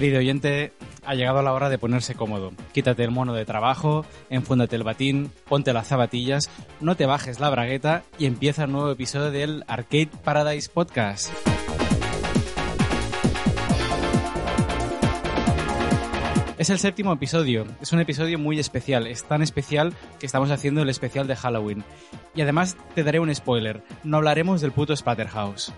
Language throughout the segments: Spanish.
Querido oyente, ha llegado la hora de ponerse cómodo. Quítate el mono de trabajo, enfúndate el batín, ponte las zapatillas, no te bajes la bragueta y empieza el nuevo episodio del Arcade Paradise Podcast. Es el séptimo episodio. Es un episodio muy especial. Es tan especial que estamos haciendo el especial de Halloween. Y además te daré un spoiler. No hablaremos del puto Splatterhouse.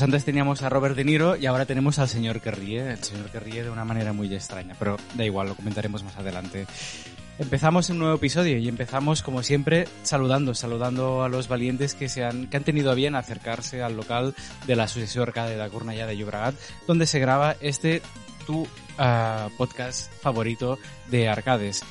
Pues antes teníamos a Robert De Niro y ahora tenemos al señor que ríe. El señor que ríe de una manera muy extraña, pero da igual, lo comentaremos más adelante. Empezamos un nuevo episodio y empezamos, como siempre, saludando, saludando a los valientes que, se han, que han tenido a bien acercarse al local de la Asociación Arcade de la de Llobregat, donde se graba este tu ah, podcast favorito de arcades.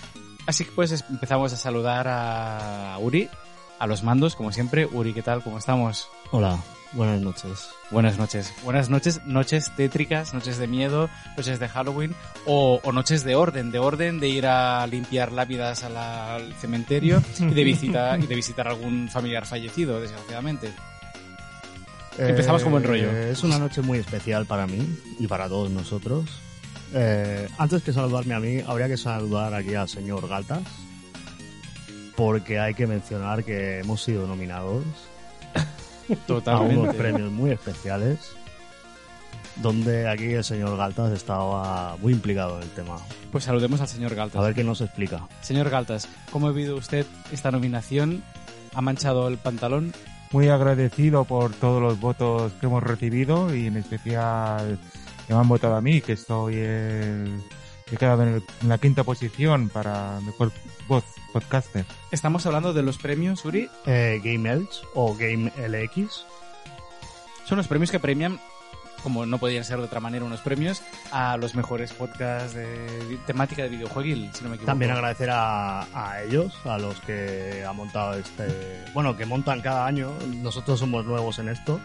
Así que pues es- empezamos a saludar a Uri, a los mandos, como siempre. Uri, ¿qué tal? ¿Cómo estamos? Hola, buenas noches. Buenas noches. Buenas noches, noches tétricas, noches de miedo, noches de Halloween o, o noches de orden, de orden de ir a limpiar lápidas a la- al cementerio y de visitar y de visitar algún familiar fallecido, desgraciadamente. Empezamos con buen rollo. Eh, Es una noche muy especial para mí y para todos nosotros. Eh, antes que saludarme a mí, habría que saludar aquí al señor Galtas, porque hay que mencionar que hemos sido nominados a unos Totalmente. premios muy especiales, donde aquí el señor Galtas estaba muy implicado en el tema. Pues saludemos al señor A Galtas. ver qué nos explica. Señor Galtas, ¿cómo ha vivido usted esta nominación? ¿Ha manchado el pantalón? muy agradecido por todos los votos que hemos recibido y en especial que me han votado a mí, que estoy el- he quedado en, el- en la quinta posición para mejor voz podcaster. Estamos hablando de los premios, Uri. Eh, Game Elch o Game LX Son los premios que premian, como no podían ser de otra manera, unos premios a los mejores podcasts de temática de videojueguil, si no me equivoco. También agradecer a, a ellos, a los que han montado este... Bueno, que montan cada año. Nosotros somos nuevos en esto.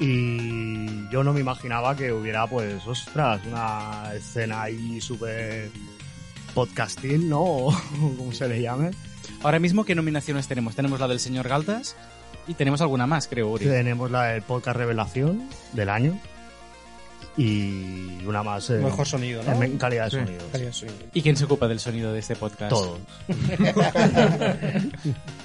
Y yo no me imaginaba que hubiera, pues, ostras, una escena ahí súper podcastil, ¿no? O como se le llame. Ahora mismo, ¿qué nominaciones tenemos? Tenemos la del señor Galtas y tenemos alguna más, creo, Uri. Tenemos la del podcast Revelación del año. Y una más eh, Mejor sonido, ¿no? en calidad de Sí. sonido. Calidad de sonido. ¿Y quién se ocupa del sonido de este podcast? Todos.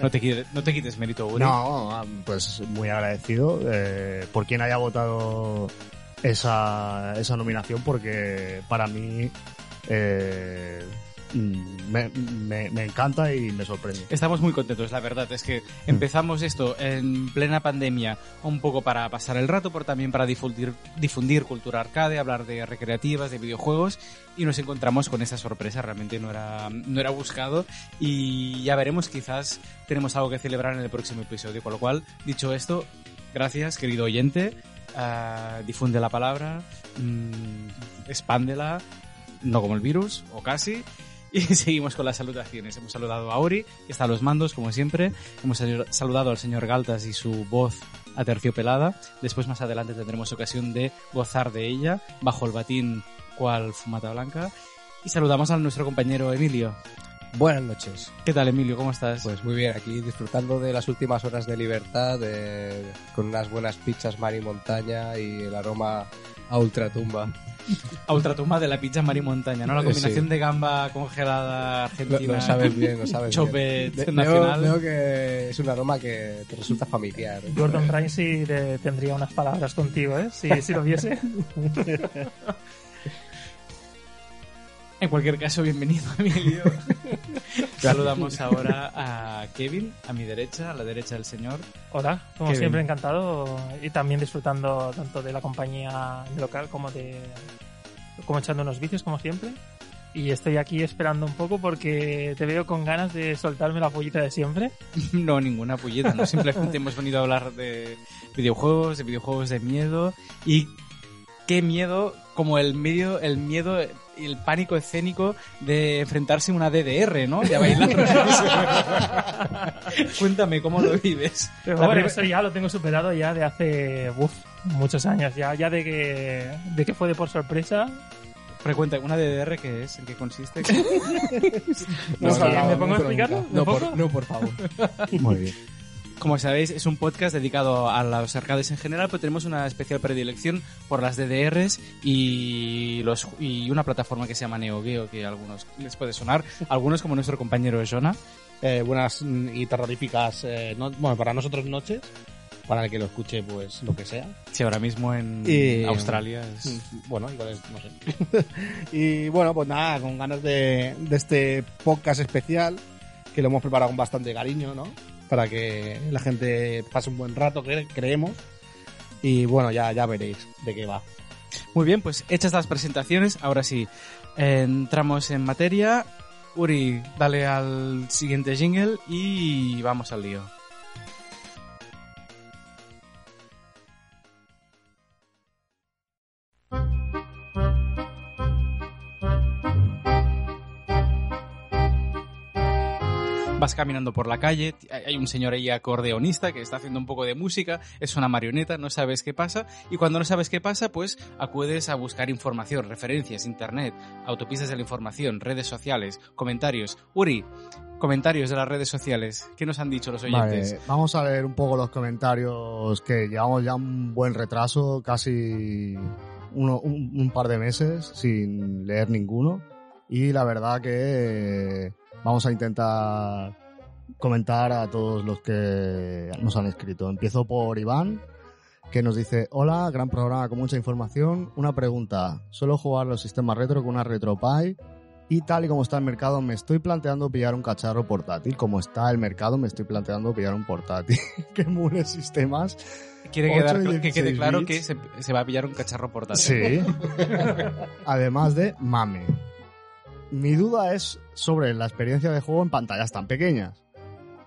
No te, quites- no te quites mérito, Uri. No, ah, pues muy agradecido eh, por quien haya votado esa, esa nominación porque para mí eh, mm, me, encanta y me sorprende. Estamos muy contentos, la verdad. Es que empezamos esto en plena pandemia, un poco para pasar el rato, pero también para difundir, cultura arcade, hablar de recreativas, de videojuegos, y nos encontramos con esa sorpresa. Realmente no era, no era buscado, y ya veremos, quizás tenemos algo que celebrar en el próximo episodio. Con lo cual, dicho esto, gracias, querido oyente. ah, difunde la palabra, mm, expándela, no como el virus, o casi. Y seguimos con las salutaciones. Hemos saludado a Ori, que está a los mandos, como siempre. Hemos sal- saludado al señor Galtas y su voz Aterciopelada. Después más adelante tendremos ocasión de gozar de ella bajo el batín cual fumata blanca. Y saludamos a nuestro compañero Emilio. Buenas noches. ¿Qué tal Emilio? ¿Cómo estás? Pues muy bien, aquí disfrutando de las últimas horas de libertad, con unas buenas pizzas mar y montaña y el aroma a ultratumba. a ultratumba de la pizza mar y montaña, ¿no? La Eh, combinación sí. de gamba congelada argentina. lo sabes bien, lo sabes bien. Nacional. Veo, veo que es un aroma que te resulta familiar. Gordon Ramsay tendría unas palabras contigo, ¿eh? Si, si lo viese. En cualquier caso, bienvenido, Emilio. Saludamos ahora a Kevin, a mi derecha, a la derecha del señor. Hola, como siempre, encantado y también disfrutando tanto de la compañía local como de. como echando unos vicios, como siempre. Y estoy aquí esperando un poco porque te veo con ganas de soltarme la pollita de siempre. No, ninguna pulleta, no. Simplemente hemos venido a hablar de videojuegos, de videojuegos de miedo. Y qué miedo, como el medio, el miedo el pánico escénico de enfrentarse a una DDR, ¿no? Y a bailar. Cuéntame, ¿cómo lo vives? Pero bueno, eso ya lo tengo superado ya de hace uf, muchos años. Ya, ya de que de que fue de por sorpresa. Pero cuenta, ¿una DDR qué es? ¿En qué consiste? No, sí, ¿me pongo a explicarlo? No, ¿Un por, no, por favor. Muy bien. Como sabéis, es un podcast dedicado a los arcades en general, pero tenemos una especial predilección por las DDRs y, los, y una plataforma que se llama Neo Geo, que a algunos les puede sonar, algunos como nuestro compañero Jonah. eh, buenas mm, y terroríficas, eh, no- bueno, para nosotros noches, para el que lo escuche, pues lo que sea. Sí, ahora mismo en Y- Australia es... Mm, Bueno, igual es, no sé. y bueno, pues nada, con ganas de, de este podcast especial, que lo hemos preparado con bastante cariño, ¿no? Para que la gente pase un buen rato, cre- creemos. Y bueno, ya, ya veréis de qué va. Muy bien, pues hechas las presentaciones, ahora sí, entramos en materia. Uri, dale al siguiente jingle y vamos al lío. Vas caminando por la calle, hay un señor ahí acordeonista que está haciendo un poco de música, es una marioneta, no sabes qué pasa, y cuando no sabes qué pasa, pues acudes a buscar información, referencias, internet, autopistas de la información, redes sociales, comentarios. Uri, comentarios de las redes sociales, ¿qué nos han dicho los oyentes? Vale, vamos a leer un poco los comentarios que llevamos ya un buen retraso, casi uno- un, un par de meses sin leer ninguno. Y la verdad que vamos a intentar comentar a todos los que nos han escrito. Empiezo por Iván, que nos dice, hola, gran programa con mucha información. Una pregunta, suelo jugar los sistemas retro con una RetroPie y tal y como está el mercado, me estoy planteando pillar un cacharro portátil. Como está el mercado, me estoy planteando pillar un portátil que emule sistemas. Quiere 8 quedar, y cl- que quede 16 claro bits. que se, se va a pillar un cacharro portátil. Sí. Además de mame. Mi duda es sobre la experiencia de juego en pantallas tan pequeñas.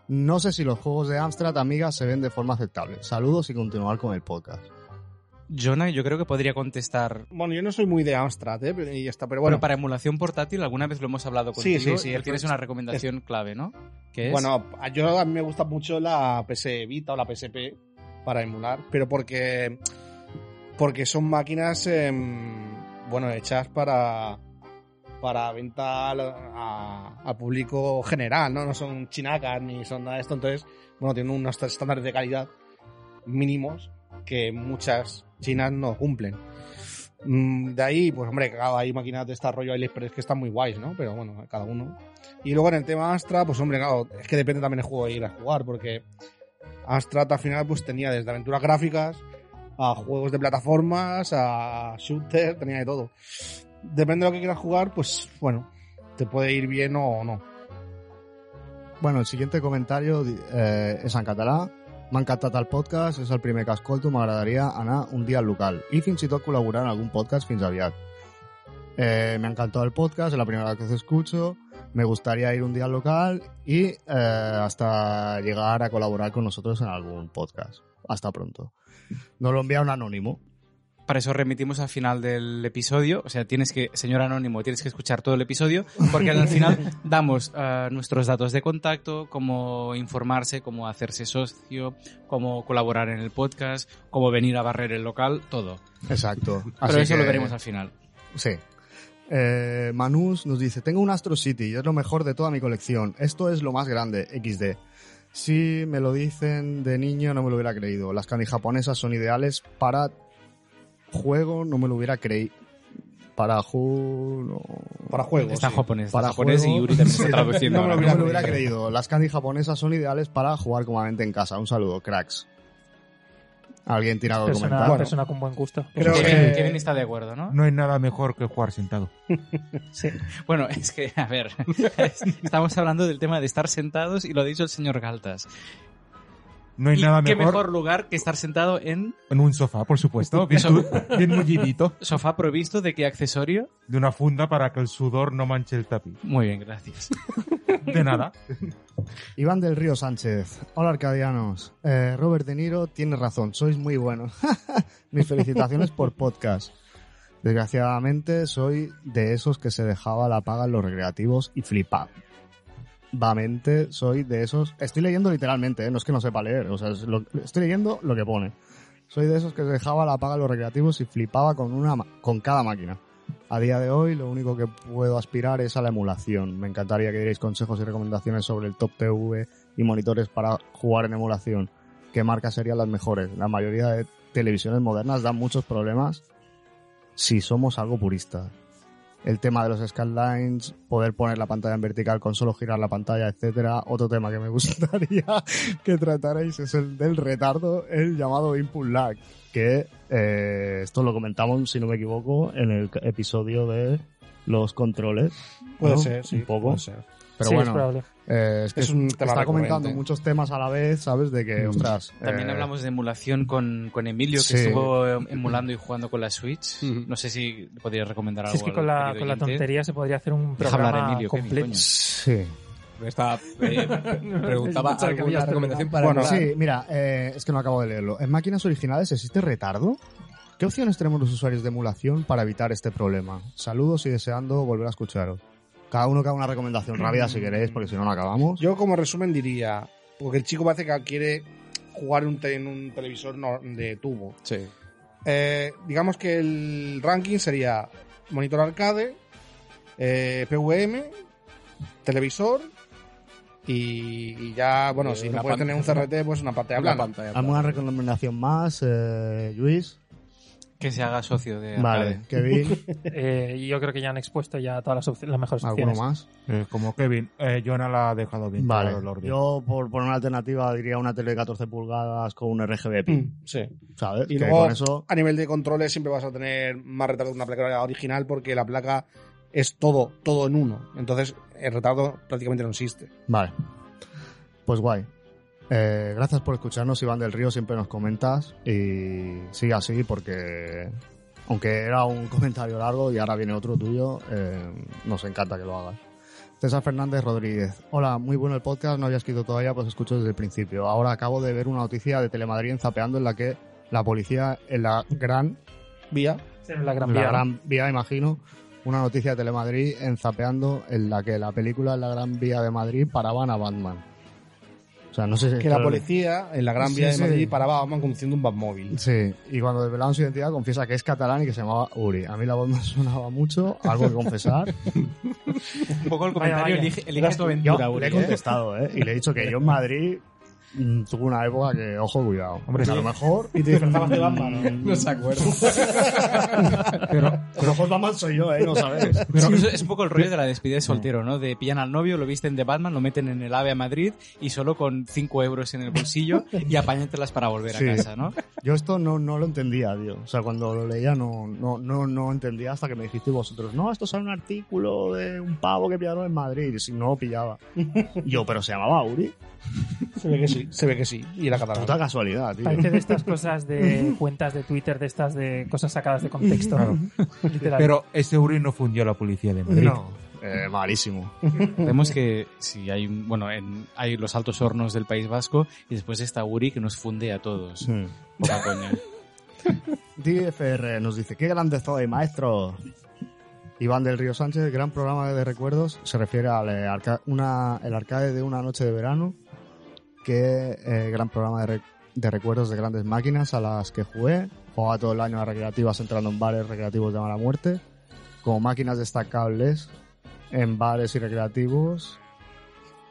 No sé si los juegos de Amstrad, amigas, se ven de forma aceptable. Saludos y continuar con el podcast. Jonah, yo creo que podría contestar. Bueno, yo no soy muy de Amstrad, ¿eh? Pero- Y está, pero Bueno, para emulación portátil, alguna vez lo hemos hablado Sí, contigo. sí, sí, y el- tienes una recomendación clave, ¿no? Que es. Bueno, yo a mí me gusta mucho la PS Vita o la PSP para emular, pero porque porque son máquinas em, bueno hechas para para venta al público general, ¿no? No son chinacas ni son nada de esto, entonces, bueno, tienen unos estándares de calidad mínimos que muchas chinas no cumplen. Mm, De ahí, pues hombre, claro, hay máquinas de desarrollo AliExpress que están muy guays, ¿no? Pero bueno, cada uno. Y luego en el tema Astra, pues hombre, claro, es que depende también del juego de ir a jugar, porque Astra al final pues tenía desde aventuras gráficas a juegos de plataformas, a shooter, tenía de todo. Depende de lo que quieras jugar, pues bueno, te puede ir bien o no. Bueno, el siguiente comentario eh, és en català. M'ha encantat el podcast, és el primer que escolto, m'agradaria anar un dia al local i fins i tot col·laborar en algún podcast fins aviat. Eh, me ha encantado el podcast, es la primera vez que os escucho, me gustaría ir un día al local y eh, hasta llegar a colaborar con nosotros en algún podcast. Hasta pronto. Nos lo envía un anónimo. Para eso remitimos al final del episodio. O sea, tienes que, señor Anónimo, tienes que escuchar todo el episodio, porque al final damos eh, nuestros datos de contacto, cómo informarse, cómo hacerse socio, cómo colaborar en el podcast, cómo venir a barrer el local, todo. Exacto. Pero Así eso lo veremos al final. Sí. Eh, Manus nos dice, tengo un Astro City y es lo mejor de toda mi colección. Esto es lo más grande, XD. Si me lo dicen de niño no me lo hubiera creído. Las candy japonesas son ideales para juego, no me lo hubiera creído. Para juego... Para juegos. Está sí. japonés, Para japonés y Yuri también está traduciendo. no me lo ahora. No me lo hubiera creído. Las candy japonesas son ideales para jugar cómodamente en casa. Un saludo, cracks. ¿Alguien que Persona, persona con buen gusto. Creo Kevin, está de acuerdo, ¿no? No hay nada mejor que jugar sentado. Sí. Bueno, es que, a ver, estamos hablando del tema de estar sentados y lo ha dicho el señor Galtas. No hay ¿Y nada qué mejor, mejor lugar que estar sentado en en un sofá, por supuesto, bien mullidito, sofá provisto de qué accesorio? de una funda para que el sudor no manche el tapiz. Muy bien, gracias. De nada. Iván del Río Sánchez. Hola, arcadianos. Eh, Robert De Niro tiene razón, sois muy buenos. Mis felicitaciones por podcast. Desgraciadamente, soy de esos que se dejaba la paga en los recreativos y flipaba. Vamente, soy de esos. Estoy leyendo literalmente, ¿eh? no es que no sepa leer, o sea, es lo- estoy leyendo lo que pone. Soy de esos que dejaba la paga en los recreativos y flipaba con, una, con cada máquina. A día de hoy lo único que puedo aspirar es a la emulación. Me encantaría que dierais consejos y recomendaciones sobre el Top TV y monitores para jugar en emulación. ¿Qué marcas serían las mejores? La mayoría de televisiones modernas dan muchos problemas si somos algo puristas. El tema de los scanlines, poder poner la pantalla en vertical con solo girar la pantalla, etcétera. Otro tema que me gustaría que tratarais es el del retardo, el llamado input lag, que eh, esto lo comentamos, si no me equivoco, en el episodio de los controles. Puede ¿no? ser, sí. Un poco. puede ser. Pero Sí, es bueno, probable. eh, es que Es un tema está comentando muchos temas a la vez, ¿sabes? De que, ostras. También eh, hablamos de emulación con, con Emilio, que sí. estuvo emulando y jugando con la Switch. No sé si podrías recomendar algo. Si es que con la, con tontería se podría hacer un programa hablar, Emilio, completo. Sí. Estaba, eh, preguntaba alguna recomendación para Bueno, emular. Sí, mira, eh, es que no acabo de leerlo. ¿En máquinas originales existe retardo? ¿Qué opciones tenemos los usuarios de emulación para evitar este problema? Saludos y deseando volver a escucharos. Cada uno que haga una recomendación rápida si queréis, porque si no, no acabamos. Yo como resumen diría, porque el chico parece que quiere jugar un en un televisor no- de tubo. Sí. Eh, digamos que el ranking sería monitor arcade, eh, PVM, televisor y, y ya, bueno, Eh, si no una puedes pan- tener un CRT, pues una pantalla Una plana. pantalla. ¿Alguna recomendación más, eh, Luis? Que se haga socio de Vale. Kevin, Eh, y yo creo que ya han expuesto ya todas las, opci- las mejores ¿alguno opciones. más? Eh, como Kevin, eh, Jonah la ha dejado bien Vale, claro yo por poner una alternativa diría una tele de 14 pulgadas con un RGB PIN, Mm, sí. ¿sabes? Y que luego, con eso... a nivel de controles, siempre vas a tener más retardo que una placa original porque la placa es todo, todo en uno. Entonces, el retardo prácticamente no existe. Vale. Pues guay. Eh, gracias por escucharnos, Iván del Río, siempre nos comentas y sigue así porque aunque era un comentario largo y ahora viene otro tuyo, eh, nos encanta que lo hagas. César Fernández Rodríguez. Hola, muy bueno el podcast, no había escrito todavía, pues escucho desde el principio. Ahora acabo de ver una noticia de Telemadrid en Zapeando en la que la policía en la gran, Vía. En la Gran la Vía. gran vía, imagino, una noticia de Telemadrid en Zapeando en la que la película en la gran vía de Madrid paraban a Batman. O sea, no sé si Que la policía en la Gran Sí, Vía de sí. Madrid paraba a Batman conduciendo un Batmóvil. Sí, y cuando desvelaron su identidad confiesa que es catalán y que se llamaba Uri. A mí la voz me sonaba mucho, algo que confesar. Un poco el Vaya, comentario, vaya. elige, elige tu Yo aventura, le he ¿eh? contestado, ¿eh? Y le he dicho que yo en Madrid mm, tuve una época que, ojo, cuidado. Hombre, a lo mejor... Y te disfrazabas de Batman. No se acuerda. Pero, lo mejor Batman soy yo, ¿eh? No sabes. Pero eso es un poco el rollo de la despedida de soltero, ¿no? De pillan al novio, lo visten de Batman, lo meten en el AVE a Madrid y solo con 5 euros en el bolsillo y apáñatelas para volver Sí. a casa, ¿no? Yo esto no, no lo entendía, tío. O sea, cuando lo leía no, no, no, no entendía hasta que me dijisteis vosotros, no, esto sale un artículo de un pavo que pillaron en Madrid. Y si no lo pillaba. Yo, pero se llamaba Uri. Se ve que sí, se ve que sí. Y era catalán. Puta casualidad, tío. Parece de estas cosas de cuentas de Twitter, de estas de cosas sacadas de contexto. Literal. pero ese Uri no fundió a la policía de Madrid. No, eh, malísimo. Vemos que si hay, un- bueno, en, hay los altos hornos del País Vasco y después está Uri que nos funde a todos. Poca coña. DFR nos dice, qué grande soy, maestro. Iván del Río Sánchez, gran programa de recuerdos, se refiere al eh, arca- una, el arcade de una noche de verano, que eh, gran programa de, re- de recuerdos de grandes máquinas a las que jugué, jugaba todo el año a recreativas entrando en bares recreativos de mala muerte, como máquinas destacables en bares y recreativos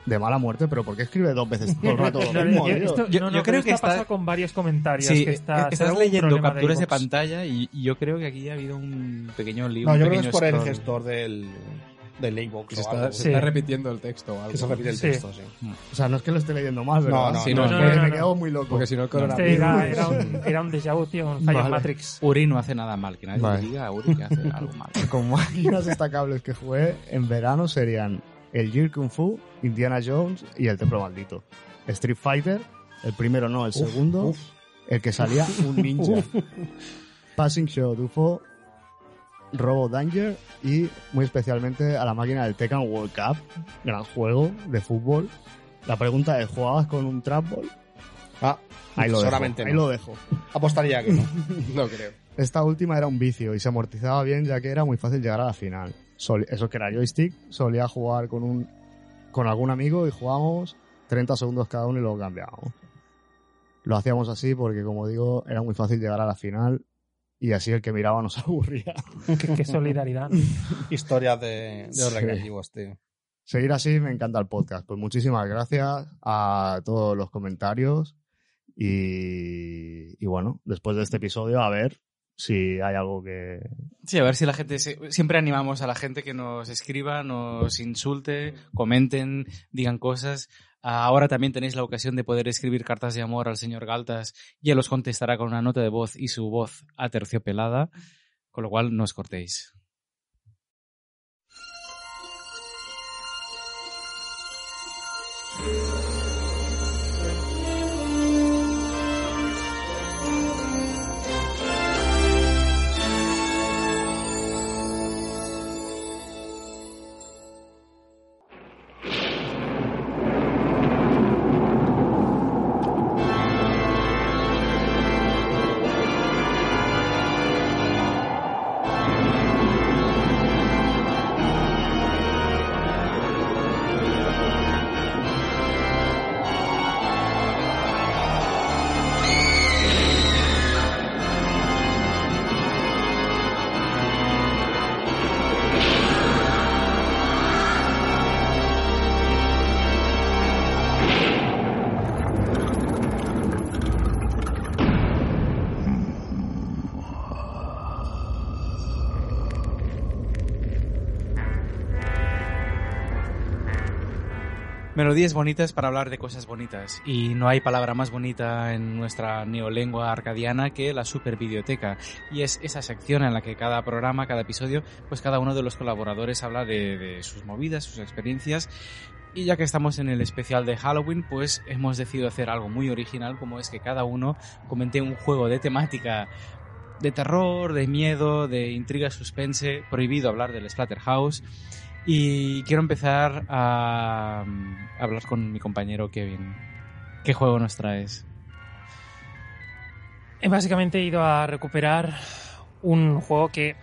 de mala muerte, pero ¿por qué escribe dos veces todo el rato lo No, mismo, yo- tío? esto- Yo- no, yo no, creo que está- pasa con varios comentarios. Sí, que está, estás leyendo de capturas de, pantalla y, y yo creo que aquí ha habido un pequeño lío. No, yo creo que es pequeño por el gestor del, del Xbox Que se o está, algo, se Sí. está repitiendo el texto o algo. que se repite el Sí. texto, sí. O sea, no es que lo esté leyendo mal, ¿verdad? No, no, Sí, no, no, Porque no, me quedo muy loco. Porque si no el Este coronavirus... era, era un, era un déjà vu, tío, un fallo Vale. en Matrix. Uri no hace nada mal, que nadie Vale. le diga a Uri que hace algo mal. Como máquinas destacables que jugué en verano serían el Gear Kung Fu, Indiana Jones y el Templo Maldito. Street Fighter, el primero no, el segundo, el que salía un ninja. Passing Shot UFO, Robo Danger y muy especialmente a la máquina del Tekken World Cup, gran juego de fútbol. La pregunta es, ¿jugabas con un trapball? Ah, Ahí lo seguramente dejo. Ahí lo dejo. Apostaría que no. No creo. Esta última era un vicio y se amortizaba bien ya que era muy fácil llegar a la final. Sol- eso que era joystick, solía jugar con un con algún amigo y jugábamos 30 segundos cada uno y luego cambiábamos. Lo hacíamos así porque, como digo, era muy fácil llegar a la final y así el que miraba nos aburría. Qué, qué solidaridad. Historias de, de los Sí. recreativos, tío. Seguir así me encanta el podcast. Pues muchísimas gracias a todos los comentarios y, y bueno, después de este episodio a ver si hay algo que, Sí, a ver si la gente... se- Siempre animamos a la gente que nos escriba, nos insulte, comenten, digan cosas. Ahora también tenéis la ocasión de poder escribir cartas de amor al señor Galtas y él os contestará con una nota de voz y su voz aterciopelada, con lo cual no os cortéis. Melodías bonitas para hablar de cosas bonitas. Y no hay palabra más bonita en nuestra neolengua arcadiana que la supervideoteca. Y es esa sección en la que cada programa, cada episodio, pues cada uno de los colaboradores habla de, de sus movidas, sus experiencias. Y ya que estamos en el especial de Halloween, pues hemos decidido hacer algo muy original, como es que cada uno comente un juego de temática de terror, de miedo, de intriga, suspense. Prohibido hablar del Splatterhouse. Y quiero empezar a, a hablar con mi compañero Kevin. ¿Qué juego nos traes? Eh, Básicamente he ido a recuperar un juego que,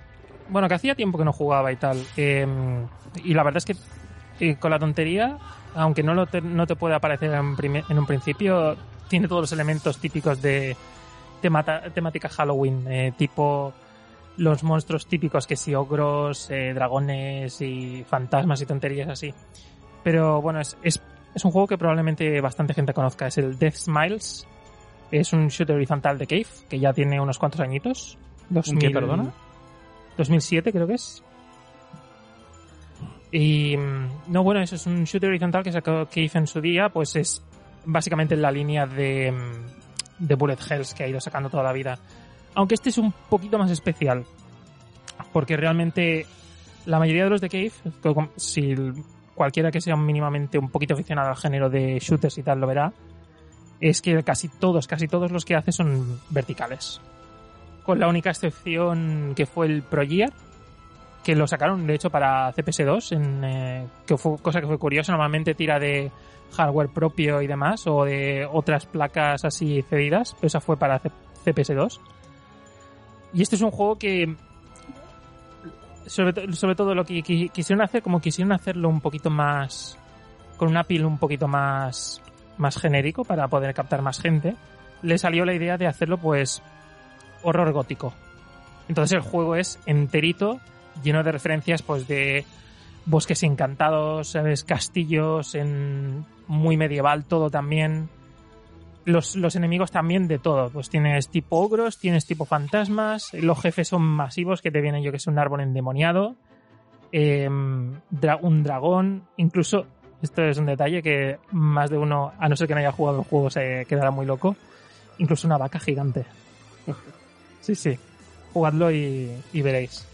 bueno, que hacía tiempo que no jugaba y tal. Eh, y la verdad es que eh, con la tontería, aunque no, lo te, no te puede aparecer en, prime- en un principio, tiene todos los elementos típicos de temata- temática Halloween, eh, tipo los monstruos típicos que si ogros, eh, dragones y fantasmas y tonterías así. Pero bueno, es, es, es un juego que probablemente bastante gente conozca. Es el Death Smiles. Es un shooter horizontal de Cave, que ya tiene unos cuantos añitos. ¿Un qué, perdona? 2007 creo que es. Y mm, no, bueno, eso es un shooter horizontal que sacó Cave en su día, pues es básicamente en la línea de, mm, de Bullet Hells que ha ido sacando toda la vida. Aunque este es un poquito más especial, porque realmente la mayoría de los de Cave, si cualquiera que sea mínimamente un poquito aficionado al género de shooters y tal lo verá, es que casi todos, casi todos los que hace son verticales. Con la única excepción que fue el Pro Gear, que lo sacaron de hecho para CPS2, en, eh, que fue cosa que fue curiosa. Normalmente tira de hardware propio y demás, o de otras placas así cedidas, pero esa fue para C- CPS2. Y este es un juego que sobre, sobre todo lo que qui- quisieron hacer, como quisieron hacerlo un poquito más con una piel un poquito más más genérico para poder captar más gente, le salió la idea de hacerlo pues horror gótico. Entonces el juego es enterito, lleno de referencias pues de bosques encantados, ¿sabes? castillos en muy medieval todo también. Los, los enemigos también de todo. Pues tienes tipo ogros, tienes tipo fantasmas, los jefes son masivos que te vienen yo que es un árbol endemoniado, em, dra- un dragón, incluso, esto es un detalle que más de uno, a no ser que no haya jugado el juego, se quedará muy loco, incluso una vaca gigante. Sí, sí. Jugadlo y, y veréis.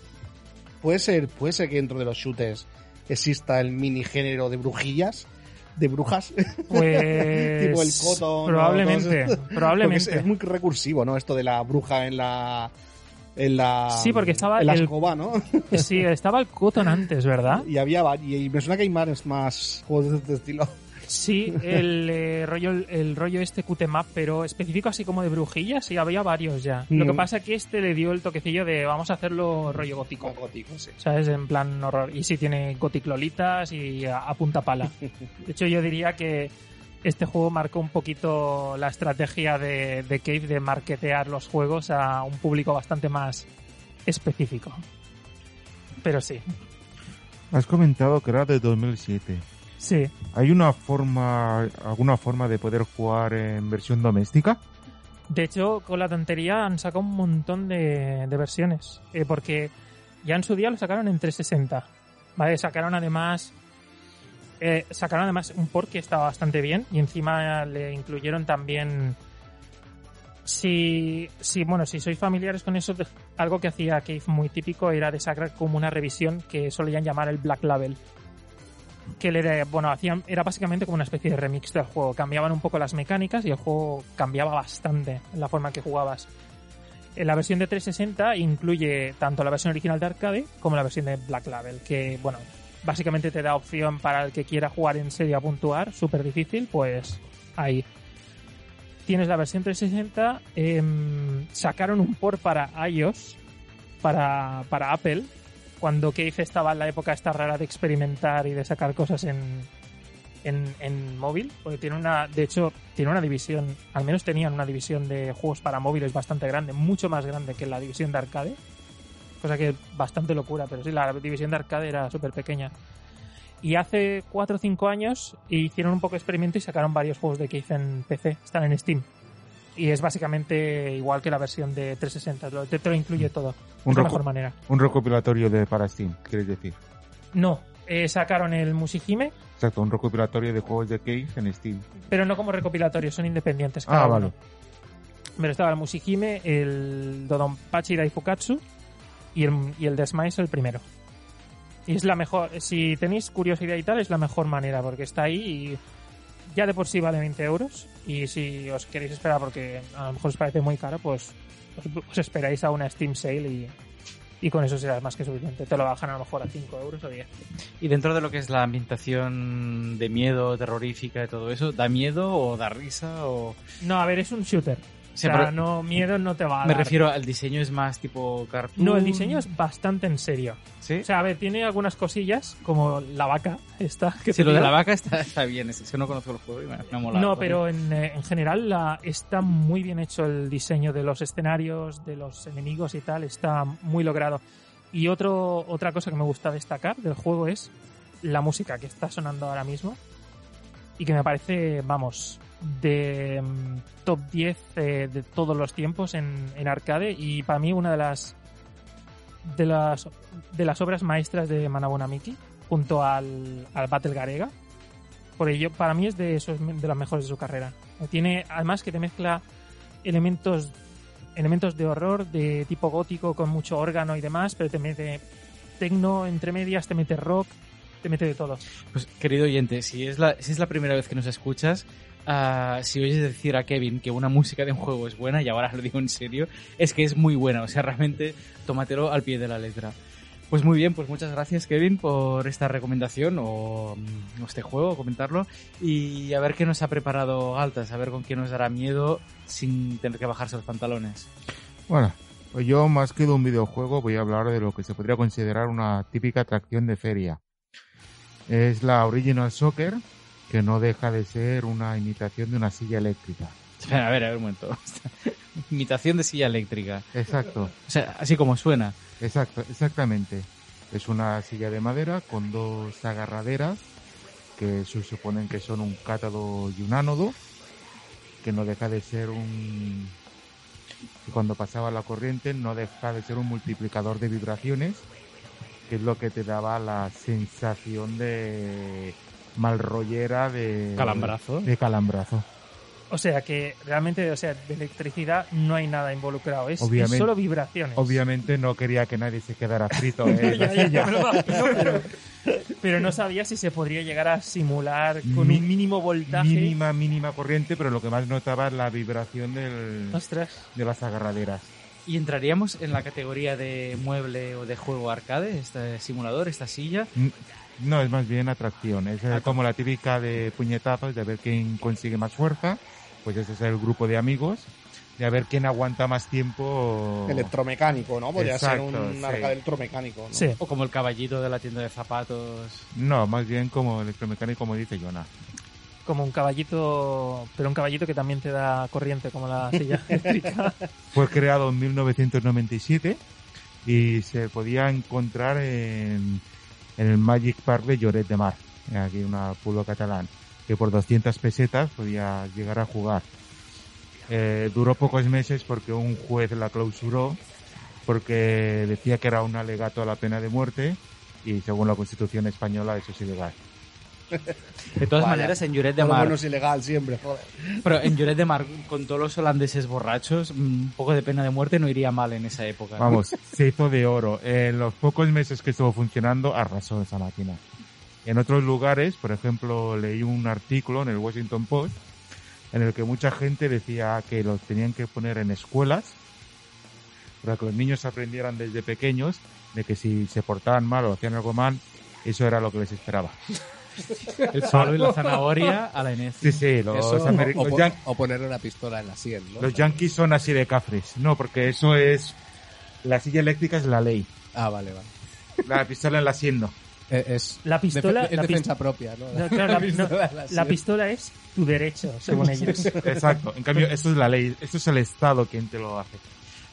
Puede ser, puede ser que dentro de los shooters exista el mini género de brujillas, de brujas. Pues. Tipo el Cotton, Probablemente. Probablemente. es, es muy recursivo, ¿no? Esto de la bruja en la. En la. Sí, porque estaba En la el- escoba, ¿no? Sí, estaba el Cotton antes, ¿verdad? Y había. y me suena que hay más, más juegos de este estilo. Sí, el eh, rollo el rollo este Qtemap, pero específico así como de brujillas, sí, había varios ya. Lo que pasa que este le dio el toquecillo de vamos a hacerlo rollo gótico. Gótico, sí. ¿Sabes? En plan horror. Y sí, tiene Gothic Lolitas y a, a punta pala. De hecho, yo diría que este juego marcó un poquito la estrategia de, de Cave de marketear los juegos a un público bastante más específico. Pero sí, Has comentado que era de 2007. Sí. ¿Hay una forma, alguna forma de poder jugar en versión doméstica? De hecho, con la tontería han sacado un montón de, de versiones. eh, porque ya en su día lo sacaron en 360. ¿Vale? Sacaron además. eh, sacaron además un port que estaba bastante bien. Y encima le incluyeron también. Si, si, bueno, si sois familiares con eso, algo que hacía Cave muy típico era de sacar como una revisión que solían llamar el Black Label. Que le, bueno, hacían, era básicamente como una especie de remix del juego. Cambiaban un poco las mecánicas y el juego cambiaba bastante la forma en que jugabas. En la versión de 360 incluye tanto la versión original de arcade como la versión de Black Label, que, bueno, básicamente te da opción para el que quiera jugar en serio a puntuar, súper difícil, pues ahí. Tienes la versión 360, em, sacaron un port para iOS, para, para Apple, cuando Cave estaba en la época esta rara de experimentar y de sacar cosas en, en, móvil, porque tiene una, de hecho, tiene una división, al menos tenían una división de juegos para móviles bastante grande, mucho más grande que la división de arcade, cosa que es bastante locura, pero sí, la división de arcade era súper pequeña. Y hace 4 o 5 años hicieron un poco de experimento y sacaron varios juegos de Cave en PC, están en Steam. Y es básicamente igual que la versión de 360, lo- te, te lo incluye todo. Un reco- mejor manera. Un recopilatorio de para Steam, quieres decir. No, eh, sacaron el Musihime, Exacto, un recopilatorio de juegos de Cave en Steam. pero no como recopilatorio, son independientes. cada Ah, uno. vale. Pero estaba el Musihime, el Dodonpachi Daifukatsu y el, y el Desmice el primero. Y es la mejor, si tenéis curiosidad y tal, es la mejor manera, porque está ahí y ya de por sí vale 20 euros. Y si os queréis esperar porque a lo mejor os parece muy caro, pues os, os esperáis a una Steam Sale y, y con eso será más que suficiente. Te lo bajan a lo mejor a 5 euros o 10. Y dentro de lo que es la ambientación de miedo, terrorífica y todo eso, ¿da miedo o da risa? O... No, a ver, es un shooter. O sea, no, miedo no te va a me dar. refiero al diseño, es más tipo cartoon. No, el diseño es bastante en serio. ¿Sí? O sea, a ver, tiene algunas cosillas, como la vaca esta. Que Sí, lo de la vaca está, está bien, es que no conozco el juego y me, me ha molado. No, pero en, eh, en general la, está muy bien hecho el diseño de los escenarios, de los enemigos y tal, está muy logrado. Y otro, otra cosa que me gusta destacar del juego es la música que está sonando ahora mismo y que me parece, vamos, de mm, top 10 eh, de todos los tiempos en, en arcade y para mí una de las de las de las obras maestras de Miki junto al, al Battle Garega. Por ello para mí es de esos de las mejores de su carrera. Tiene además que te mezcla elementos elementos de horror de tipo gótico con mucho órgano y demás pero te mete tecno entre medias te mete rock te mete de todo. Pues, querido oyente, si es la, si es la primera vez que nos escuchas, ah, si oyes decir a Kevin que una música de un juego es buena, y ahora lo digo en serio, es que es muy buena. O sea, realmente tómatelo al pie de la letra. Pues muy bien, pues muchas gracias Kevin por esta recomendación o, mm, o este juego, comentarlo. Y a ver qué nos ha preparado Altas, a ver con qué nos dará miedo sin tener que bajarse los pantalones. Bueno, Pues yo, más que de un videojuego, voy a hablar de lo que se podría considerar una típica atracción de feria. Es la Original Soccer, que no deja de ser una imitación de una silla eléctrica. A ver, a ver un momento. Imitación de silla eléctrica. Exacto, O sea, así como suena. exacto, exactamente. Es una silla de madera con dos agarraderas que se suponen que son un cátodo y un ánodo, que no deja de ser un... cuando pasaba la corriente no deja de ser un multiplicador de vibraciones, que es lo que te daba la sensación de malrollera de... Calambrazo. De calambrazo. O sea que realmente, o sea, de electricidad no hay nada involucrado. Es, es solo vibraciones. Obviamente no quería que nadie se quedara frito en la Ya, ya, pero, pero no sabía si se podría llegar a simular con Mi- un mínimo voltaje. Mínima, mínima corriente, pero lo que más notaba es la vibración del, Ostras. de las agarraderas. ¿Y entraríamos en la categoría de mueble o de juego arcade, este simulador, esta silla? No, es más bien atracción. Es eh, como la típica de puñetazos, de ver quién consigue más fuerza. Pues ese es el grupo de amigos. De a ver quién aguanta más tiempo. Electromecánico, ¿no? Podría ser un sí. arcade electromecánico, ¿no? Sí. ¿O como el caballito de la tienda de zapatos? No, más bien como electromecánico, como dice Jonah. Como un caballito, pero un caballito que también te da corriente, como la silla eléctrica. Fue creado en 1997 y se podía encontrar en, en el Magic Park de Lloret de Mar, aquí un pueblo catalán, que por 200 pesetas podía llegar a jugar. Eh, duró pocos meses porque un juez la clausuró porque decía que era un alegato a la pena de muerte y según la Constitución española eso es ilegal. De todas Vaya. maneras, en Lloret de lo Mar, bueno es ilegal siempre, joder. pero en Lloret de Mar, con todos los holandeses borrachos, un poco de pena de muerte no iría mal en esa época. Vamos, se hizo de oro. En los pocos meses que estuvo funcionando, arrasó esa máquina. En otros lugares, por ejemplo, leí un artículo en el Washington Post en el que mucha gente decía que los tenían que poner en escuelas para que los niños aprendieran desde pequeños de que si se portaban mal o hacían algo mal, eso era lo que les esperaba. El palo y la zanahoria a la NF. Sí, sí, los, Eso, o, o los ponerle una pistola en la sien, ¿no? los yankees son así de cafres. No, porque eso es... La silla eléctrica es la ley. Ah, vale, vale. La pistola en la sien no. Eh, Es, La pistola- defe- es la defensa propia, ¿no? No, claro, la, no, pistola en la la sien. pistola es tu derecho, según ellos. Exacto. En cambio, esto es la ley. Esto es el Estado quien te lo hace.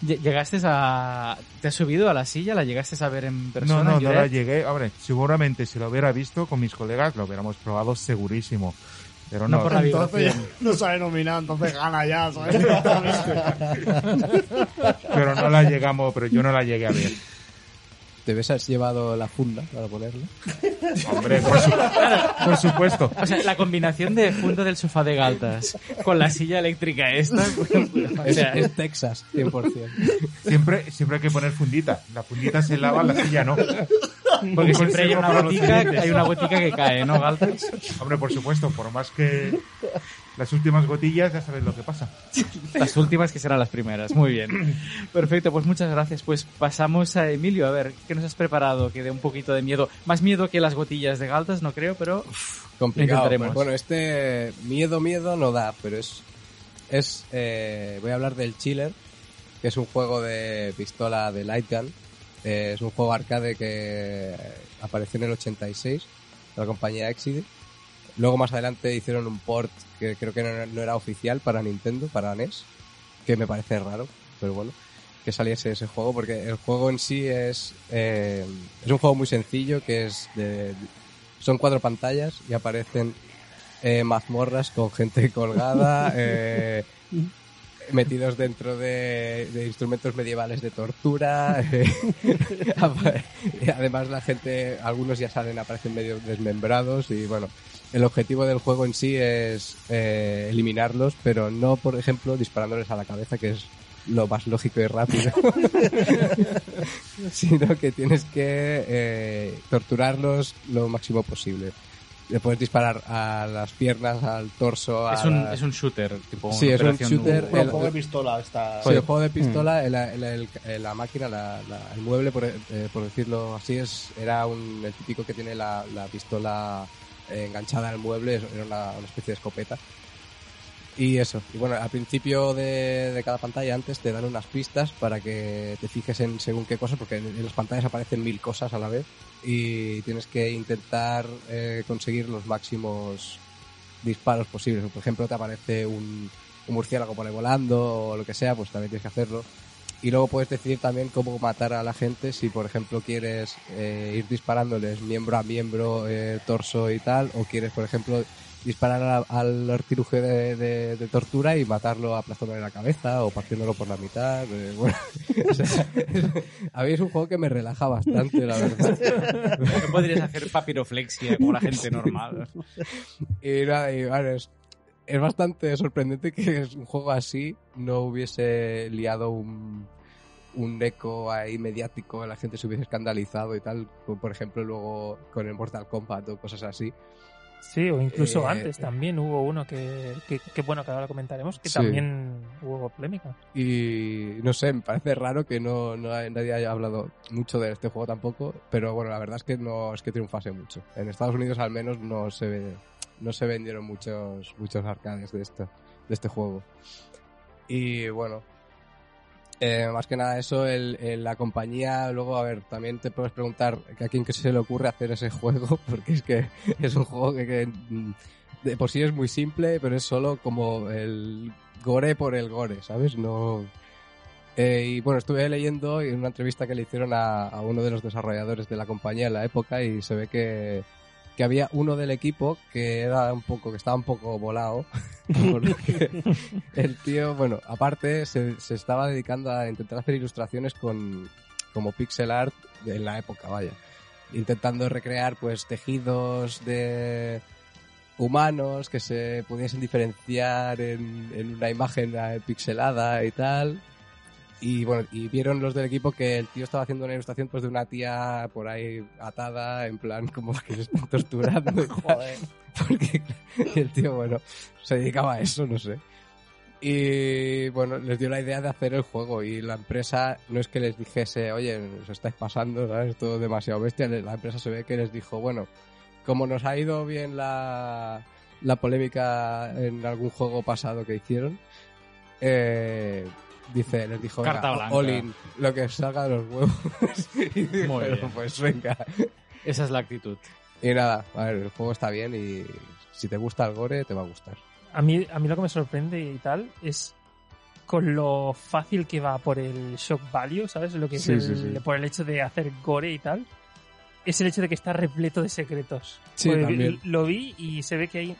Lle- ¿Llegaste a... ¿Te has subido a la silla? ¿La llegaste a ver en persona? no, no, no la llegué. Hombre, seguramente si lo hubiera visto con mis colegas lo hubiéramos probado segurísimo. Pero no. No por la Entonces ya no sabe nominar, entonces gana ya, ¿sabes? Pero no la llegamos, pero yo no la llegué a ver. ¿Te ves has llevado la funda para ponerle? Hombre, por, su- por supuesto. O sea, la combinación de funda del sofá de galtas con la silla eléctrica esta... o Es, sea, es Texas, 100%. Siempre, siempre hay que poner fundita. La fundita se lava, la silla no. porque siempre hay una siguientes. hay una gotica que cae, ¿no, galtas? Hombre, por supuesto, por más que las últimas gotillas ya sabes lo que pasa. Las últimas que serán las primeras. Muy bien. Perfecto, pues muchas gracias. Pues pasamos a Emilio. A ver, ¿qué nos has preparado? Que dé un poquito de miedo. Más miedo que las gotillas de galtas, no creo, pero... Complicado. Intentaremos. pero Bueno, este miedo, miedo no da, pero es. es eh, voy a hablar del Chiller, que es un juego de pistola de Light Gun. Eh, es un juego arcade que apareció en el 86 de la compañía Exide. Luego más adelante hicieron un port que creo que no, era- oficial para Nintendo, para NES, que me parece raro, pero bueno, que saliese ese juego porque el juego en sí es eh, es un juego muy sencillo que es de son cuatro pantallas y aparecen eh, mazmorras con gente colgada, eh, metidos dentro de, instrumentos medievales de tortura. eh, además la gente, algunos ya salen, aparecen medio desmembrados y bueno, el objetivo del juego en sí es eh, eliminarlos, pero no, por ejemplo, disparándoles a la cabeza, que es lo más lógico y rápido, sino que tienes que eh, torturarlos lo máximo posible. Le puedes disparar a las piernas, al torso, a Es un, la- es un shooter, tipo Sí, es un shooter, Un el- juego de pistola está... Sí, el juego de pistola, el- el- el- el- la máquina, la- la- el mueble, por, eh, por decirlo así, es era un, el típico que tiene la, la pistola enganchada al mueble, era una, especie de escopeta. Y eso. Y bueno, al principio de, de cada pantalla antes te dan unas pistas para que te fijes en según qué cosas, porque en, las pantallas aparecen mil cosas a la vez y tienes que intentar eh, conseguir los máximos disparos posibles. Por ejemplo, te aparece un, murciélago por volando o lo que sea, pues también tienes que hacerlo. Y luego puedes decidir también cómo matar a la gente si, por ejemplo, quieres eh, ir disparándoles miembro a miembro, eh, torso y tal, o quieres, por ejemplo, disparar a- al artilugio de, de- de tortura y matarlo aplastándole la cabeza o partiéndolo por la mitad. eh, bueno, o sea, a mí es un juego que me relaja bastante, la verdad. No podrías hacer papiroflexia como la gente normal. Y nada, y bueno, es, es bastante sorprendente que un juego así no hubiese liado un, un eco ahí mediático, la gente se hubiese escandalizado y tal, como por ejemplo luego con el Mortal Kombat o cosas así. Sí, o incluso Eh, antes también hubo uno que, que, que, bueno, que ahora lo comentaremos, que Sí. también hubo polémica. Y no sé, me parece raro que no, no nadie haya hablado mucho de este juego tampoco, pero bueno, la verdad es que no es que triunfase mucho. En Estados Unidos al menos no se ve- no se vendieron muchos muchos arcades de esto, de este juego. Y bueno, eh, más que nada eso, el, la compañía, luego, a ver, también te puedes preguntar a quién se le ocurre hacer ese juego, porque es que es un juego que, que, mm, de por sí es muy simple, pero es solo como el gore por el gore, ¿sabes? No... Eh, y bueno, estuve leyendo en una entrevista que le hicieron a, a uno de los desarrolladores de la compañía en la época y se ve que, había uno del equipo que era un poco, que estaba un poco volado, porque el tío, bueno, aparte se, se estaba dedicando a intentar hacer ilustraciones con como pixel art en la época, vaya. Intentando recrear pues tejidos de humanos que se pudiesen diferenciar en, en una imagen eh, pixelada y tal. Y bueno, y vieron los del equipo que el tío estaba haciendo una ilustración pues de una tía por ahí atada, en plan como que se están torturando. tal. Porque el tío, bueno, se dedicaba a eso, no sé. Y bueno, les dio la idea de hacer el juego y la empresa no es que les dijese, oye, os estáis pasando, ¿sabes? Todo demasiado bestia. La empresa se ve que les dijo, bueno, como nos ha ido bien la, la polémica en algún juego pasado que hicieron, eh, dice, les dijo, Carta venga, blanca. all in, lo que salga de los huevos. y bien. pues venga. Esa es la actitud. Y nada, a ver, el juego está bien y si te gusta el gore, te va a gustar. A mí, a mí lo que me sorprende y tal es con lo fácil que va por el shock value, ¿sabes? Lo que es Sí, el- sí, sí. por el hecho de hacer gore y tal. Es el hecho de que está repleto de secretos. Sí, también. Lo vi y se ve que hay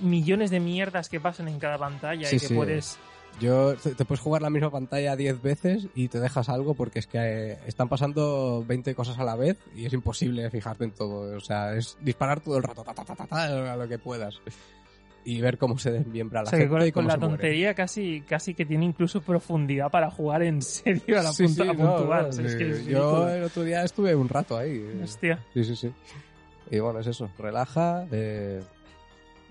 millones de mierdas que pasan en cada pantalla Sí, y que sí. puedes... Yo te, puedes jugar la misma pantalla 10 veces y te dejas algo porque es que eh, están pasando 20 cosas a la vez y es imposible fijarte en todo. O sea, es disparar todo el rato ta, ta, ta, ta, a lo que puedas. Y ver cómo se desmiembra la O sea, que gente con, y con la muere. tontería casi, casi que tiene incluso profundidad para jugar en serio a la Sí, punta, sí, a no, puntuar. no, O sea, es que es Yo el otro día estuve un rato ahí. Hostia. Sí, sí, sí. Y bueno, es eso. Relaja. eh,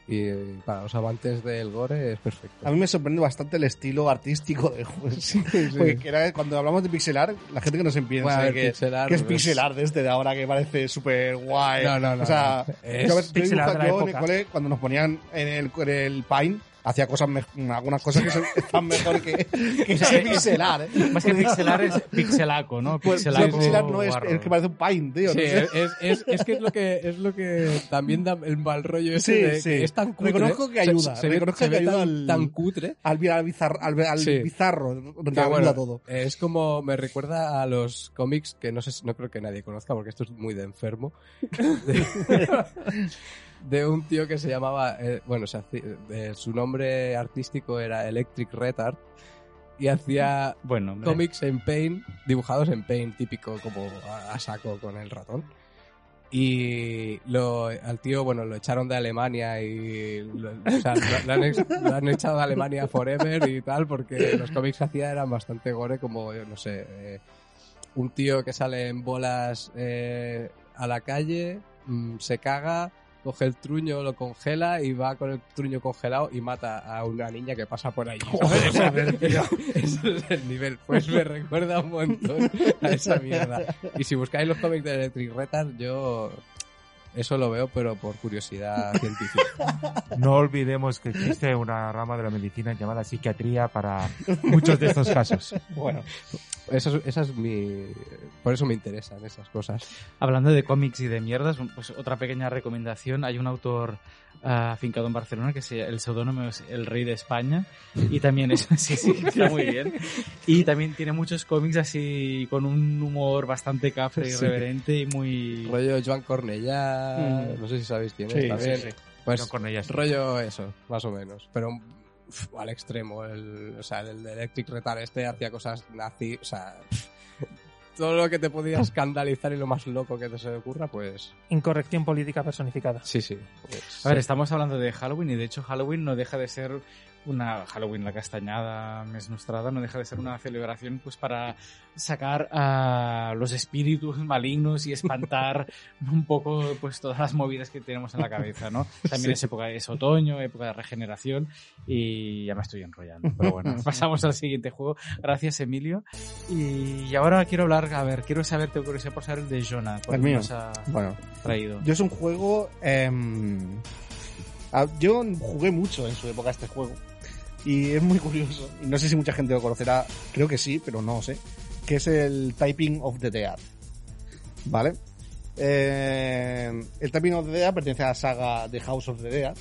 y eh, para los amantes del gore es perfecto. A mí me sorprende bastante el estilo artístico del juego. Sí, sí. Porque era- cuando hablamos de pixel art, la gente que nos empieza Bueno, a a ver, que, pixel art, que es pues- pixel art este de ahora que parece súper guay. No, no, no, O sea, no. Es yo, yo yo en el época. cole, cuando nos ponían en el, en el Paint, hacía cosas me- algunas cosas que son, están mejor que, que ese pixel art. ¿eh? Más que pixelar es pixelaco, ¿no? Pues Pixelaco sí, pixel art no es, es que parece un Paint, tío. Sí, no sé. es, es, es que es lo que es lo que también da el mal rollo ese Sí, de sí. que es tan cutre. Reconozco que Se- ayuda, se ve- reconozco se que ve ayuda tan, al- tan cutre. Al, al, bizarro, al, al Sí. bizarro, donde que, ayuda bueno, todo. Es como me recuerda a los cómics que no sé, no creo que nadie conozca porque esto es muy de enfermo. De, un tío que se llamaba, eh, bueno, hacía- eh, su nombre artístico era Electric Retard y hacía Bueno, hombre. cómics en Paint, dibujados en Paint, típico como a, a saco con el ratón. Y lo, al tío, bueno, lo echaron de Alemania y lo, o sea, lo, lo han, ex- lo han echado de Alemania forever y tal, porque los cómics que hacía eran bastante gore, como, yo no sé, eh, un tío que sale en bolas eh, a la calle, mm, se caga, coge el truño, lo congela y va con el truño congelado y mata a una niña que pasa por ahí. ¿sabes? Ese es el nivel. Pues me recuerda un montón a esa mierda. Y si buscáis los cómics de Electric Retard, yo Eso lo veo, pero por curiosidad científica. No olvidemos que existe una rama de la medicina llamada psiquiatría para muchos de estos casos. Bueno, Eso, es- esa es mi... Por eso me interesan esas cosas. Hablando de cómics y de mierdas, pues otra pequeña recomendación. Hay un autor afincado en Barcelona que se, el seudónimo es El Rey de España. Y también es, sí, sí, está muy bien. Y también tiene muchos cómics así con un humor bastante cafre, Sí. irreverente y muy... Rollo Joan Cornellá, Mm. no sé si sabéis quién es sí, también. sí. Pues No con ellas. rollo eso, más o menos. Pero al extremo. El, o sea, el de Electric Retar este hacía cosas nazi. O sea, todo lo que te podía escandalizar y lo más loco que te se ocurra, pues Incorrección política personificada. sí, sí. Pues, A ver, estamos hablando de Halloween y de hecho Halloween no deja de ser una Halloween la castañada mesnostrada no deja de ser una celebración pues para sacar a los espíritus malignos y espantar un poco pues todas las movidas que tenemos en la cabeza, ¿no? También es época es otoño, época de regeneración y ya me estoy enrollando, pero bueno, pasamos al siguiente juego. Gracias Emilio. Y ahora quiero hablar, a ver, quiero saber, tengo curiosidad por saber el de Jonah, ¿cuál El mío. nos ha bueno. traído? Yo es un juego. em, yo jugué mucho en su época este juego. Y es muy curioso. Y no sé si mucha gente lo conocerá. Creo que sí, pero no sé. Que es el Typing of the Dead. ¿Vale? Eh, el Typing of the Dead pertenece a la saga The House of the Dead.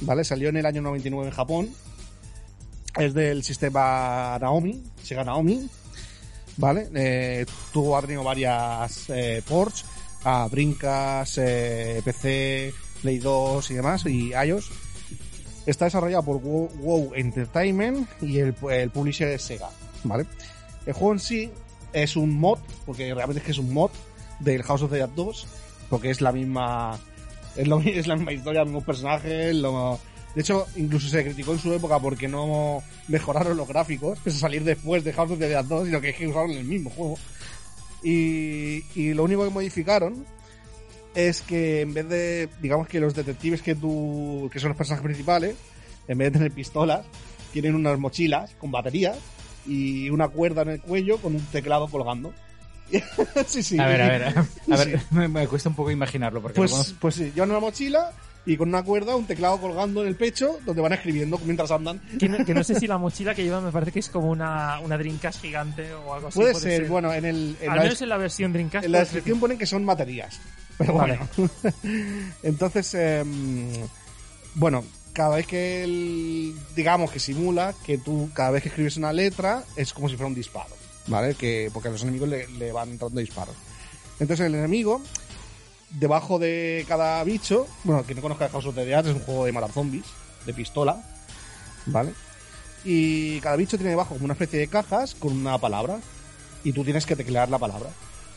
¿Vale? Salió en el año 99 en Japón. Es del sistema Naomi, Sega Naomi. ¿Vale? Eh, tuvo, ha tenido varias eh, ports a Brincas, eh, PC, Play 2 y demás, y iOS. Está desarrollado por WoW, Entertainment y el, el publisher es Sega, ¿vale? El juego en sí es un mod, porque realmente es que es un mod del House of the Dead 2, porque es la misma es, lo- es la misma historia, los mismos personajes, lo- de hecho, incluso se criticó en su época porque no mejoraron los gráficos, que es salir después de House of the Dead 2, sino que es que usaron el mismo juego. Y, y lo único que modificaron es que en vez de, digamos que los detectives que tú, que son los personajes principales, en vez de tener pistolas, tienen unas mochilas con baterías y una cuerda en el cuello con un teclado colgando. sí, sí. A ver, a ver, a ver, me, me cuesta un poco imaginarlo porque Pues, conozco. pues sí, llevan una mochila y con una cuerda, un teclado colgando en el pecho, donde van escribiendo mientras andan. Que no, que no sé si la mochila que lleva me parece que es como una, una Dreamcast gigante o algo así. puede, ser, bueno, en el, en Al la, menos en la versión Dreamcast. en la descripción ponen que son baterías. Pero Vale. bueno. Entonces, em, bueno, cada vez que el, digamos que simula que tú, cada vez que escribes una letra, es como si fuera un disparo, ¿vale? Que, porque a los enemigos le, le van entrando disparos. Entonces el enemigo, debajo de cada bicho, bueno, quien no conozca House of the Dead, es un juego de matar zombies, de pistola, ¿vale? Y cada bicho tiene debajo como una especie de cajas con una palabra, y tú tienes que teclear la palabra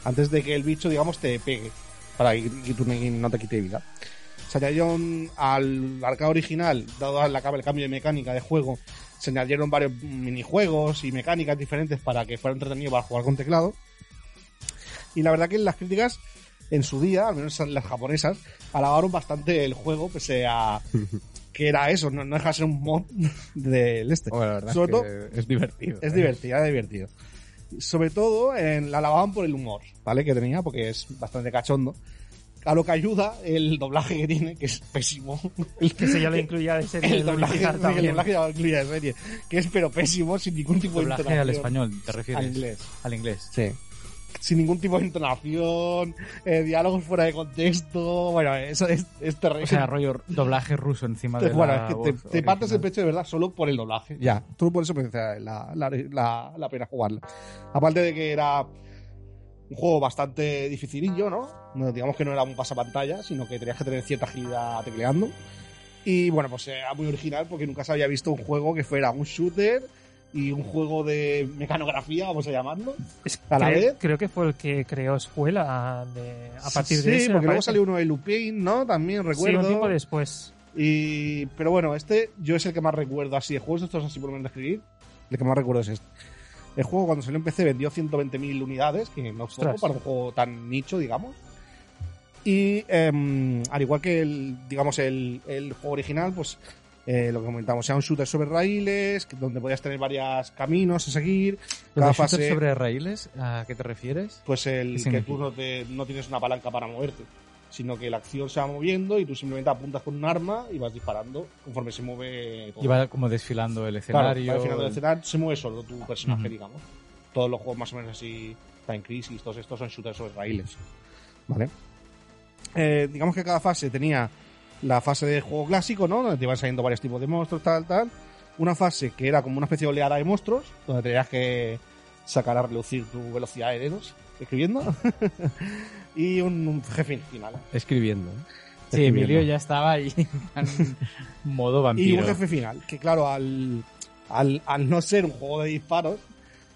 antes de que el bicho, digamos, te pegue para que, que tú no- te quite vida. Se añadieron al arcade original, dado el cambio de mecánica de juego, se añadieron varios minijuegos y mecánicas diferentes para que fuera entretenido para jugar con teclado. Y la verdad que las críticas en su día, al menos las japonesas, alabaron bastante el juego, pese a que era eso, no, no deja de ser un mod del este. Bueno, la verdad Sobre es todo- que es divertido. Es ¿eh? divertido, es divertido. Sobre todo en, la alababan por el humor, ¿vale? Que tenía, porque es bastante cachondo. A lo que ayuda el doblaje que tiene, que es pésimo. El, Que se ya lo incluía de serie el de doblaje, unificar el también. doblaje ya lo incluía de serie, que es pero pésimo, sin ningún tipo de Doblaje entonación. al español, ¿te refieres? Al inglés. Al inglés. Sí. Sin ningún tipo de entonación, eh, diálogos fuera de contexto. Bueno, eso es, es terrible. O sea, rollo doblaje ruso encima de bueno, la es que te, voz te partes el pecho de verdad solo por el doblaje. Ya, tú por eso merece la, la, la, la pena jugarlo. Aparte de que era un juego bastante dificilillo, ¿no? No, Digamos que no era un pasapantalla, sino que tenías que tener cierta agilidad tecleando. Y bueno, pues era muy original porque nunca se había visto un juego que fuera un shooter y un juego de mecanografía, vamos a llamarlo. Es- a la cre- vez. Creo que fue el que creó Escuela de, a partir sí, de ese. me porque luego salió uno de Lupin, ¿no? También Sí, recuerdo. un tiempo después. Y, pero bueno, este yo es el que más recuerdo así de juegos estos así por lo menos de escribir. El que más recuerdo es este. El juego cuando salió en PC vendió 120.000 unidades, que no es para un juego tan nicho, digamos. Y em, al igual que el, digamos, el, el juego original, pues eh, lo que comentamos, sea un shooter sobre raíles, donde podías tener varios caminos a seguir. ¿Lo Cada de shooter fase, sobre raíles? ¿A qué te refieres? pues el ¿Qué que tú no, te- no tienes una palanca para moverte, sino que la acción se va moviendo y tú simplemente apuntas con un arma y vas disparando conforme se mueve todo. Y va como desfilando el Claro, escenario. va al final del escenario se mueve solo tu personaje, Ujú. digamos. Todos los juegos más o menos así, Time Crisis, todos estos son shooters sobre raíles. ¿Vale? Eh, digamos que cada fase tenía la fase de juego clásico, ¿no? Donde te iban saliendo varios tipos de monstruos, tal, tal. Una fase que era como una especie de oleada de monstruos, donde tenías que sacar a relucir tu velocidad de dedos escribiendo. y un, un jefe final. Escribiendo. ¿eh? Sí, Emilio ya estaba ahí en modo Y vampiro. un jefe final, que claro, al, al, al no ser un juego de disparos,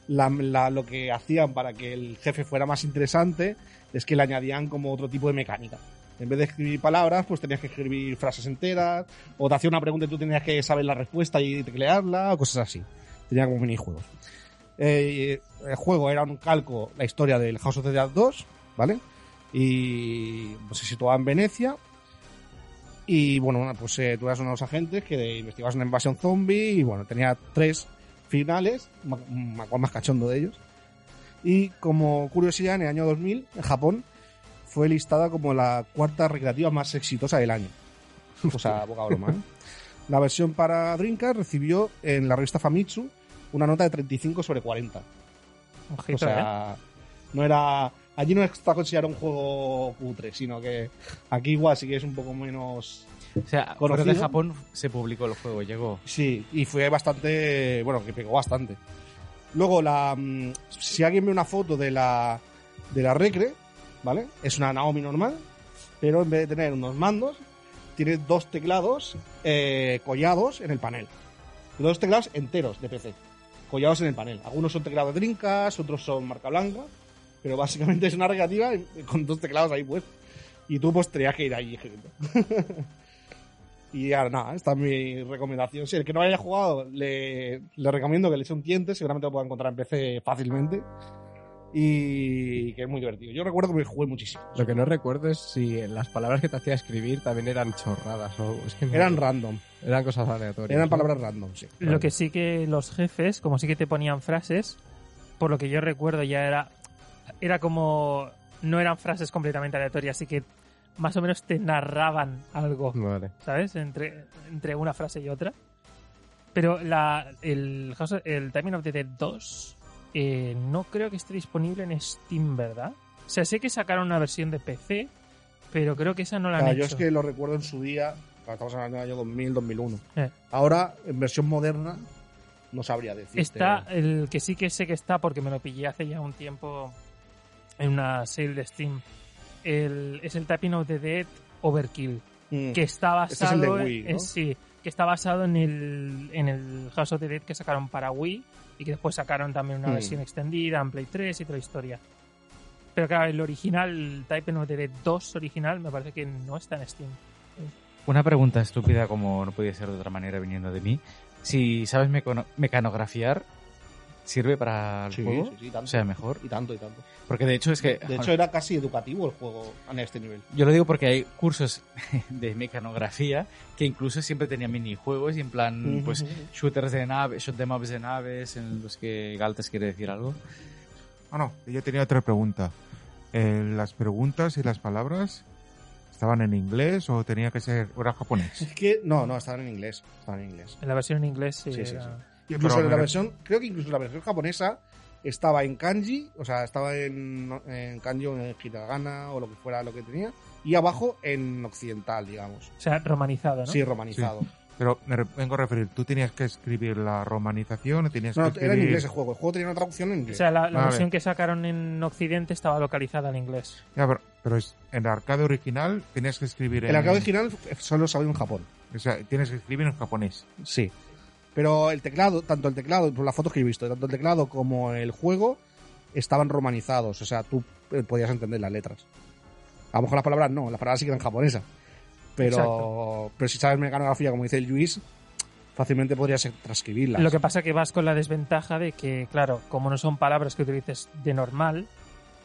la- la- lo que hacían para que el jefe fuera más interesante es que le añadían como otro tipo de mecánica. En vez de escribir palabras, pues tenías que escribir frases enteras, o te hacía una pregunta y tú tenías que saber la respuesta y teclearla, o cosas así. Tenía como minijuegos. Eh, el juego era un calco, la historia del House of the Dead 2, ¿vale? Y pues, se situaba en Venecia, y bueno, pues eh, tú eras unos agentes que investigabas una invasión zombie y bueno, tenía tres finales, cual más cachondo de ellos. Y como curiosidad, en el año 2000, en Japón, fue listada como la cuarta recreativa más exitosa del año. O sea, poca broma, ¿eh? La versión para Dreamcast recibió en la revista Famitsu una nota de 35 sobre 40. Ojito, O ¿eh? sea, no era. Allí no está considerado un juego cutre, sino que aquí igual sí que es un poco menos. O sea, conocido. de Japón se publicó el juego, llegó. Sí, y fue bastante. Bueno, que pegó bastante. Luego, la, mm, si alguien ve una foto de la, de la Recre, ¿vale? Es una Naomi normal, pero en vez de tener unos mandos, tiene dos teclados eh, collados en el panel. Dos teclados enteros de PC, collados en el panel. Algunos son teclados de Drinkas, otros son marca blanca, pero básicamente es una recreativa con dos teclados ahí puestos. Y tú pues tenías que ir ahí. Y ahora nada, esta es mi recomendación. Si el que no haya jugado, le, le recomiendo que le eche un tiente, seguramente lo pueda encontrar en PC fácilmente. Y que es muy divertido. Yo recuerdo que me jugué muchísimo. Lo que no recuerdo es si las palabras que te hacía escribir también eran chorradas o es que no- Eran random, eran cosas aleatorias. eran ¿no? palabras random, sí. Lo que sí que los jefes, como sí que te ponían frases, por lo que yo recuerdo ya era era como no eran frases completamente aleatorias, así que más o menos te narraban algo, Vale. ¿sabes? Entre, entre una frase y otra. Pero la, el, el Timing of the Dead 2 eh, no creo que esté disponible en Steam, ¿verdad? O sea, sé que sacaron una versión de PC, pero creo que esa no la han Claro, yo hecho. es que lo recuerdo en su día, estamos hablando del año 2000, 2001. Eh. Ahora, en versión moderna, no sabría decirte. Está el que sí que sé que está porque me lo pillé hace ya un tiempo en una sale de Steam. El, es el Typing of the Dead Overkill, Mm. que está Este es el de basado Wii, en, ¿no? sí, que está basado en el en el House of the Dead que sacaron para Wii y que después sacaron también una Mm. versión extendida en Play 3 y toda la historia. Pero claro, el original, el the Dead 2 original, me parece que no está en Steam. Una pregunta estúpida, como no podía ser de otra manera viniendo de mí. Si sabes mecono- mecanografiar, ¿sirve para el Sí, juego? sí, sí, tanto. O sea, mejor. Y tanto, y tanto. Porque de hecho es que... De hecho, era casi educativo el juego en este nivel. Yo lo digo porque hay cursos de mecanografía que incluso siempre tenían minijuegos y en plan, pues, shooters de naves, shoot them ups de naves en los que Galtes quiere decir algo. Ah, no, yo tenía otra pregunta. Eh, ¿Las preguntas y las palabras estaban en inglés o tenía que ser o era japonés? Es que, no, no, estaban en inglés. Estaban en inglés. En la versión en inglés sí, Sí, sí, era- sí. Incluso Pero en la versión, creo que incluso la versión japonesa estaba en kanji, o sea, estaba en, en kanji o en hiragana o lo que fuera lo que tenía, y abajo en occidental, digamos. O sea, romanizado, ¿no? Sí, romanizado. Pero me vengo a referir, ¿tú tenías que escribir la romanización o tenías No, no, que era en escribir...? inglés el juego. El juego tenía una traducción en O inglés. sea, la, versión que sacaron en Occidente estaba localizada en inglés. Ya, pero, pero es, en el arcade original tenías que escribir en... el arcade original solo salió en Japón. O sea, tienes que escribir en japonés. Sí. Pero el teclado, tanto el teclado, por las fotos que he visto, tanto el teclado como el juego estaban romanizados. O sea, tú eh, podías entender las letras. A lo mejor las palabras no, las palabras sí que eran japonesas. Pero, Exacto. pero si sabes mecanografía, como dice el Luis, fácilmente podrías transcribirlas. Lo que pasa que vas con la desventaja de que, claro, como no son palabras que utilices de normal,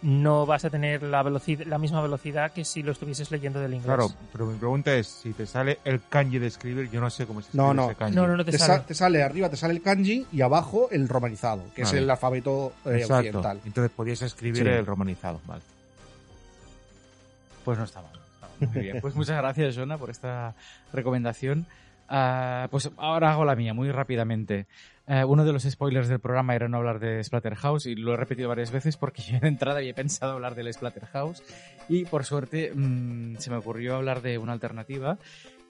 no vas a tener la velocidad, la misma velocidad que si lo estuvieses leyendo del inglés. Claro, pero mi pregunta es, si te sale el kanji de escribir, yo no sé cómo se escribe No, no. ese kanji. No, no, no te, te, sale. sa- te sale arriba, te sale el kanji y abajo el romanizado, que Vale. es el alfabeto eh, Exacto. occidental. Entonces podías escribir Sí. el romanizado, vale. Pues no está mal. no está mal. Muy bien, pues muchas gracias, Jonah, por esta recomendación. Ah, pues ahora hago la mía, muy rápidamente. Eh, uno de los spoilers del programa era no hablar de Splatterhouse y lo he repetido varias veces porque yo de entrada había pensado hablar del Splatterhouse y por suerte mm, se me ocurrió hablar de una alternativa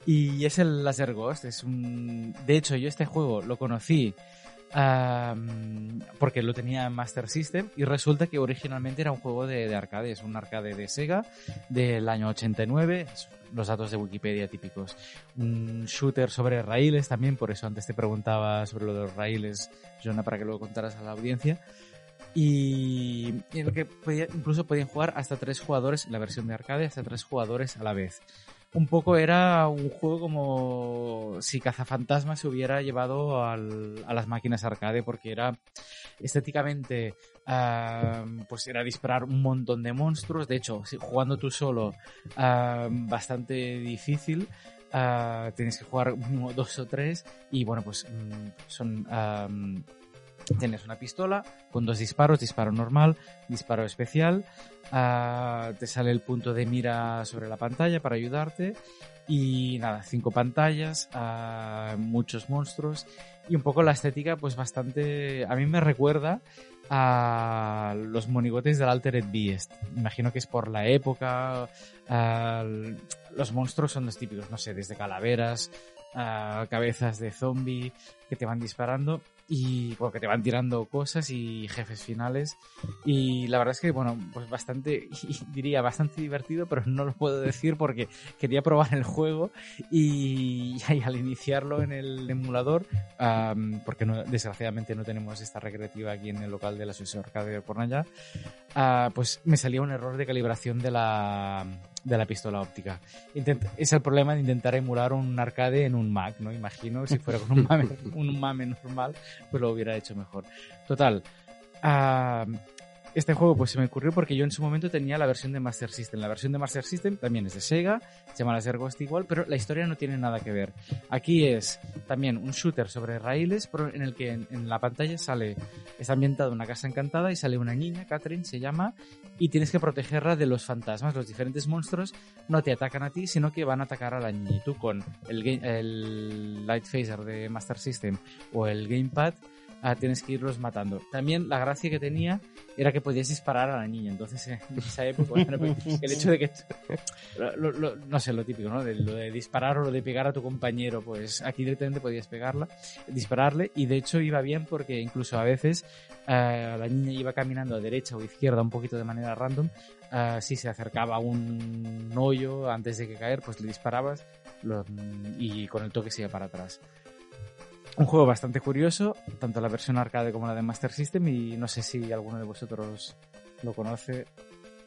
y es el Laser Ghost. Es un... De hecho, yo este juego lo conocí am, porque lo tenía en Master System y resulta que originalmente era un juego de, de arcade, es un arcade de Sega del año 89, los datos de Wikipedia típicos. Un shooter sobre raíles también, por eso antes te preguntaba sobre lo de los raíles, Jonah, para que lo contaras a la audiencia. Y en el que podía- incluso podían jugar hasta tres jugadores, la versión de arcade, hasta tres jugadores a la vez. Un poco era un juego como si Cazafantasmas se hubiera llevado a las máquinas arcade, porque era estéticamente, pues era disparar un montón de monstruos. De hecho, jugando tú solo, bastante difícil. Ah, tienes que jugar dos o tres y bueno, pues mm, son... Tienes una pistola con dos disparos, disparo normal, disparo especial. ah, te sale el punto de mira sobre la pantalla para ayudarte. Y nada, cinco pantallas, ah, muchos monstruos. Y un poco la estética, pues bastante. A mí me recuerda a los monigotes del Altered Beast. Imagino que es por la época. ah, los monstruos son los típicos, no sé, desde calaveras, ah, cabezas de zombie que te van disparando y bueno, que te van tirando cosas y jefes finales. Y la verdad es que bueno pues bastante diría bastante divertido pero no lo puedo decir porque quería probar el juego y, y al iniciarlo en el emulador am, porque no- desgraciadamente no tenemos esta recreativa aquí en el local de la Asociación Arcade de Cornellá ah, pues me salía un error de calibración de la de la pistola óptica Intent- es el problema de intentar emular un arcade en un Mac, ¿no? Imagino, si fuera con un mame, un mame normal, pues lo hubiera hecho mejor. Total, ah, este juego pues se me ocurrió porque yo en su momento tenía la versión de Master System. La versión de Master System también es de Sega, se llama Laser Ghost igual, pero la historia no tiene nada que ver. Aquí es también un shooter sobre raíles, en el que en, la pantalla sale, está ambientado una casa encantada y sale una niña, Catherine se llama, y tienes que protegerla de los fantasmas. Los diferentes monstruos no te atacan a ti, sino que van a atacar a la niña. Y tú con el, el Light Phaser de Master System o el Gamepad ah, tienes que irlos matando. También la gracia que tenía era que podías disparar a la niña. Entonces, eh, en esa época, bueno, pues, el hecho de que. lo- no sé, lo típico, ¿no? De, lo de disparar o lo de pegar a tu compañero, pues aquí directamente podías pegarla, dispararle. Y de hecho iba bien porque incluso a veces eh, la niña iba caminando a derecha o izquierda un poquito de manera random. ah, si se acercaba a un hoyo antes de que caer, pues le disparabas y con el toque se iba para atrás. Un juego bastante curioso, tanto la versión arcade como la de Master System, y no sé si alguno de vosotros lo conoce.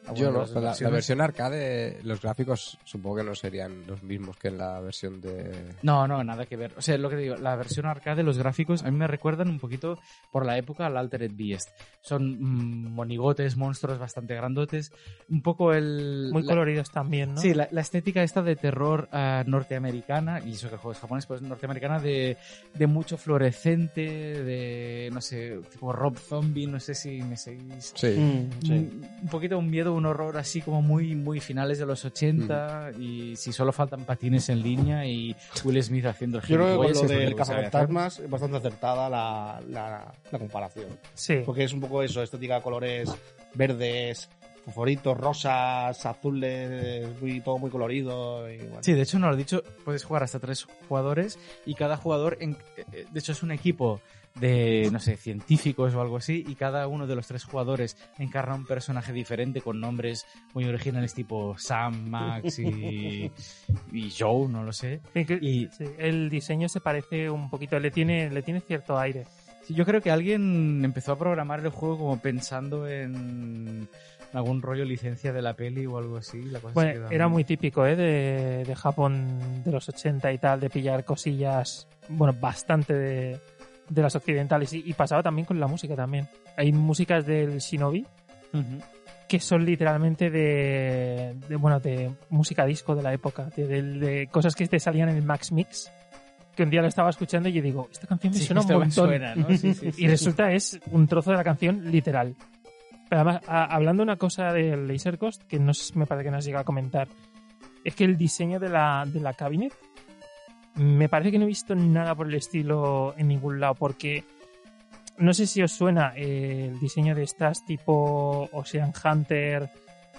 Alguna Yo no, la, la versión arcade, los gráficos supongo que no serían los mismos que en la versión de... No, no, nada que ver. O sea, lo que digo, la versión arcade, los gráficos, a mí me recuerdan un poquito por la época al Altered Beast. Son mm, monigotes, monstruos bastante grandotes. Un poco el. Muy la- coloridos también, ¿no? Sí, la, la estética esta de terror ah, norteamericana, y eso que el juego es japonés, pues norteamericana de, de mucho fluorescente, de, no sé, tipo Rob Zombie, no sé si me seguís. Sí. Mm, sí. Un, un poquito un miedo, un horror así como muy, muy finales de los 80 y si solo faltan patines en línea y Will Smith haciendo el Yo creo que con lo del cazafantasmas es bastante acertada la, la, la comparación. Sí. Porque es un poco eso, estética, colores verdes, fosforitos, rosas, azules, muy, todo muy colorido. Y, bueno. Sí, de hecho no lo he dicho, puedes jugar hasta tres jugadores y cada jugador, en- eh, de hecho es un equipo de, no sé, científicos o algo así y cada uno de los tres jugadores encarna un personaje diferente con nombres muy originales tipo Sam, Max y, y Joe, no lo sé. Sí, que- Y- sí, el diseño se parece un poquito, le tiene, le tiene cierto aire. Sí, yo creo que alguien empezó a programar el juego como pensando en algún rollo licencia de la peli o algo así. La cosa se Bueno, era muy típico ¿eh? de, de Japón de los 80 y tal, de pillar cosillas, bueno, bastante de, de las occidentales. Y, y pasaba también con la música también. Hay músicas del Shinobi que son literalmente de, de, bueno, de música disco de la época, de, de- de cosas que te salían en el Max Mix. Que un día lo estaba escuchando y yo digo, esta canción me Sí, suena un montón. suena, ¿no? Sí, sí, sí. Y resulta es un trozo de la canción literal. Pero además, a- hablando una cosa del Laser Ghost, que no me parece que nos llega a comentar. es que el diseño de la, de la cabinet me parece que no he visto nada por el estilo en ningún lado, porque no sé si os suena eh, el diseño de estas tipo Ocean Hunter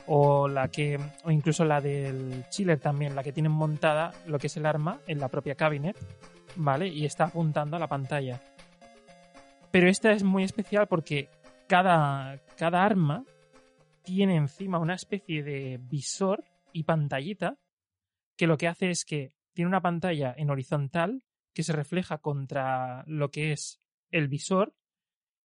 o la que o incluso la del chiller también, la que tienen montada lo que es el arma en la propia cabinet, ¿vale? Y está apuntando a la pantalla. Pero esta es muy especial porque cada, cada arma tiene encima una especie de visor y pantallita que lo que hace es que tiene una pantalla en horizontal que se refleja contra lo que es el visor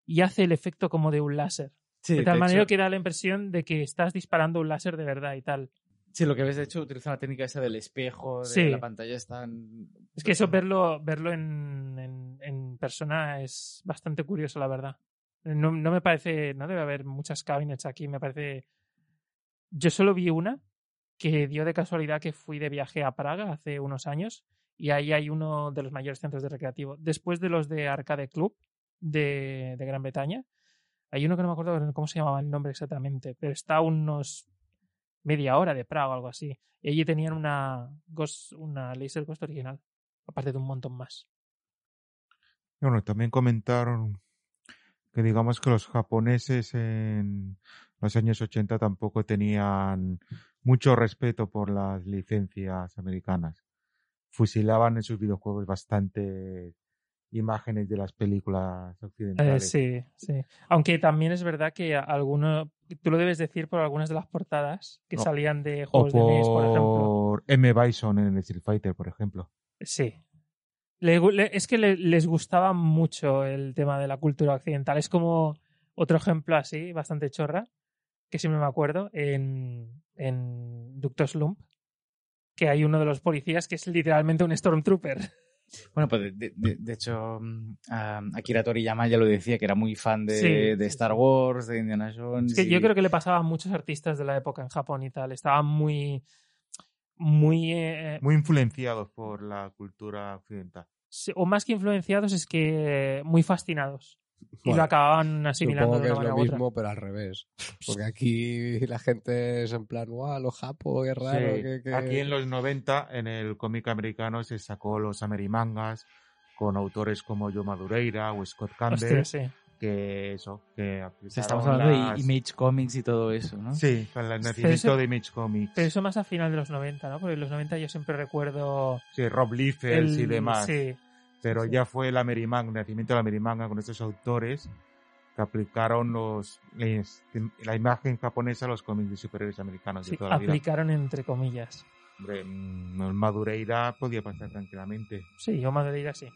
y hace el efecto como de un láser. Sí, de tal de manera hecho- que da la impresión de que estás disparando un láser de verdad y tal. Sí, lo que ves, de hecho, utiliza la técnica esa del espejo, de Sí. la pantalla está en- Es que eso verlo, verlo en, en- en persona es bastante curioso, la verdad. No, no me parece, no debe haber muchas cabinets aquí, me parece... Yo solo vi una que dio de casualidad que fui de viaje a Praga hace unos años y ahí hay uno de los mayores centros de recreativo. Después de los de Arcade Club de, de Gran Bretaña, hay uno que no me acuerdo cómo se llamaba el nombre exactamente, pero está a unos media hora de Praga o algo así. Y allí tenían una, Ghost, una Laser Ghost original, aparte de un montón más. Bueno, también comentaron que digamos que los japoneses en los años 80 tampoco tenían mucho respeto por las licencias americanas. Fusilaban en sus videojuegos bastante imágenes de las películas Eh, occidentales. sí, sí. Aunque también es verdad que alguno, tú lo debes decir por algunas de las portadas que salían de O juegos de NES, por ejemplo. por M. Bison en el Street Fighter, por ejemplo. Sí. Le gu- le- es que le- les gustaba mucho el tema de la cultura occidental. Es como otro ejemplo así, bastante chorra, que siempre me acuerdo, en, en Ducto Slump, que hay uno de los policías que es literalmente un Stormtrooper. Bueno, pues de, de- de- de hecho, ah, Akira Toriyama ya lo decía, que era muy fan de, Sí, de sí, Star sí. Wars, de Indiana Jones. Es que yo creo que le pasaba a muchos artistas de la época en Japón y tal. Estaban muy. Muy. eh, Muy influenciados por la cultura occidental. sí, o más que influenciados, es que muy fascinados. Y Bueno, lo acababan asimilando Supongo de que una es manera lo u otra. mismo, pero al revés. Porque aquí la gente es en plan, guau, los japos, qué raro. Sí, que- que-". Aquí en los 90, en el cómic americano, se sacó los Amerimangas con autores como Joe Madureira o Scott Campbell, Hostia, sí. que eso, que estamos hablando las- de Image Comics y todo eso, ¿no? Sí, con el nacimiento eso- de Image Comics. Pero eso más a final de los 90, ¿no? Porque en los 90 yo siempre recuerdo. Sí, Rob Liefeld y el- demás. Sí. Pero sí. ya fue el Amerimanga, el nacimiento del Amerimanga con estos autores que aplicaron los les- la imagen japonesa a los cómics de superhéroes americanos sí, de toda la vida. aplicaron entre comillas. Hombre, mm, el Madureira podía pasar tranquilamente. Sí, yo Madureira sí.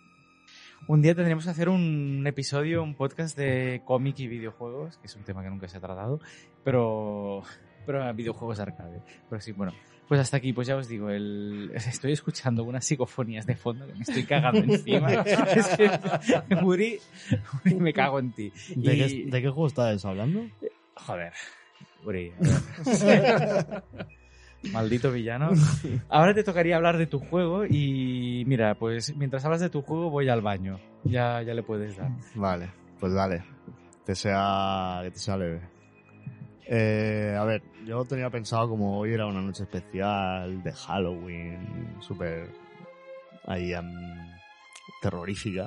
Un día tendríamos que hacer un episodio, un podcast de cómic y videojuegos, que es un tema que nunca se ha tratado, pero, pero videojuegos arcade. Pero sí, bueno, pues hasta aquí, pues ya os digo, el, estoy escuchando unas psicofonías de fondo que me estoy cagando encima. es que, Muri, Muri, me cago en ti. ¿De, Y- qué, de qué juego estabas hablando? Joder. Uri, a ver. Maldito villano. Ahora te tocaría hablar de tu juego y mira, pues mientras hablas de tu juego voy al baño. Ya, ya le puedes dar. Vale, pues dale. Que sea, que te sea leve. Eh, a ver, yo tenía pensado como hoy era una noche especial de Halloween, súper ahí em, terrorífica.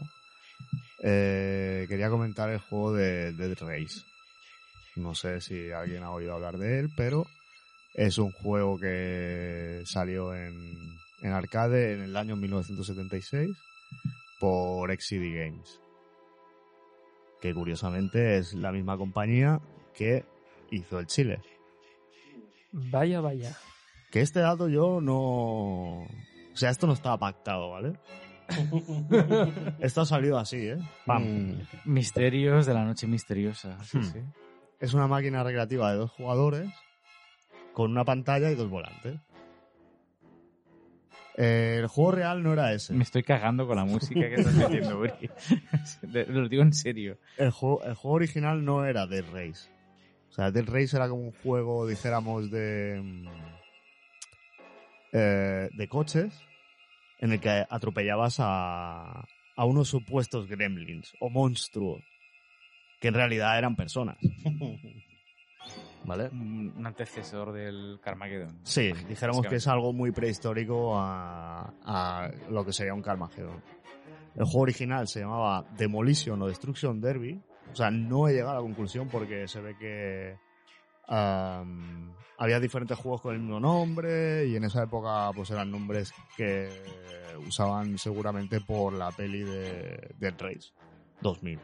Eh, quería comentar el juego de Dead Race. No sé si alguien ha oído hablar de él, pero es un juego que salió en, en arcade en el año 1976 por XCD Games que curiosamente es la misma compañía que hizo el Chile. Vaya, vaya. Que este dato yo no... O sea, esto no estaba pactado, ¿vale? Esto ha salido así, ¿eh? Pam. Misterios de la noche misteriosa. Sí, Hmm. sí. Es una máquina recreativa de dos jugadores con una pantalla y dos volantes. Eh, el juego real no era ese. Me estoy cagando con la música que estás metiendo, Uri. De- Lo digo en serio. El juego, el juego original no era Dead Race. O sea, Dead Race era como un juego, dijéramos, de. mm, eh, de coches en el que atropellabas a, a unos supuestos gremlins o monstruos que en realidad eran personas. ¿vale? Un un antecesor del Carmageddon. Sí, dijéramos que es algo muy prehistórico a, a lo que sería un Carmageddon. El juego original se llamaba Demolition o Destruction Derby. O sea, no he llegado a la conclusión porque se ve que había diferentes juegos con el mismo nombre y en esa época pues eran nombres que usaban seguramente por la peli de Dead Race 2000,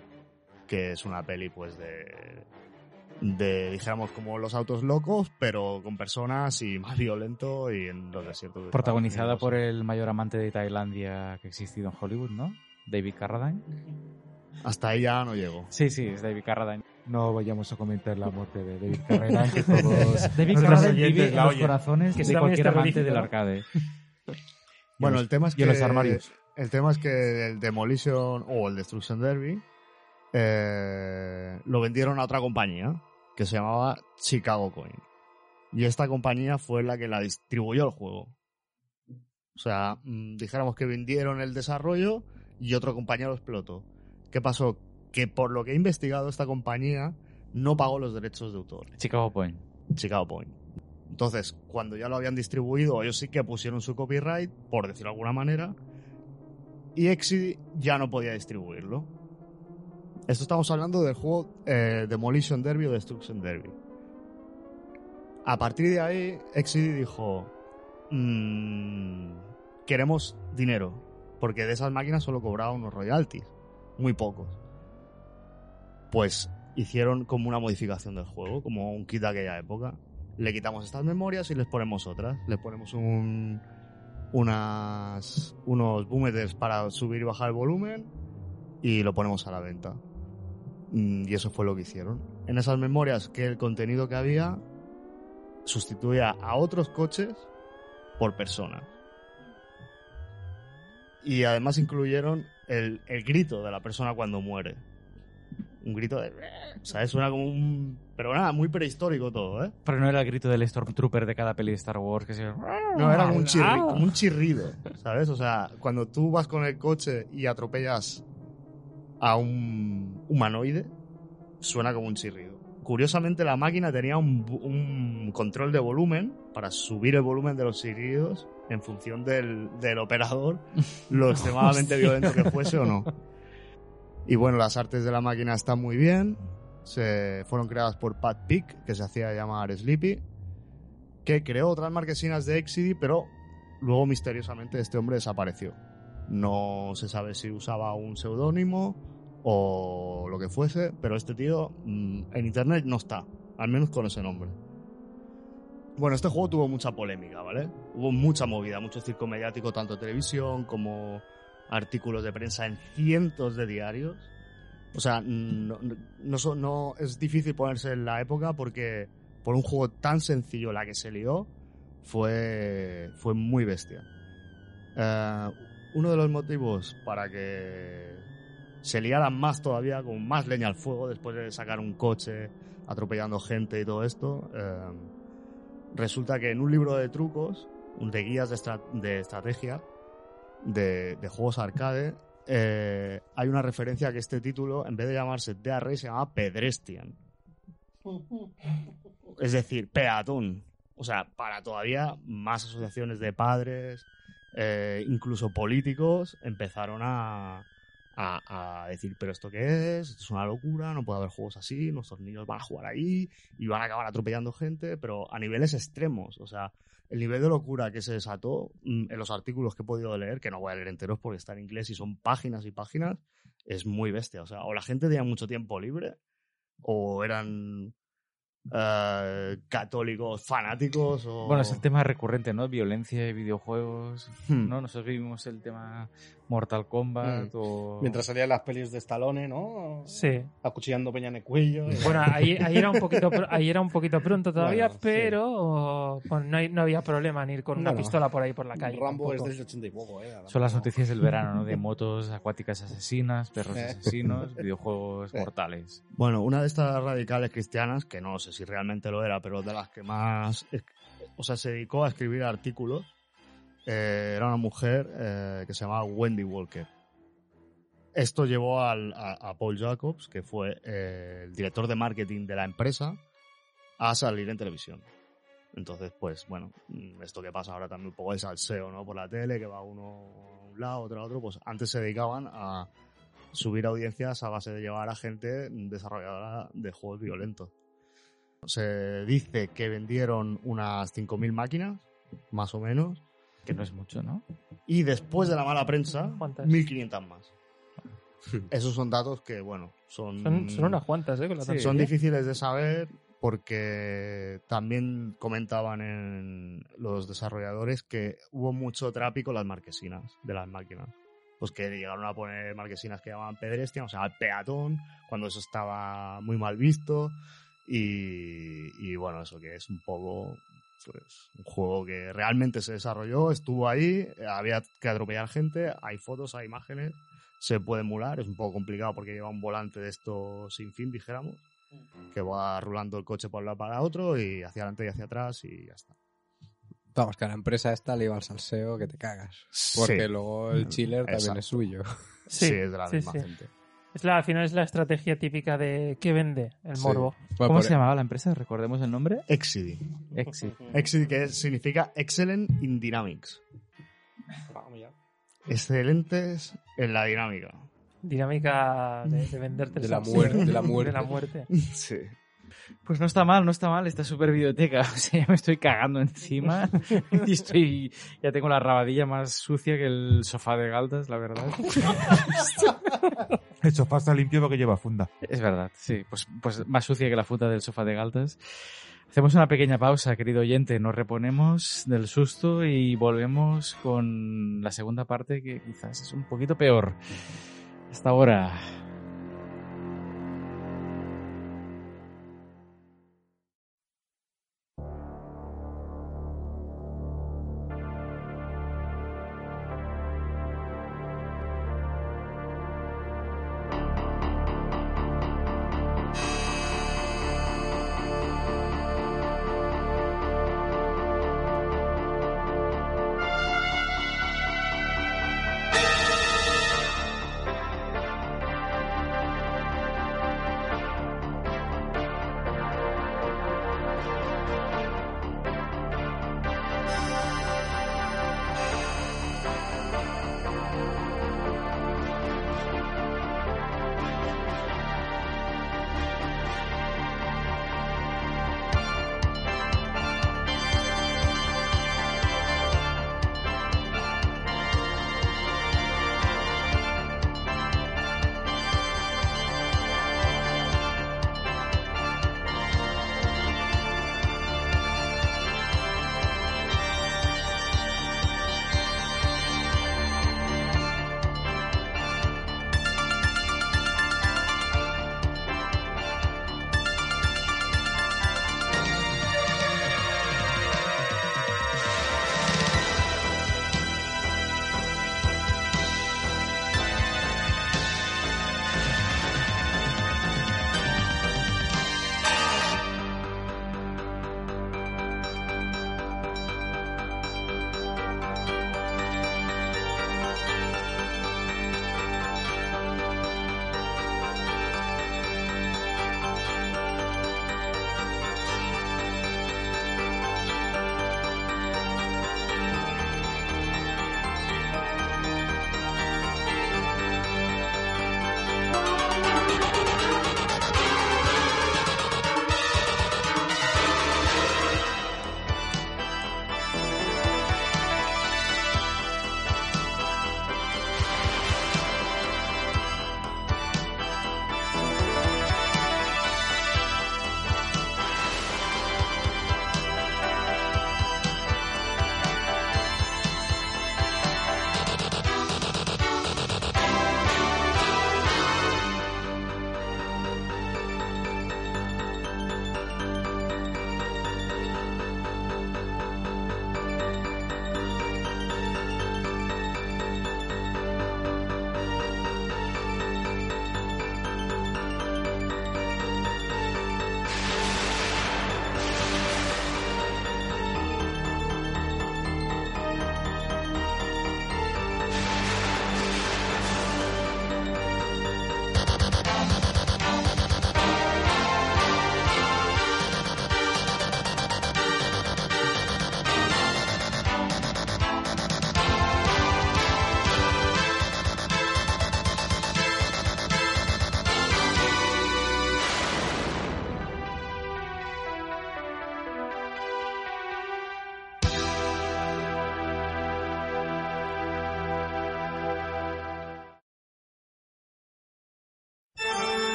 que es una peli pues de de, dijéramos, como los autos locos, pero con personas y más violento y en los desiertos. de Protagonizada por el mayor amante de Tailandia que ha existido en Hollywood, ¿no? David Carradine. Hasta ahí ya no llego. Sí, sí, es David Carradine. No vayamos a comentar la muerte de David Carradine, que todos David Carradine vive en los corazones Que de cualquier es amante del ¿no? arcade. Bueno, el tema es y que. en los armarios. El tema es que el Demolition o el Destruction Derby eh, lo vendieron a otra compañía que se llamaba Chicago Coin. Y esta compañía fue la que la distribuyó el juego. O sea, mm, dijéramos que vendieron el desarrollo y otro compañero lo explotó. ¿Qué pasó? Que por lo que he investigado, esta compañía no pagó los derechos de autor. Chicago Point. Chicago Point. Entonces, cuando ya lo habían distribuido, ellos sí que pusieron su copyright, por decirlo de alguna manera, y Exidy ya no podía distribuirlo. Esto estamos hablando del juego eh, Demolition Derby o Destruction Derby. A partir de ahí, Exidy dijo, "Mm, queremos dinero, porque de esas máquinas solo cobraba unos royalties, muy pocos. Pues hicieron como una modificación del juego, como un kit de aquella época. Le quitamos estas memorias y les ponemos otras. Les ponemos un, unas, unos boomers para subir y bajar el volumen y lo ponemos a la venta. Mm, Y eso fue lo que hicieron. En esas memorias que el contenido que había sustituía a otros coches por personas. Y además incluyeron el, el grito de la persona cuando muere. Un grito de... ¿Sabes? Suena como un... Pero nada, muy prehistórico todo, ¿eh? Pero no era el grito del Stormtrooper de cada peli de Star Wars que se... No, era como un, chirri- como un chirrido, ¿sabes? O sea, cuando tú vas con el coche y atropellas a un humanoide, suena como un chirrido. Curiosamente, la máquina tenía un, un control de volumen para subir el volumen de los chirridos en función del, del operador, lo extremadamente violento que fuese o no. Y bueno, las artes de la máquina están muy bien. Se fueron creadas por Pat Peak, que se hacía llamar Sleepy que creó otras marquesinas de Exidy, pero luego misteriosamente este hombre desapareció. No se sabe si usaba un seudónimo o lo que fuese, pero este tío mm, en internet no está, al menos con ese nombre. Bueno, este juego tuvo mucha polémica, ¿vale? Hubo mucha movida, mucho circo mediático, tanto televisión como artículos de prensa en cientos de diarios. O sea, no, no, no- es difícil ponerse en la época porque por un juego tan sencillo la que se lió fue, fue muy bestia. Eh, uno de los motivos para que se liaran más todavía, con más leña al fuego, después de sacar un coche atropellando gente y todo esto, eh, resulta que en un libro de trucos, de guías de, estra- de estrategia, de, de juegos arcade, eh, hay una referencia a que este título, en vez de llamarse Dead Race, se llama Pedestrian. Es decir, peatón. O sea, para todavía más asociaciones de padres, eh, incluso políticos, empezaron a, a, a decir, pero ¿esto qué es? Esto es una locura, no puede haber juegos así, nuestros niños van a jugar ahí y van a acabar atropellando gente, pero a niveles extremos. O sea, el nivel de locura que se desató mm, en los artículos que he podido leer, que no voy a leer enteros porque está en inglés y son páginas y páginas, es muy bestia. O sea, o la gente tenía mucho tiempo libre, o eran eh, católicos fanáticos, o... Bueno, es el tema recurrente, ¿no? Violencia y videojuegos. Hmm. ¿No? Nosotros vivimos el tema Mortal Kombat o... Mientras salían las pelis de Stallone, ¿no? Sí. Acuchillando Peña en el cuello. Bueno, ahí, ahí era un poquito ahí era un poquito pronto todavía, Bueno, sí. pero pues, no, hay- no había problema en ir con una pistola por ahí por la calle. Rambo es tampoco. del 80 y poco, ¿eh? Son las noticias del verano, ¿no? De motos acuáticas asesinas, perros asesinos, videojuegos mortales. Bueno, una de estas radicales cristianas, que no sé si realmente lo era, pero de las que más, es- o sea, se dedicó a escribir artículos, eh, era una mujer eh, que se llamaba Wendy Walker. Esto llevó a Paul Jacobs, que fue eh, el director de marketing de la empresa, a salir en televisión. Entonces, pues bueno, mm, esto que pasa ahora también un poco de salseo, ¿no? Por la tele, que va uno a un lado, otro a otro, pues antes se dedicaban a subir audiencias a base de llevar a gente desarrolladora de juegos violentos. Se dice que vendieron unas 5.000 máquinas, más o menos, Que no es mucho, ¿no? y después de la mala prensa, ¿Cuántas? 1.500 más. Esos son datos que, bueno, son... Son, son unas cuantas, ¿eh? Con la Sí. Son difíciles de saber porque también comentaban en los desarrolladores que hubo mucho tráfico en las marquesinas de las máquinas. Pues que llegaron a poner marquesinas que llamaban pedestre, o sea, al peatón, cuando eso estaba muy mal visto. Y, y bueno, eso que es un poco pues, un juego que realmente se desarrolló, estuvo ahí, había que atropellar gente, hay fotos, hay imágenes, se puede emular, es un poco complicado porque lleva un volante de esto sin fin, dijéramos, que va rulando el coche por un lado para otro y hacia adelante y hacia atrás y ya está. Vamos, que a la empresa esta le iba al salseo que te cagas. Porque Sí. luego el chiller también Exacto. es suyo. Sí, Sí, es de la sí, misma sí. gente. Es la, al final es la estrategia típica de ¿qué vende? El Sí. morbo. Bueno, ¿Cómo se llamaba la empresa? ¿Recordemos el nombre? Exidy. Exit. Exidy que significa Excellent in Dynamics. Vamos ya. Excelentes en la dinámica. Dinámica de, de venderte el De la muerte, de la muerte. De la muerte. Sí. Pues no está mal, no está mal esta super videoteca. O sea, ya me estoy cagando encima y estoy, ya tengo la rabadilla más sucia que el sofá de Galtas, la verdad. Sofá está limpio porque lleva funda. Es verdad, sí, pues, pues más sucia que la funda del sofá de Galtas. Hacemos una pequeña pausa, querido oyente, nos reponemos del susto y volvemos con la segunda parte que quizás es un poquito peor. Hasta ahora.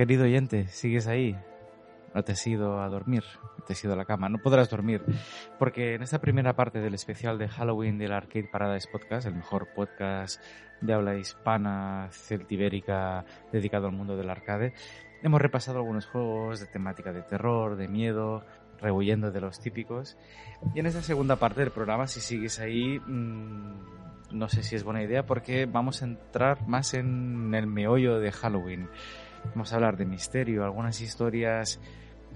Querido oyente, ¿sigues ahí? No te has ido a dormir, te has ido a la cama, no podrás dormir, porque en esta primera parte del especial de Halloween del Arcade Paradise Podcast, el mejor podcast de habla hispana, celtibérica, dedicado al mundo del arcade, hemos repasado algunos juegos de temática de terror, de miedo, rehuyendo de los típicos. Y en esta segunda parte del programa, si sigues ahí, mmm, no sé si es buena idea, porque vamos a entrar más en el meollo de Halloween. Vamos a hablar de misterio, algunas historias,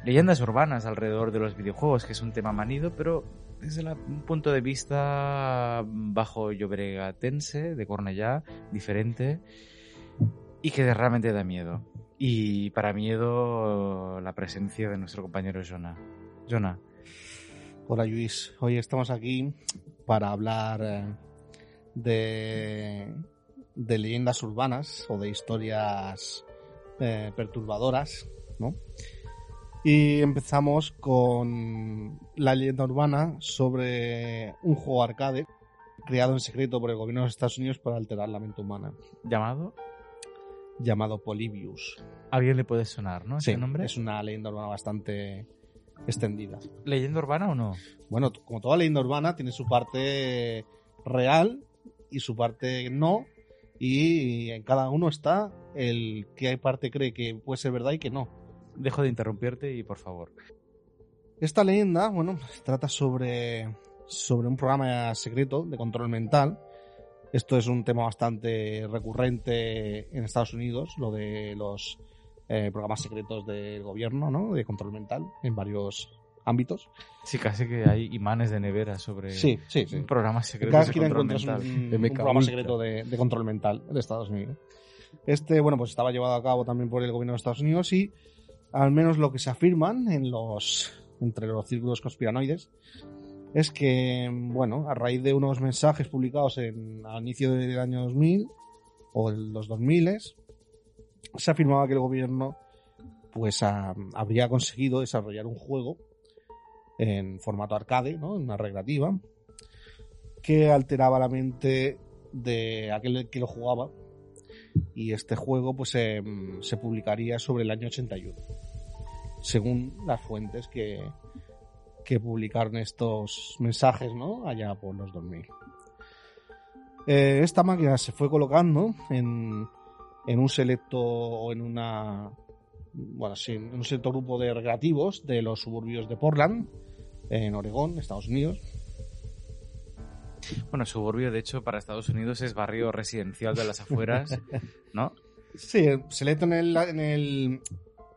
leyendas urbanas alrededor de los videojuegos, que es un tema manido, pero desde la- un punto de vista bajo llobregatense, de Cornellá, diferente, y que realmente da miedo. Y para miedo, la presencia de nuestro compañero Jonah. Jonah, Hola Luis, hoy estamos aquí para hablar eh, de, de leyendas urbanas o de historias eh, perturbadoras, ¿no? Y empezamos con la leyenda urbana sobre un juego arcade creado en secreto por el gobierno de los Estados Unidos para alterar la mente humana, llamado, llamado Polybius. ¿a alguien le puede sonar, ¿no? Sí, Ese nombre. es una leyenda urbana bastante extendida. ¿Leyenda urbana o no? Bueno, como toda leyenda urbana, tiene su parte real y su parte no. Y en cada uno está el que hay parte cree que puede ser verdad y que no. Dejo de interrumpirte y por favor. Esta leyenda, bueno, trata sobre, sobre un programa secreto de control mental. Esto es un tema bastante recurrente en Estados Unidos, lo de los eh, programas secretos del gobierno, ¿no? De control mental en varios ámbitos. Sí, casi que hay imanes de nevera sobre Sí, sí, sí. programas secretos cada de esquina control encuentras mental. un, un programa secreto de, de control mental de Estados Unidos. Este, bueno, pues estaba llevado a cabo también por el gobierno de Estados Unidos y al menos lo que se afirman en los entre los círculos conspiranoides es que, bueno, a raíz de unos mensajes publicados en, al inicio del año 2000 o en los 2000 se afirmaba que el gobierno pues a- habría conseguido desarrollar un juego en formato arcade, ¿no? En una recreativa que alteraba la mente de aquel que lo jugaba y este juego pues se, publicaría sobre el año 81 según las fuentes que, que publicaron estos mensajes ¿no? allá por los 2000 Eh, esta máquina se fue colocando en, en un selecto o en una bueno sí, en un selecto grupo de recreativos de los suburbios de Portland en Oregón, Estados Unidos Bueno, suburbio, de hecho, para Estados Unidos es barrio residencial de las afueras, ¿no? Sí, selecto en el, en el,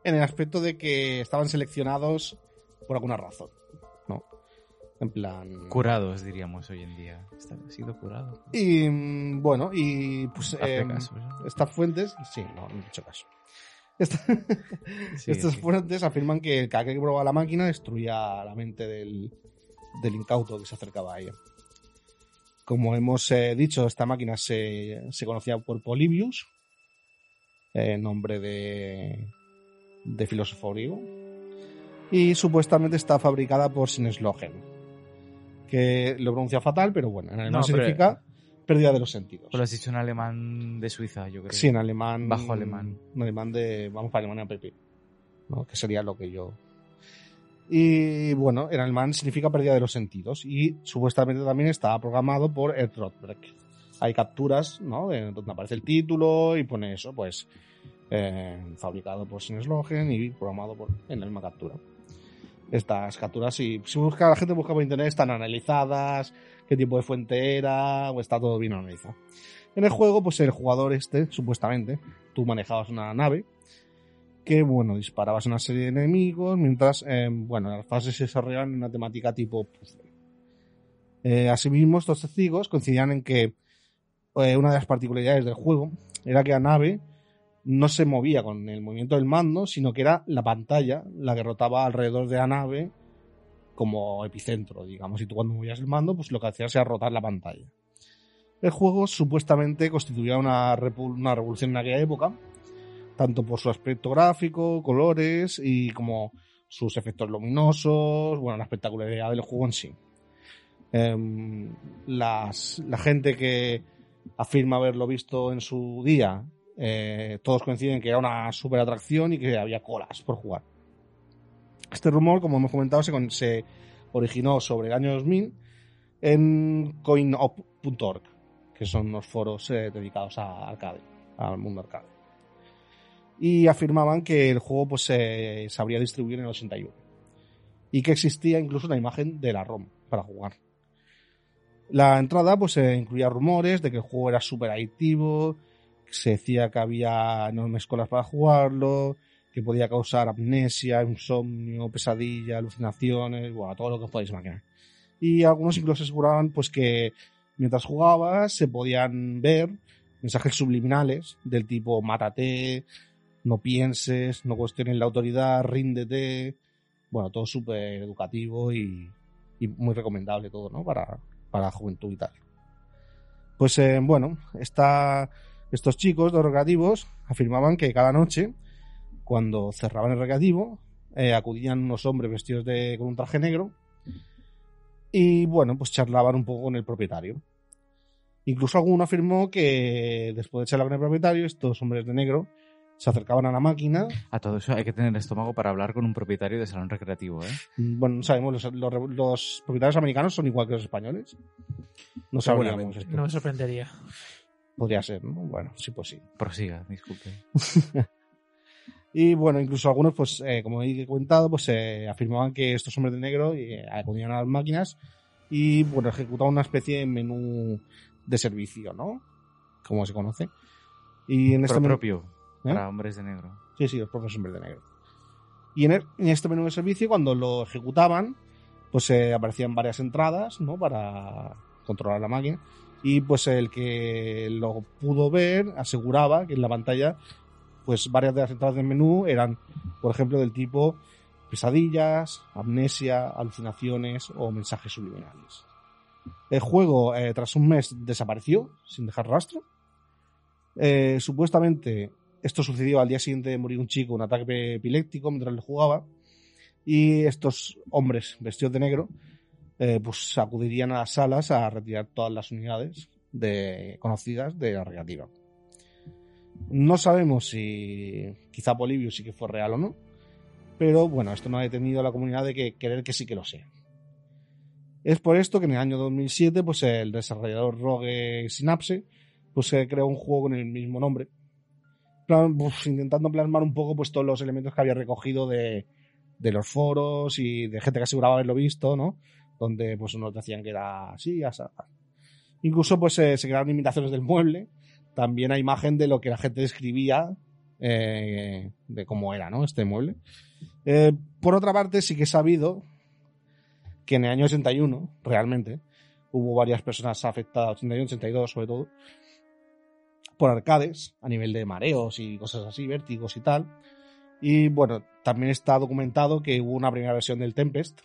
en el aspecto de que estaban seleccionados por alguna razón, ¿no? En plan... Curados, diríamos hoy en día. Ha sido curado. Y mm, bueno, y pues em, caso, ¿no? estas fuentes... Sí, no, no he hecho caso. Esta- Sí, estas sí. fuentes afirman que cada vez que probaba la máquina destruía la mente del, del incauto que se acercaba a ella. Como hemos eh, dicho, esta máquina se, se conocía por Polybius, eh, nombre de, de filósofo griego, y supuestamente está fabricada por Sineslogen, que lo pronuncia fatal, pero bueno, en No, significa pérdida de los sentidos. Lo has dicho en alemán de Suiza, yo creo. Sí, en alemán. Bajo alemán. En alemán de. Vamos para Alemania PP. ¿no? Que sería lo que yo. Y bueno, en alemán significa pérdida de los sentidos. Y supuestamente también está programado por Ed Rothberg. Hay capturas, ¿no? De donde aparece el título y pone eso, pues. eh, fabricado por Sineslogen y programado por, en la misma captura. Estas capturas, si, si busca, la gente busca por internet, están analizadas, qué tipo de fuente era, o está todo bien analizado. En el juego, pues el jugador este, supuestamente, tú manejabas una nave que, bueno, disparabas una serie de enemigos mientras, eh, bueno, las fases se desarrollaban en una temática tipo puzzle. Eh, asimismo, estos testigos coincidían en que eh, una de las particularidades del juego era que la nave no se movía con el movimiento del mando, sino que era la pantalla la que rotaba alrededor de la nave como epicentro, digamos. Y tú cuando movías el mando, pues lo que hacías era rotar la pantalla. El juego supuestamente constituía una, una revolución en aquella época, tanto por su aspecto gráfico, colores y como sus efectos luminosos, bueno, la espectacularidad del juego en sí. Em, las, la gente que afirma haberlo visto en su día, eh, todos coinciden que era una super atracción y que había colas por jugar. Este rumor, como hemos comentado, se, originó sobre el año 2000 en coinop.org, que son unos foros eh, dedicados a arcade, al mundo arcade. Y afirmaban que el juego pues, se sabría distribuir en el 81 y que existía incluso una imagen de la ROM para jugar. La entrada pues eh, incluía rumores de que el juego era súper adictivo, se decía que había enormes colas para jugarlo, que podía causar amnesia, insomnio, pesadilla, alucinaciones, bueno, todo lo que os podéis imaginar. Y algunos incluso aseguraban pues que mientras jugabas se podían ver mensajes subliminales del tipo mátate, no pienses, no cuestiones la autoridad, ríndete. Bueno, todo súper educativo y, y muy recomendable todo, ¿no? Para, para la juventud y tal. Pues eh, bueno, esta, estos chicos, los recreativos, afirmaban que cada noche, cuando cerraban el recreativo, eh, acudían unos hombres vestidos de, con un traje negro y bueno, pues charlaban un poco con el propietario. Incluso alguno afirmó que después de charlar con el propietario, estos hombres de negro se acercaban a la máquina. A todo eso hay que tener estómago para hablar con un propietario de salón recreativo, ¿eh? Bueno, no sabemos, los, los- los propietarios americanos son igual que los españoles. No sabríamos esto. No me sorprendería. Podría ser, ¿no? Bueno, sí, pues sí. Prosiga, disculpe. Y bueno, incluso algunos, pues, eh, como he comentado, pues eh, afirmaban que estos hombres de negro eh, acudían a las máquinas y, bueno, ejecutaban una especie de menú de servicio, ¿no? Como se conoce. Y en este Pro propio, ¿Eh? para hombres de negro. Sí, sí, los propios hombres de negro. Y en, el- en este menú de servicio, cuando lo ejecutaban, pues eh, aparecían varias entradas, ¿no? Para controlar la máquina. Y pues el que lo pudo ver aseguraba que en la pantalla, pues varias de las entradas del menú eran, por ejemplo, del tipo pesadillas, amnesia, alucinaciones o mensajes subliminales. El juego, eh, tras un mes, desapareció sin dejar rastro. Eh, supuestamente esto sucedió al día siguiente de morir un chico, un ataque epiléptico mientras le jugaba. Y estos hombres vestidos de negro, eh, pues acudirían a las salas a retirar todas las unidades de, conocidas de la recreativa. No sabemos si quizá Polibio sí que fue real o no, pero bueno, esto no ha detenido a la comunidad de que querer que sí que lo sea. Es por esto que en el año 2007, pues el desarrollador Rogue Synapse, pues se creó un juego con el mismo nombre, plan, pues, intentando plasmar un poco pues todos los elementos que había recogido de, de los foros y de gente que aseguraba haberlo visto, ¿no? Donde pues unos decían que era así, así. Incluso pues eh, se crearon imitaciones del mueble, también a imagen de lo que la gente describía eh, de cómo era, ¿no? Este mueble. Eh, por otra parte, sí que he sabido que en el año 81, realmente, hubo varias personas afectadas, 81, 82 sobre todo, por arcades, a nivel de mareos y cosas así, vértigos y tal. Y bueno, también está documentado que hubo una primera versión del Tempest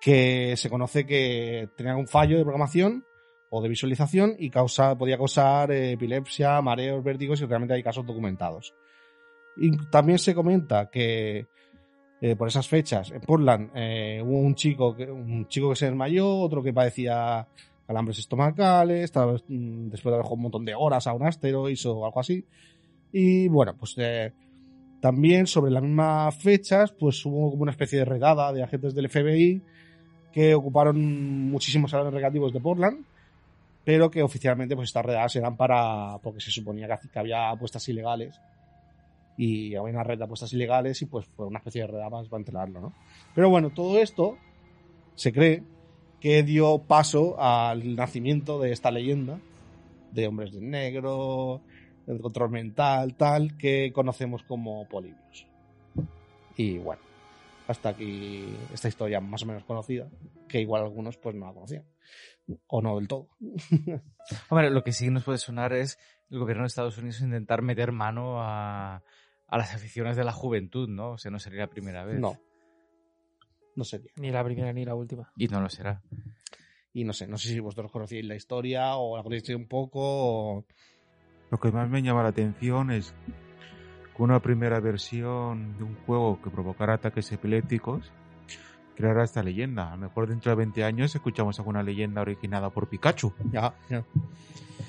que se conoce que tenía un fallo de programación o de visualización y causa, podía causar eh, epilepsia, mareos, vértigos y realmente hay casos documentados. Y también se comenta que eh, por esas fechas en Portland eh, hubo un chico, que, un chico que se desmayó, otro que padecía calambres estomacales, estaba, mm, después de haber jugado un montón de horas a un asteroides o algo así. Y bueno, pues eh, también sobre las mismas fechas, pues hubo como una especie de redada de agentes del FBI que ocuparon muchísimos salones recreativos de Portland, pero que oficialmente pues estas redadas eran para, porque se suponía que, había apuestas ilegales y había una red de apuestas ilegales y pues fue una especie de redada para desmantelarlo, ¿no? Pero bueno, todo esto se cree que dio paso al nacimiento de esta leyenda de hombres de negro, el control mental, tal, que conocemos como Polibios. Y bueno, hasta aquí esta historia más o menos conocida, que igual algunos pues no la conocían. O no del todo. Hombre, lo que sí nos puede sonar es el gobierno de Estados Unidos intentar meter mano a, a las aficiones de la juventud, ¿no? O sea, no sería la primera vez. No. No sería. Ni la primera ni la última. Y no lo será. Y no sé, no sé si vosotros conocíais la historia o la conocéis un poco. o- Lo que más me llama la atención es que una primera versión de un juego que provocara ataques epilépticos creara esta leyenda. A lo mejor dentro de 20 años escuchamos alguna leyenda originada por Pikachu. Ya, ya.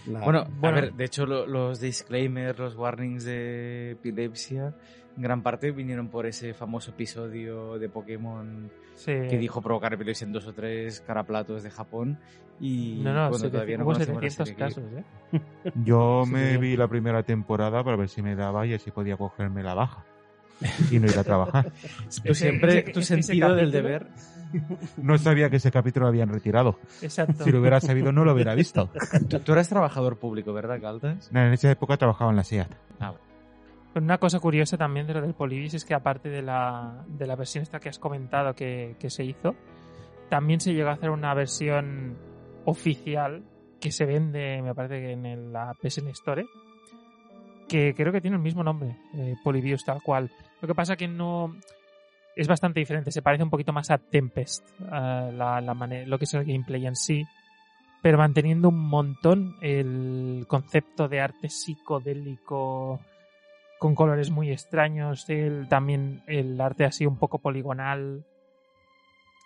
La- Bueno, a Bueno. ver, de hecho lo- los disclaimers, los warnings de epilepsia, en gran parte vinieron por ese famoso episodio de Pokémon Sí. que dijo provocar epilepsia en dos o tres caraplatos de Japón y No, no, bueno, todavía no conocemos la 700 serie que- casos, ¿eh? Yo me sí. vi la primera temporada para ver si me daba y así podía cogerme la baja y no ir a trabajar. Tú siempre, ese- tu ese sentido del deber. No sabía que ese capítulo lo habían retirado. Exacto. Si lo hubiera sabido no lo hubiera visto. Tú, tú eras trabajador público, ¿verdad, Caldas? No, En esa época trabajaba en la SEAT. Ah, Pero Una cosa curiosa también de lo del Polybius es que aparte de la, de la versión esta que has comentado que, que se hizo, también se llegó a hacer una versión oficial que se vende, me parece que en el- la PSN Store, que creo que tiene el mismo nombre, eh, Polybius tal cual. Lo que pasa que no... Es bastante diferente, se parece un poquito más a Tempest, eh, la, la mane- lo que es el gameplay en sí, pero manteniendo un montón el concepto de arte psicodélico con colores muy extraños, el, también el arte así un poco poligonal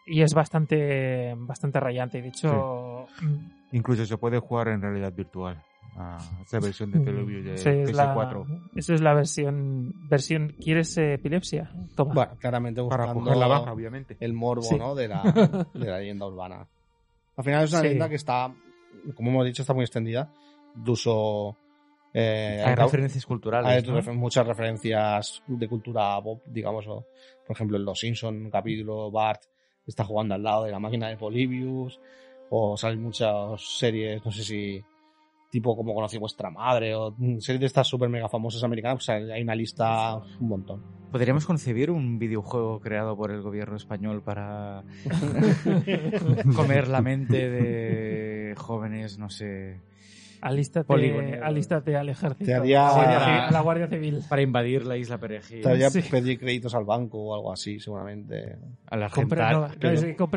y es bastante bastante rayante. De hecho, mm, Incluso se puede jugar en realidad virtual. A esa versión de Television de esa es PS4. la, esa es la versión versión ¿Quieres eh, epilepsia? Toma. Bueno, claramente Para coger la baja, obviamente. el morbo, Sí. ¿no? De la, de la leyenda urbana. Al final es una Sí. leyenda que está, como hemos dicho, está muy extendida. De uso. eh, Hay hay- referencias culturales. hay muchas referencias de cultura pop, digamos. o, por ejemplo, en Los Simpsons, un capítulo, Bart está jugando al lado de la máquina de Polybius. O salen muchas series, no sé si. Tipo como conocí vuestra madre, o mm, series de estas super mega famosas americanas, pues hay una lista un montón. ¿Podríamos concebir un videojuego creado por el gobierno español para comer la mente de jóvenes, no sé, alístate, poligonero. alístate al ejército. Te haría- a, la Guardia Civil- a la Guardia Civil. para invadir la isla Perejil? Te haría Sí. pedir créditos al banco o algo así, seguramente. A la Compra- no, no,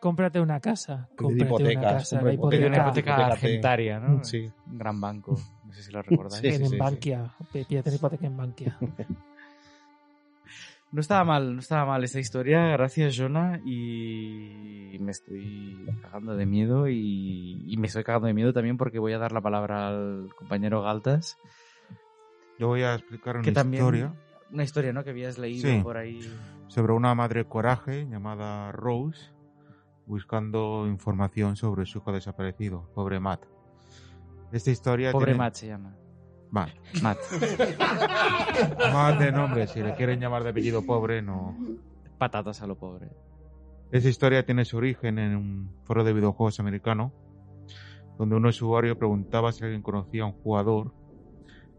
cómprate una casa. Cómprate hipotecas, una casa. La una hipoteca Hipotecate. argentaria, ¿no? Sí. Un gran banco. No sé si lo recordáis. Sí, sí, en sí, Bankia. Pídete una hipoteca en Bankia. No estaba mal, no estaba mal esta historia. Gracias, Jonah. Y me estoy cagando de miedo. Y, y me estoy cagando de miedo también porque voy a dar la palabra al compañero Galtas. Yo voy a explicar una Que también. historia Una historia, ¿no? Que habías leído Sí. por ahí. sobre una madre coraje llamada Rose buscando información sobre su hijo desaparecido, pobre Matt. Esta historia Pobre tiene... Matt se llama. Matt. Matt. Matt de nombre, si le quieren llamar de apellido pobre, no. Patatas a lo pobre. Esta historia tiene su origen en un foro de videojuegos americano, donde un usuario preguntaba si alguien conocía a un jugador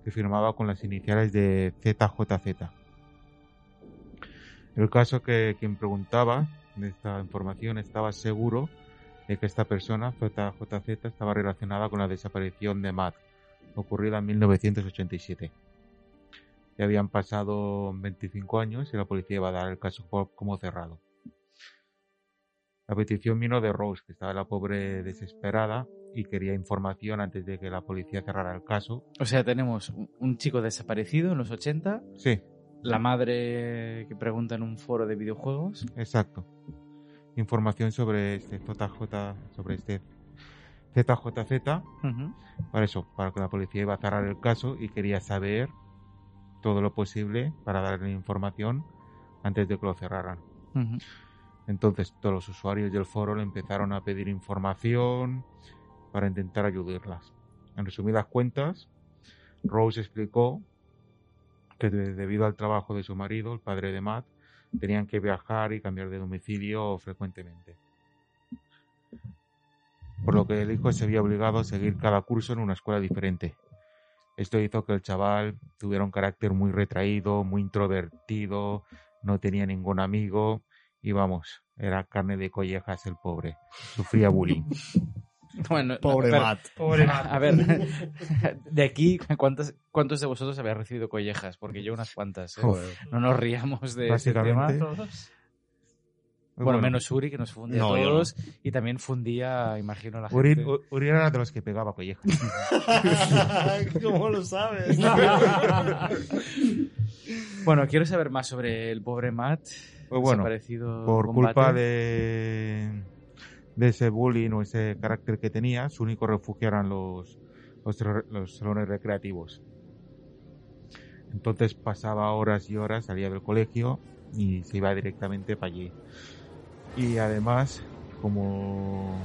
que firmaba con las iniciales de ZJZ. El caso que quien preguntaba de esta información estaba seguro de que esta persona, ZJZ, estaba relacionada con la desaparición de Matt, ocurrida en 1987. Ya habían pasado 25 años y la policía iba a dar el caso como cerrado. La petición vino de Rose, que estaba la pobre desesperada y quería información antes de que la policía cerrara el caso. O sea, tenemos un- un chico desaparecido en los 80, Sí, la madre que pregunta en un foro de videojuegos. exacto. Información sobre este JJ, sobre este ZJZ, Ujú. para eso, para que la policía iba a cerrar el caso y quería saber todo lo posible para darle información antes de que lo cerraran. Entonces todos los usuarios del foro le empezaron a pedir información para intentar ayudarlas. En resumidas cuentas, Rose explicó que de- debido al trabajo de su marido, el padre de Matt, tenían que viajar y cambiar de domicilio frecuentemente. Por lo que el hijo se había obligado a seguir cada curso en una escuela diferente. Esto hizo que el chaval tuviera un carácter muy retraído, muy introvertido, no tenía ningún amigo y vamos, era carne de collejas el pobre. Sufría bullying. Bueno, Pobre pero- Matt. Pobre Matt. A ver, de aquí, ¿cuántos, ¿cuántos de vosotros habéis recibido collejas? Porque yo unas cuantas. ¿eh? No nos riamos de este tema. Todos. Bueno, menos Uri, que nos fundía No, a no. todos. Y también fundía, imagino, la Uri, gente. Uri era de los que pegaba collejas. ¿Cómo lo sabes? Bueno, quiero saber más sobre el pobre Matt. Pues bueno, por combate. culpa de, de ese bullying o ese carácter que tenía, su único refugio eran los, los, los salones recreativos. Entonces pasaba horas y horas, salía del colegio y se iba directamente para allí. Y además, como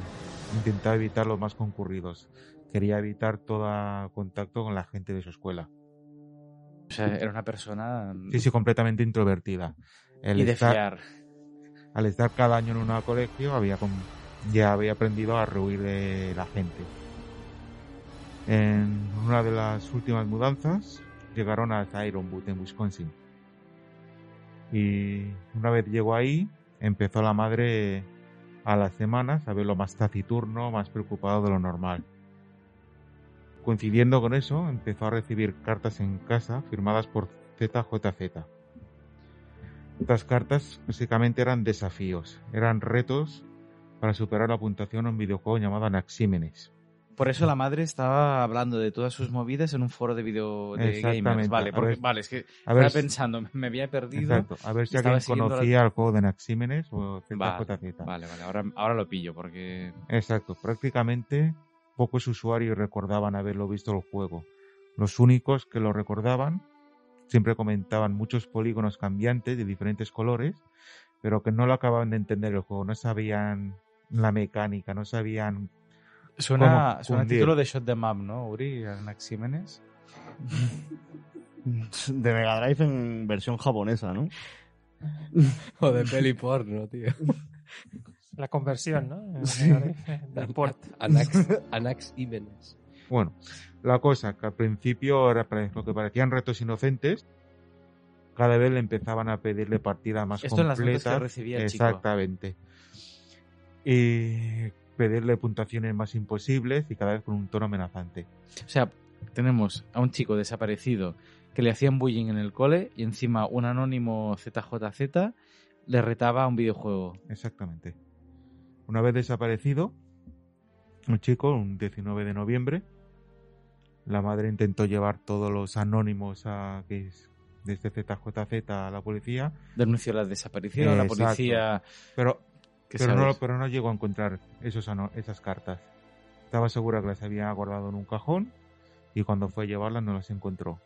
intentaba evitar los más concurridos, quería evitar todo contacto con la gente de su escuela. O sea, era una persona Sí, sí, completamente introvertida. El y de estar- fiar. al estar cada año en un colegio había con- ya había aprendido a rehuir de la gente. En una de las últimas mudanzas llegaron hasta Ironwood en Wisconsin. Y una vez llegó ahí, empezó la madre a las semanas a verlo más taciturno, más preocupado de lo normal. Coincidiendo con eso, empezó a recibir cartas en casa firmadas por ZJZ. Estas cartas básicamente eran desafíos, eran retos para superar la puntuación en un videojuego llamado Anaxímenes. Por eso la madre estaba hablando de todas sus movidas en un foro de video de Exactamente. gamers. Vale, A porque, ver- vale, es que A ver, estaba pensando, me había perdido. exacto, a ver si alguien la- conocía el juego de Anaxímenes o Vale. Vale, vale, ahora, ahora lo pillo porque Exacto, prácticamente pocos usuarios recordaban haberlo visto el juego. Los únicos que lo recordaban siempre comentaban muchos polígonos cambiantes de diferentes colores, pero que no lo acababan de entender el juego, no sabían la mecánica, no sabían suena, ¿Cómo? suena título de Shot the Map, ¿no? Uri, Anaxímenes. De Mega Drive en versión japonesa, ¿no? O de peli porno, tío. La conversión, ¿no? Sí. Del port. Anax, Anax. Bueno, la cosa que al principio era lo que parecían retos inocentes, cada vez le empezaban a pedirle partidas más Esto en las que completas. recibía chico. Y pedirle puntuaciones más imposibles y cada vez con un tono amenazante. O sea, tenemos a un chico desaparecido que le hacían bullying en el cole y encima un anónimo ZJZ le retaba a un videojuego. Exactamente. Una vez desaparecido, un chico, un 19 de noviembre, la madre intentó llevar todos los anónimos a que es desde ZJZ a la policía, Denunció la desaparición, la Exacto. policía... pero ¿qué pero no, pero no llegó a encontrar esos esas cartas. Estaba segura que las había guardado en un cajón y cuando fue a llevarlas no las encontró.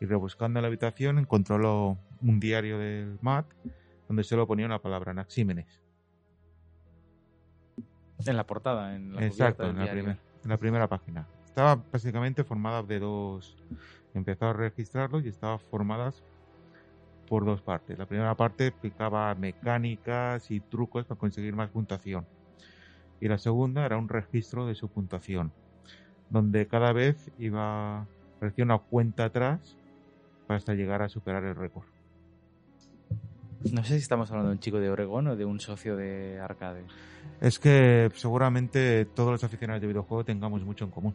Y rebuscando en la habitación encontró lo- un diario del Matt donde solo ponía una palabra, Anaxímenes. En la portada, en la Exacto, en la, primer- en la primera página. Estaba básicamente formada de dos... Empezó a registrarlos y estaba formadas por dos partes. La primera parte explicaba mecánicas y trucos para conseguir más puntuación. Y la segunda era un registro de su puntuación, donde cada vez iba parecía una cuenta atrás hasta llegar a superar el récord. No sé si estamos hablando de un chico de Oregón o de un socio de Arcade. Es que seguramente todos los aficionados de videojuegos tengamos mucho en común.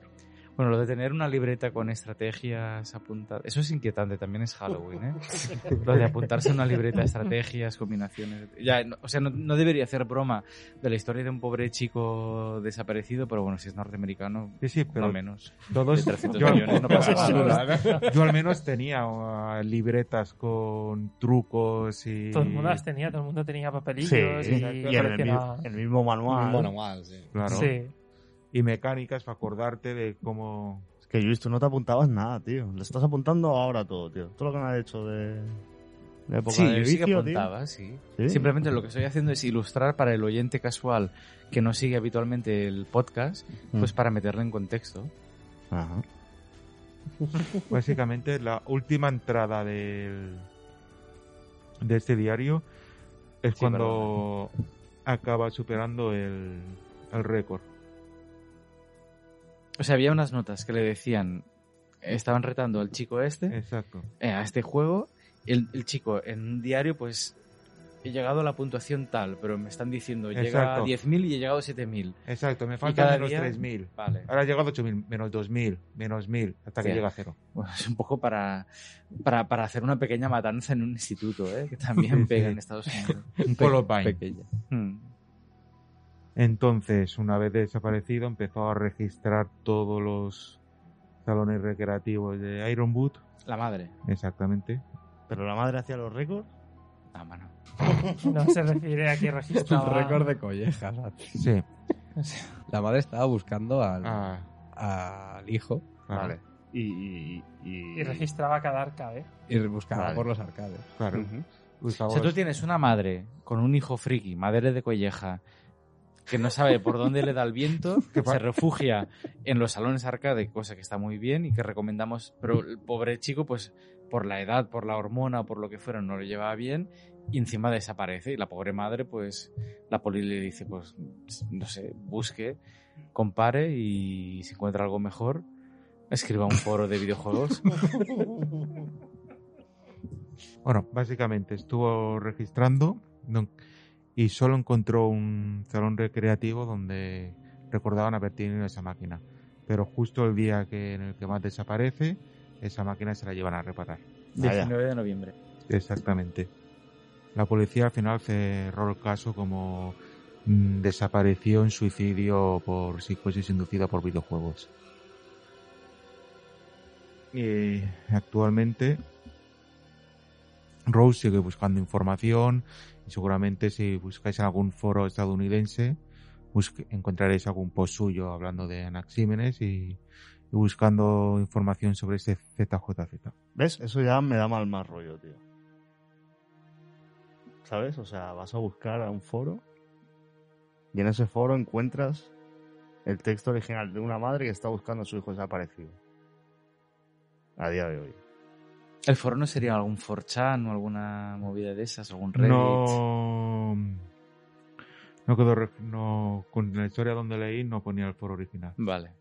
Bueno, lo de tener una libreta con estrategias apuntadas, eso es inquietante, también es Halloween, ¿eh? lo de apuntarse a una libreta, estrategias, combinaciones. Ya, no- o sea, no, no debería hacer broma de la historia de un pobre chico desaparecido, pero bueno, si es norteamericano, Sí, sí, pero no menos. todos... De 300 yo- millones, no pasa nada. Yo al menos tenía uh, libretas con trucos y... Todo el mundo las tenía, todo el mundo tenía papelillos Sí, y, y en el, mi- coleccionaba- el mismo manual. Sí. Claro. Sí. Y mecánicas para acordarte de cómo... Es que Luis, tú no te apuntabas nada, tío. Le estás apuntando ahora todo, tío. Todo lo que me has hecho de, de época Sí, de yo sí que vicio, tío. apuntaba, sí. ¿Sí? Simplemente lo que estoy haciendo es ilustrar para el oyente casual que no sigue habitualmente el podcast, pues Mm. para meterle en contexto. Ajá. Básicamente la última entrada del, de este diario es Sí, cuando acaba superando el, el récord. O sea, había unas notas que le decían, estaban retando al chico este, Exacto. eh, a este juego, el, el chico en un diario pues he llegado a la puntuación tal, pero me están diciendo, llega Exacto. a 10.000 y he llegado a 7.000. Exacto, me falta menos día- 3.000. Vale. Ahora ha llegado a 8.000, menos 2.000, menos 1.000, hasta que llega a cero. Bueno, es un poco para, para, para hacer una pequeña matanza en un instituto, ¿eh? que también pega en Estados Unidos. Un Columbine. Pequeña. Hmm. Entonces, una vez desaparecido, empezó a registrar todos los salones recreativos de Ironwood. La madre. Exactamente. Pero la madre hacía los récords. Ah, mano. No se refiere a que Un registraba... récord de collejas. Sí. La madre estaba buscando al, Ah, al hijo claro, Vale. Y, y, y- Y registraba cada arcade. y buscaba Vale. por los arcades. claro. O sea, tú tienes una madre con un hijo friki, madre de colleja, que no sabe por dónde le da el viento, que se refugia en los salones arcade, cosa que está muy bien y que recomendamos, pero el pobre chico, pues por la edad, por la hormona o por lo que fuera, no lo llevaba bien y encima desaparece. Y la pobre madre, pues la poli le dice, pues no sé, busque, compare y si encuentra algo mejor, escriba un foro de videojuegos. Bueno, básicamente estuvo registrando no- y solo encontró un salón recreativo donde recordaban haber tenido esa máquina. Pero justo el día que en el que más desaparece, esa máquina se la llevan a reparar. Vaya. 19 de noviembre. Exactamente. La policía al final cerró el caso como mm, desaparición, suicidio por psicosis inducida por videojuegos. Y actualmente Rose sigue buscando información y seguramente si buscáis algún foro estadounidense encontraréis algún post suyo hablando de Anaxímenes y, buscando información sobre este ZJZ. ¿Ves? Eso ya me da mal más rollo, tío. ¿Sabes? O sea, vas a buscar a un foro y en ese foro encuentras el texto original de una madre que está buscando a su hijo desaparecido. A día de hoy. ¿El foro no sería algún 4chan o alguna movida de esas? ¿Algún Reddit? No. No quedó. No, con la historia donde leí no ponía el foro original. Vale.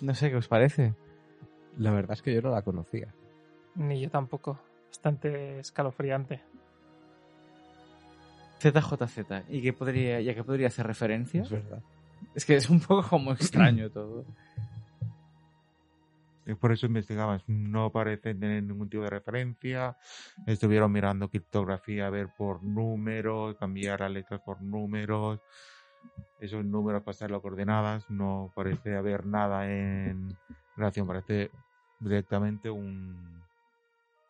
No sé qué os parece. La verdad es que yo no la conocía. Ni yo tampoco. Bastante escalofriante. ZJZ. ¿Y qué podría, y a qué podría hacer referencia? Es verdad. Es que es un poco como extraño todo. Por eso investigabas. No parece tener ningún tipo de referencia. Estuvieron mirando criptografía a ver por números, cambiar las letras por números. Esos números pasarlo a coordenadas. No parece haber nada en relación. Parece directamente un,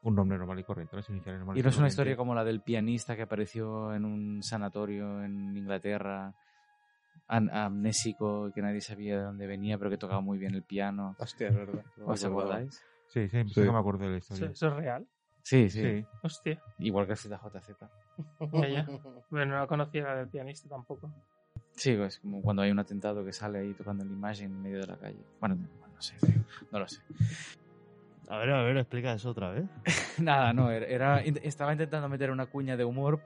un nombre normal y corriente. Las iniciales normales Y no es una historia como la del pianista que apareció en un sanatorio en Inglaterra, an- amnésico, que nadie sabía de dónde venía, pero que tocaba muy bien el piano. Hostia, es verdad. ¿Os acordáis? Sí, sí, sí Sí. que me acuerdo de la ¿Eso, historia. eso es real? Sí, sí, Sí. Hostia. Igual que el ZJZ. Ya, ya. Bueno, no la conocía la del pianista tampoco. Sí, es como cuando hay un atentado que sale ahí tocando la imagen en medio de la calle. Bueno, no sé, no lo sé. A ver, a ver, explica eso otra vez. Nada, no, era, era- estaba intentando meter una cuña de humor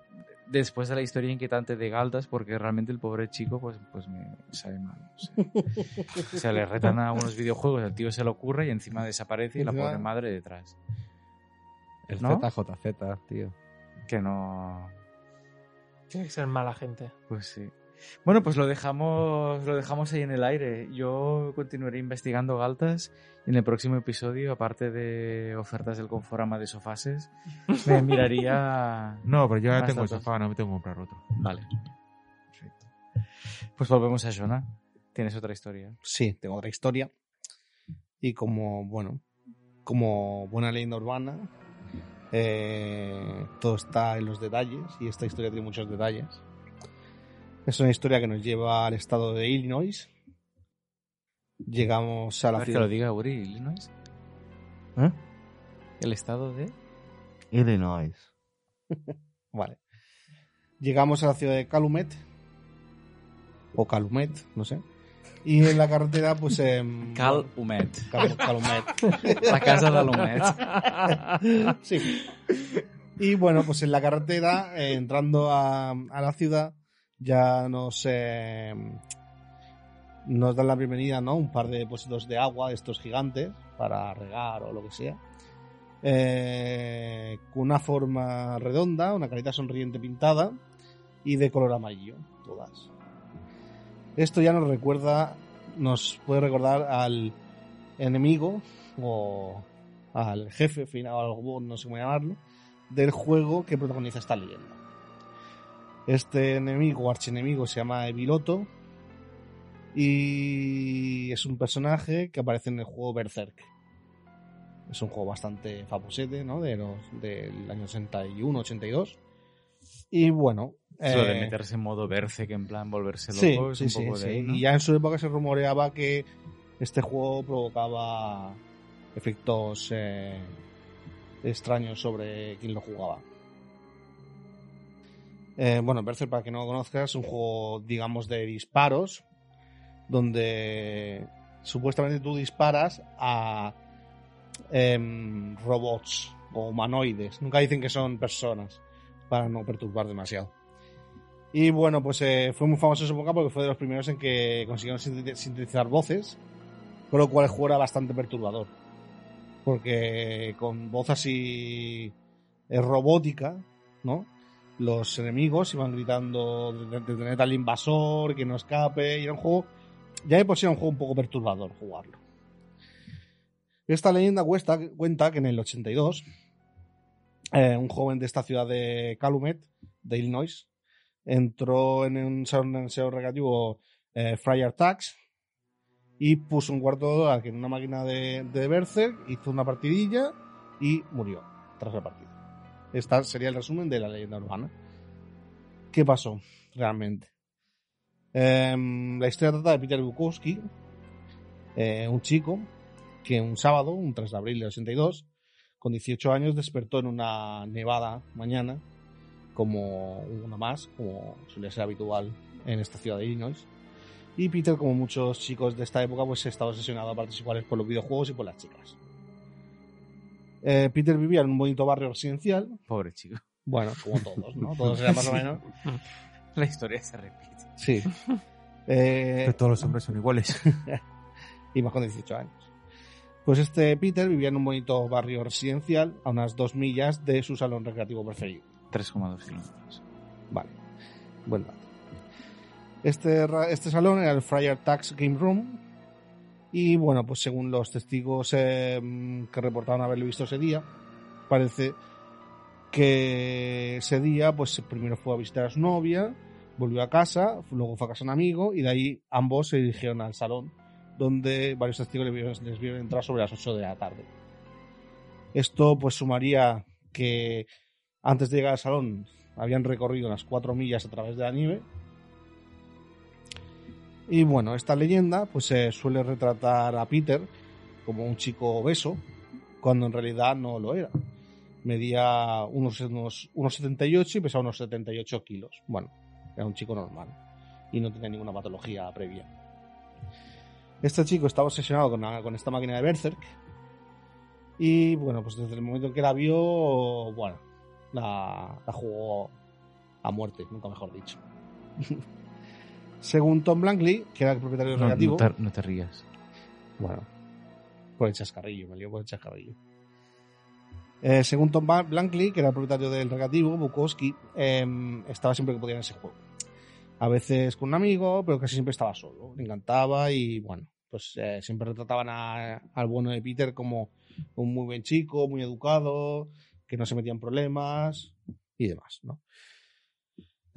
después de la historia inquietante de Galtas porque realmente el pobre chico pues, pues me sabe mal. no sé. O sea, le retan a unos videojuegos, el tío se le ocurre y encima desaparece y la pobre madre detrás. El ¿No? ZJZ, tío. Que no... Tiene que ser mala gente. Pues sí. Bueno, pues lo dejamos, lo dejamos ahí en el aire. Yo continuaré investigando Galtas y en el próximo episodio, aparte de ofertas del Conforama de Sofases, me miraría... No, pero yo ya tengo datos. sofá, no me tengo que comprar otro. Vale. Perfecto. Pues volvemos a Jonah. Tienes otra historia. Sí, tengo otra historia. Y como, bueno, como buena leyenda urbana, eh, todo está en los detalles y esta historia tiene muchos detalles. Es una historia que nos lleva al estado de Illinois. Llegamos a la ver que ciudad. lo diga Uri, Illinois. ¿Eh? El estado de... Illinois. Vale. Llegamos a la ciudad de Calumet. O Calumet, no sé. Y en la carretera, pues. em, Cal Humet. Cal- Calumet. La casa de Lumet. Sí. Y bueno, pues en la carretera, eh, entrando a, a la ciudad, ya nos, eh, nos dan la bienvenida, ¿no? Un par de depósitos de agua, estos gigantes, para regar o lo que sea. eh, con una forma redonda, una carita sonriente pintada y de color amarillo, todas. Esto ya nos recuerda, nos puede recordar al enemigo o al jefe final, o algo, no sé cómo llamarlo, del juego que protagoniza esta leyenda. Este enemigo archienemigo se llama Eviloto y es un personaje que aparece en el juego Berserk. Es un juego bastante famosete, ¿no? De los, del año 81, 82. Y bueno. Eso de eh, meterse en modo Berserk, en plan volverse sí, loco, es sí, un sí, poco de sí. ahí, ¿no? Y ya en su época se rumoreaba que este juego provocaba efectos eh, extraños sobre quien lo jugaba. Eh, bueno, Berserk, para que no lo conozcas, es un juego, digamos, de disparos, donde supuestamente tú disparas a em, robots o humanoides. Nunca dicen que son personas, para no perturbar demasiado. Y bueno, pues eh, fue muy famoso en su época porque fue de los primeros en que consiguieron sinte- sintetizar voces, con lo cual el juego era bastante perturbador. Porque con voz así eh, robótica, ¿no? Los enemigos iban gritando de, de tener al invasor, que no escape, y era un juego, ya de por sí era un juego un poco perturbador jugarlo. Esta leyenda cuenta que en el 82, eh, un joven de esta ciudad de Calumet, de Illinois, entró en un salón recreativo eh, Tax y puso un cuarto de dólar en una máquina de, de hizo una partidilla y murió tras la partida. Este sería el resumen de la leyenda urbana. ¿Qué pasó realmente? Em, la historia trata de Peter Bukowski, eh, un chico que un sábado, un 3 de abril de 82, con 18 años despertó en una nevada mañana como una más, como suele ser habitual en esta ciudad de Illinois. Y Peter, como muchos chicos de esta época, pues estaba obsesionado a iguales por los videojuegos y por las chicas. Eh, Peter vivía en un bonito barrio residencial, Pobre chico. bueno, como todos, ¿no? Todos eran más o menos. La historia se repite. Sí. Eh, Que todos los hombres son iguales. y más con 18 años. Pues este Peter vivía en un bonito barrio residencial a unas dos millas de su salón recreativo preferido. 3,2 kilómetros. Vale, buen dato. Este, este salón era el Friar Tax Game Room. Y bueno, pues según los testigos eh, que reportaron haberlo visto ese día, parece que ese día, pues primero fue a visitar a su novia, volvió a casa, luego fue a casa de un amigo y de ahí ambos se dirigieron al salón, donde varios testigos les vieron, les vieron entrar sobre las 8 de la tarde. Esto pues sumaría que antes de llegar al salón habían recorrido unas 4 millas a través de la nieve. Y bueno, esta leyenda pues se suele retratar a Peter como un chico obeso, cuando en realidad no lo era. Medía unos, unos, unos 78 y pesaba unos 78 kilos. Bueno, era un chico normal y no tenía ninguna patología previa. Este chico estaba obsesionado con, con esta máquina de Berserk y bueno, pues desde el momento en que la vio, bueno, la, la jugó a muerte, nunca mejor dicho. Según Tom Blankley, que era el propietario del No, recreativo, no te, no te rías. bueno, por el chascarrillo, me lío por el chascarrillo. Eh, según Tom Blankley, que era el propietario del recreativo, Bukowski em, estaba siempre que podía en ese juego. A veces con un amigo, pero casi siempre estaba solo. Le encantaba y bueno, pues eh, siempre retrataban a- al bueno de Peter como un muy buen chico, muy educado, que no se metía en problemas y demás, ¿no?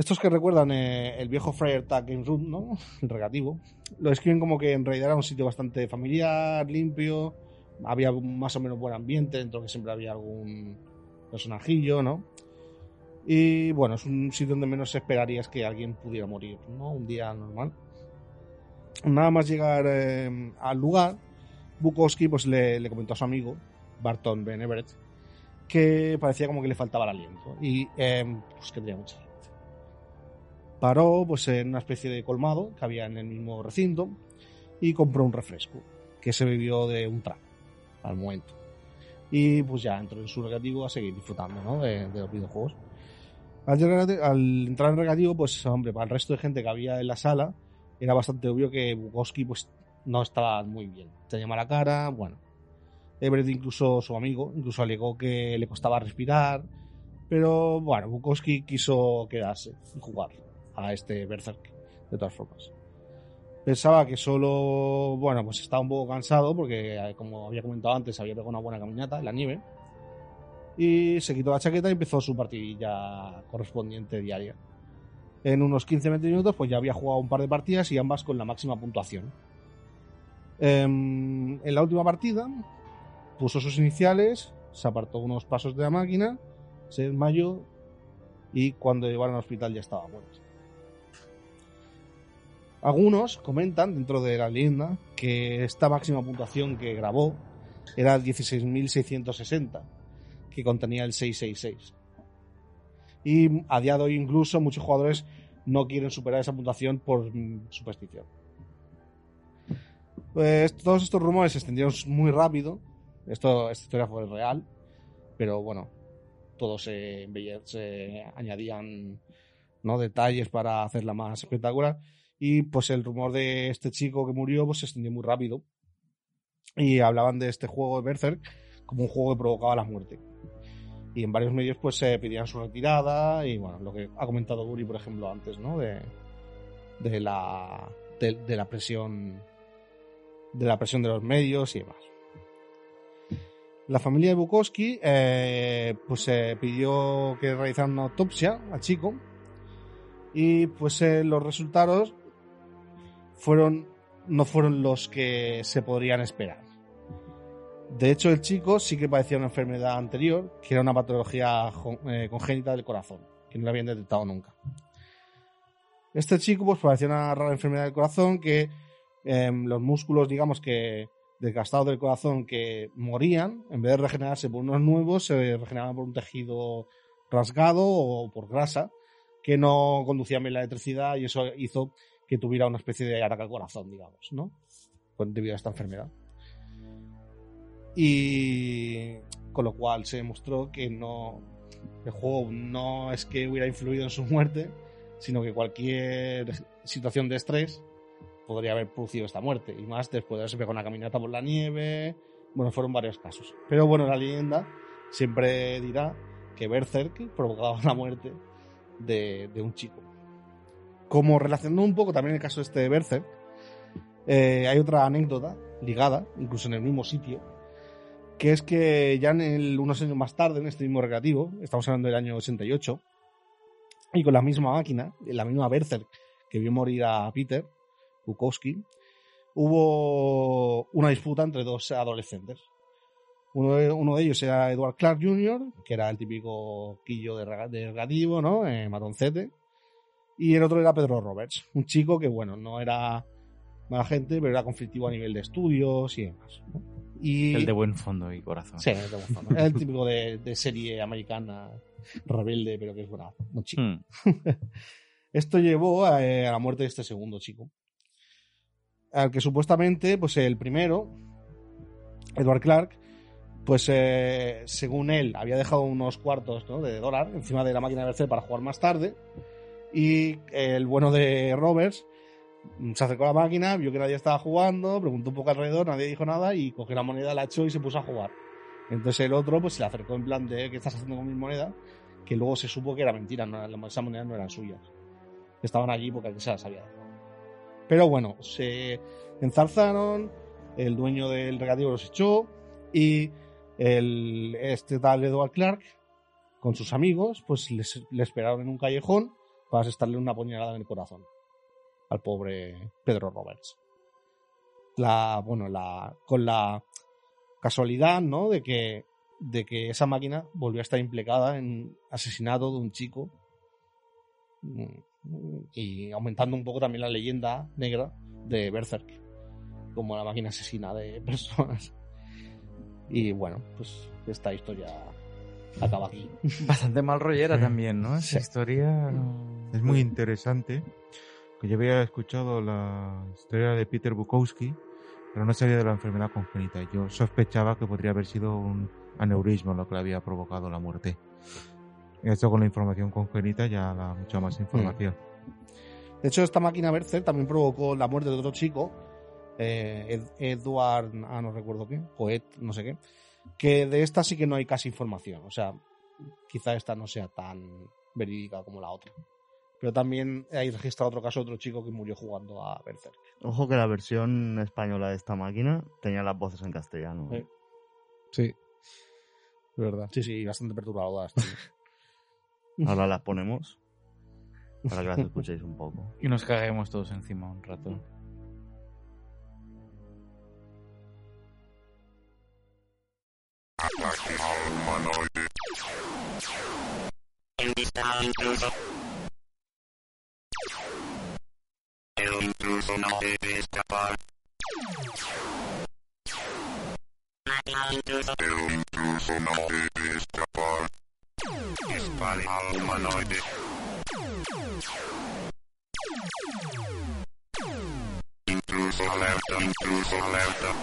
Estos que recuerdan eh, el viejo Friar Tag Game Room, ¿no? El recreativo, lo describen como que en realidad era un sitio bastante familiar, limpio, había más o menos buen ambiente, dentro que siempre había algún personajillo, ¿no? Y bueno, es un sitio donde menos esperarías que alguien pudiera morir, ¿no? Un día normal. Nada más llegar eh, al lugar, Bukowski pues le, comentó a su amigo, Barton Ben Everett, que parecía como que le faltaba el aliento y eh, pues que tenía mucha. Paró pues en una especie de colmado que había en el mismo recinto y compró un refresco que se bebió de un trago al momento. Y pues ya entró en su recreativo a seguir disfrutando ¿no? de, de los videojuegos. Al, llegar- al entrar en recreativo, pues hombre, para el resto de gente que había en la sala, era bastante obvio que Bukowski pues no estaba muy bien. Tenía mala cara, bueno. Everett, incluso su amigo, incluso alegó que le costaba respirar. Pero bueno, Bukowski quiso quedarse y jugar a este Berserk, de todas formas. Pensaba que solo, bueno, pues estaba un poco cansado porque, eh, como había comentado antes, había pegado una buena caminata en la nieve. Y se quitó la chaqueta y empezó su partidilla correspondiente diaria. En unos 15-20 minutos, pues ya había jugado un par de partidas y ambas con la máxima puntuación. Em, en la última partida, puso sus iniciales, se apartó unos pasos de la máquina, se desmayó y cuando llevaron al hospital ya estaba muerto. Algunos comentan dentro de la leyenda que esta máxima puntuación que grabó era 16.660, que contenía el 666. Y a día de hoy incluso muchos jugadores no quieren superar esa puntuación por mm, superstición. Pues todos estos rumores se extendieron muy rápido. Esto, esta historia fue real, pero bueno, todos se, se añadían ¿no? detalles para hacerla más espectacular. Y pues el rumor de este chico que murió pues se extendió muy rápido. Y hablaban de este juego de Berserk como un juego que provocaba la muerte. Y en varios medios pues se pedían su retirada y bueno, lo que ha comentado Uri, por ejemplo, antes, ¿no? De, de la de, de la presión de la presión de los medios y demás. La familia de Bukowski eh, pues eh, pidió que realizaran una autopsia al chico y pues eh, los resultados fueron no fueron los que se podrían esperar. De hecho, el chico sí que padecía una enfermedad anterior, que era una patología eh, congénita del corazón, que no la habían detectado nunca. Este chico pues padecía una rara enfermedad del corazón que em, los músculos, digamos que desgastados del corazón que morían, en vez de regenerarse por unos nuevos, se regeneraban por un tejido rasgado o por grasa, que no conducía bien la electricidad y eso hizo que tuviera una especie de ataque al corazón, digamos, ¿no? Pues debido a esta enfermedad. Y con lo cual se demostró que no el juego no es que hubiera influido en su muerte, sino que cualquier situación de estrés podría haber producido esta muerte. Y más después de haberse pegado una caminata por la nieve. Bueno, fueron varios casos. Pero bueno, la leyenda siempre dirá que Berserk provocaba la muerte de, de un chico. Como relacionando un poco también el caso este de Berserk, eh, hay otra anécdota ligada, incluso en el mismo sitio, que es que ya en unos años más tarde, en este mismo recreativo, estamos hablando del año 88, y con la misma máquina, la misma Berserk que vio morir a Peter Bukowski, hubo una disputa entre dos adolescentes. Uno de, uno ellos era Edward Clark Jr., que era el típico quillo de, de recreativo, ¿no? Eh, matoncete. Y el otro era Pedro Roberts, un chico que, bueno, no era mala gente, pero era conflictivo a nivel de estudios y demás. ¿no? Y... El de buen fondo y corazón. Sí, el de buen fondo. Era el típico de, de serie americana rebelde, pero que es buena, muy chico. Hmm. Esto llevó a, eh, a la muerte de este segundo chico. Al que supuestamente, pues el primero, Edward Clark, pues eh, según él, había dejado unos cuartos ¿no? de dólar encima de la máquina de Bercer para jugar más tarde. Y el bueno de Roberts se acercó a la máquina, vio que nadie estaba jugando, preguntó un poco alrededor, nadie dijo nada y cogió la moneda, la echó y se puso a jugar. Entonces el otro pues se le acercó en plan de ¿qué estás haciendo con mi moneda? Que luego se supo que era mentira, no, esas monedas no eran suyas. Estaban allí porque se las había dado. Pero bueno, se enzarzaron, el dueño del recreativo los echó y el, este tal Edward Clark con sus amigos pues les, le esperaron en un callejón para asestarle una puñalada en el corazón al pobre Pedro Roberts. La, bueno, la, con la casualidad, ¿no? De que, de que esa máquina volvió a estar implicada en asesinato de un chico mm, y aumentando un poco también la leyenda negra de Berserk como la máquina asesina de personas. Y bueno, pues esta historia acaba aquí. Bastante mal rollera Sí. también, ¿no? Esa Sí. historia. Es muy interesante. Que yo había escuchado la historia de Peter Bukowski, pero no sabía de la enfermedad congénita. Yo sospechaba que podría haber sido un aneurisma lo que le había provocado la muerte. Esto con la información congénita ya da mucha más información. De hecho, esta máquina Berserk también provocó la muerte de otro chico eh, Ed- Edward, ah, no recuerdo qué, Poet, no sé qué, que de esta sí que no hay casi información. O sea, quizá esta no sea tan verídica como la otra. Pero también hay registrado otro caso, otro chico que murió jugando a Berserk. Ojo que la versión española de esta máquina tenía las voces en castellano. Sí. Sí. Es verdad. Sí, sí, bastante perturbadoras. Ahora las ponemos para que las escuchéis un poco. Y nos caguemos todos encima un rato. está incluso. Pero incluso no debe escapar. Mata incluso. Pero incluso no debe escapar. Dispare al humanoide. Incluso alerta, incluso alerta.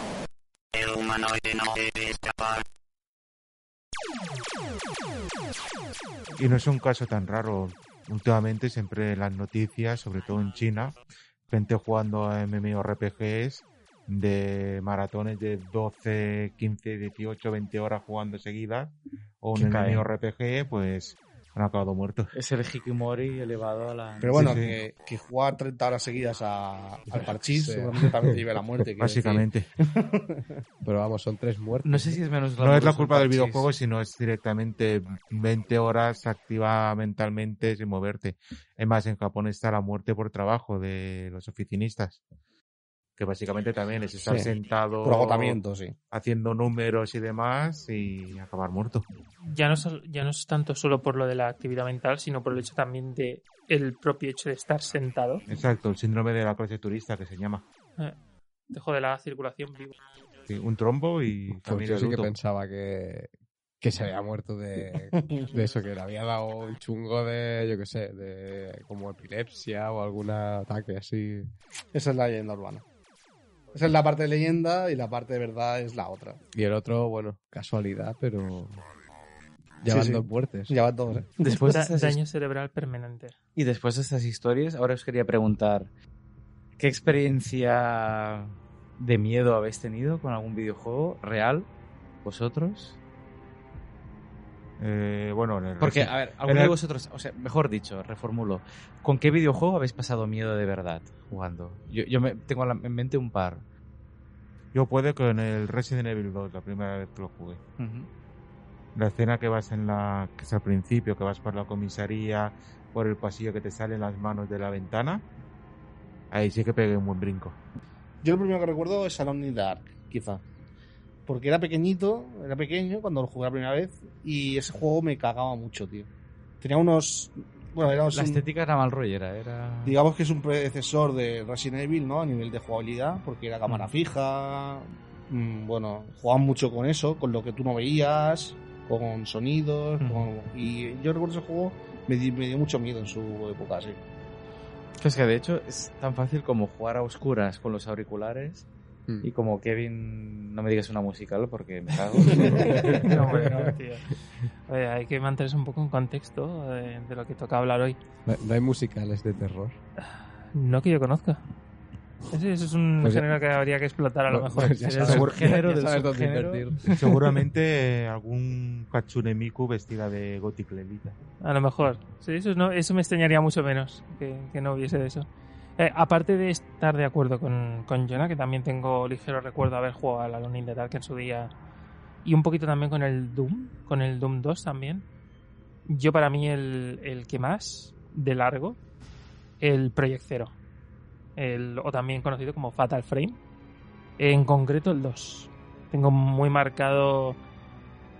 El humanoide no debe escapar. Y no es un caso tan raro. Últimamente siempre en las noticias, sobre todo en China, gente jugando a MMORPGs de maratones de 12, 15, 18, 20 horas jugando seguidas o un. MMORPG, pues han acabado muertos. Es el Hikikomori elevado a la... Pero bueno, Sí, sí. Que, que jugar 30 horas seguidas a, al parchís Sí. seguramente también te lleve a la muerte. Básicamente. Pero vamos, son tres muertos. No sé si es menos No es la culpa el del parchís. videojuego, sino es directamente 20 horas activa mentalmente sin moverte. Además, en Japón está la muerte por trabajo de los oficinistas. Que básicamente también es estar Sí. sentado Por agotamiento, sí. haciendo números y demás y acabar muerto. Ya no, sol- ya no es tanto solo por lo de la actividad mental, sino por el hecho también de el propio hecho de estar sentado. Exacto, el síndrome de la clase turista que se llama. Eh, te jode la circulación viva. Sí, un trombo y Pues también yo el sí que pensaba que, que se había muerto de, de eso, que le había dado un chungo de, yo qué sé, de como epilepsia o algún ataque así. Esa es la leyenda urbana. Esa es la parte de leyenda y la parte de verdad es la otra. Y el otro, bueno, casualidad, pero ya Sí, van sí. dos muertes. Ya van todos, ¿eh? Después de estas daño cerebral permanente. Y después de estas historias, ahora os quería preguntar, ¿qué experiencia de miedo habéis tenido con algún videojuego real vosotros? Eh, bueno, en el Porque, a ver, alguno de vosotros, o sea, mejor dicho, reformulo, ¿con qué videojuego habéis pasado miedo de verdad jugando? Yo, yo me, tengo en mente un par. yo puedo con el Resident Evil 2, la primera vez que lo jugué. La escena que vas en la. que es al principio, que vas por la comisaría, por el pasillo que te salen las manos de la ventana. Ahí sí que pegué un buen brinco. Yo lo primero que recuerdo es Alone in Dark, quizá. Porque era pequeñito, era pequeño cuando lo jugué la primera vez y ese juego me cagaba mucho, tío. Tenía unos... Bueno, era La estética era mal rollera, era... digamos que es un predecesor de Resident Evil, ¿no? A nivel de jugabilidad, porque era cámara Mm. fija. mm, Bueno, jugaban mucho con eso, con lo que tú no veías, con sonidos. Mm. con- Y yo recuerdo ese juego, me dio mucho miedo en su época, sí. Es que de hecho es tan fácil como jugar a oscuras con los auriculares Mm. y como Kevin, no me digas una musical porque me cago. No, hombre, no, tío. Oye, hay que mantenerse un poco en contexto de, de lo que toca hablar hoy. No, hay musicales de terror. No que yo conozca. Ese, ese es un Pues ya- género que habría que explotar a lo Pues mejor. ya Sería sabes- el subgénero ya sabes dónde invertir. Seguramente eh, algún Katsune Miku vestida de Gothic Lelita. A lo mejor. Sí, eso, no, eso me extrañaría mucho menos que, que no hubiese de eso. Eh, aparte de estar de acuerdo con, Jonah, que también tengo ligero recuerdo haber jugado al Alone in the Dark en su día, y un poquito también con el Doom, con el Doom 2 también. Yo para mí el, que más, de largo, el Project Zero. El, o también conocido como Fatal Frame. En concreto el 2. Tengo muy marcado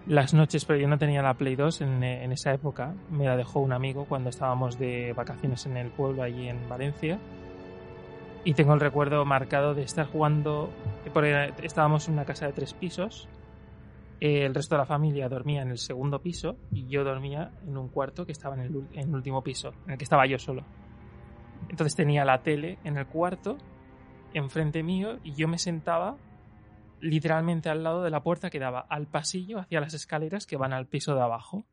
las noches, pero yo no tenía la Play 2 en, en esa época. Me la dejó un amigo cuando estábamos de vacaciones en el pueblo, allí en Valencia. Y tengo el recuerdo marcado de estar jugando, porque estábamos en una casa de tres pisos. eh, El resto de la familia dormía en el segundo piso y yo dormía en un cuarto que estaba en el, en el último piso, en el que estaba yo solo. Entonces tenía la tele en el cuarto, enfrente mío, y yo me sentaba literalmente al lado de la puerta que daba al pasillo hacia las escaleras que van al piso de abajo.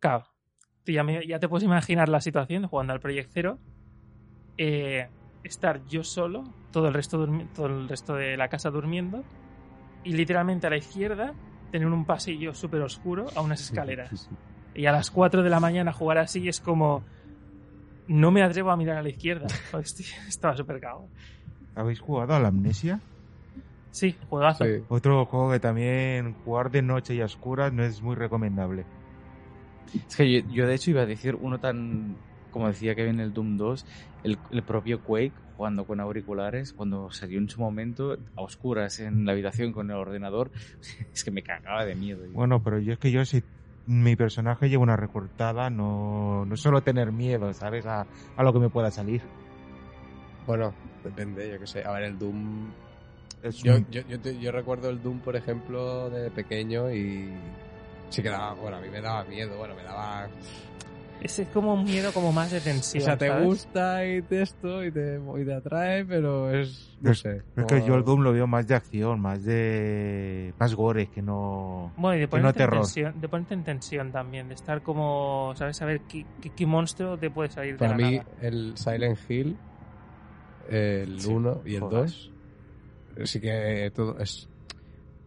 Claro, ya, te puedes imaginar la situación jugando al Project. Eh, estar yo solo, todo el resto todo el resto de la casa durmiendo, y literalmente a la izquierda tener un pasillo súper oscuro a unas escaleras. Y a las 4 de la mañana jugar así es como no me atrevo a mirar a la izquierda. Hostia, estaba súper cagado. ¿Habéis jugado a la amnesia? Sí, juegazo. Sí. Otro juego que también jugar de noche y a oscuras no es muy recomendable. Es que yo, yo, de hecho iba a decir uno tan, como decía que viene el Doom 2, el, el propio Quake jugando con auriculares, cuando salió en su momento a oscuras en la habitación con el ordenador, es que me cagaba de miedo. Bueno, pero yo es que yo si mi personaje lleva una recortada, no, no suelo tener miedo, ¿sabes? A, a lo que me pueda salir. Bueno, depende, yo qué sé. A ver, el Doom. Es Yo, un- yo, yo, te- yo recuerdo el Doom, por ejemplo, de pequeño y. Sí que daba. Bueno, a mí me daba miedo, bueno, me daba. Ese es como un miedo como más de tensión. O sea, te ¿sabes? gusta y te esto y te, y te atrae, pero es. No Es- sé. Es que yo el Doom lo veo más de acción, más de... más gore, que no... Bueno, y de Que no ponerte, en tensión, de ponerte en tensión también, de estar como, ¿sabes? Saber qué, qué, qué monstruo te puede salir Para de la mí, nada. el Silent Hill, el Sí, 1 y el joder. 2, sí que todo es.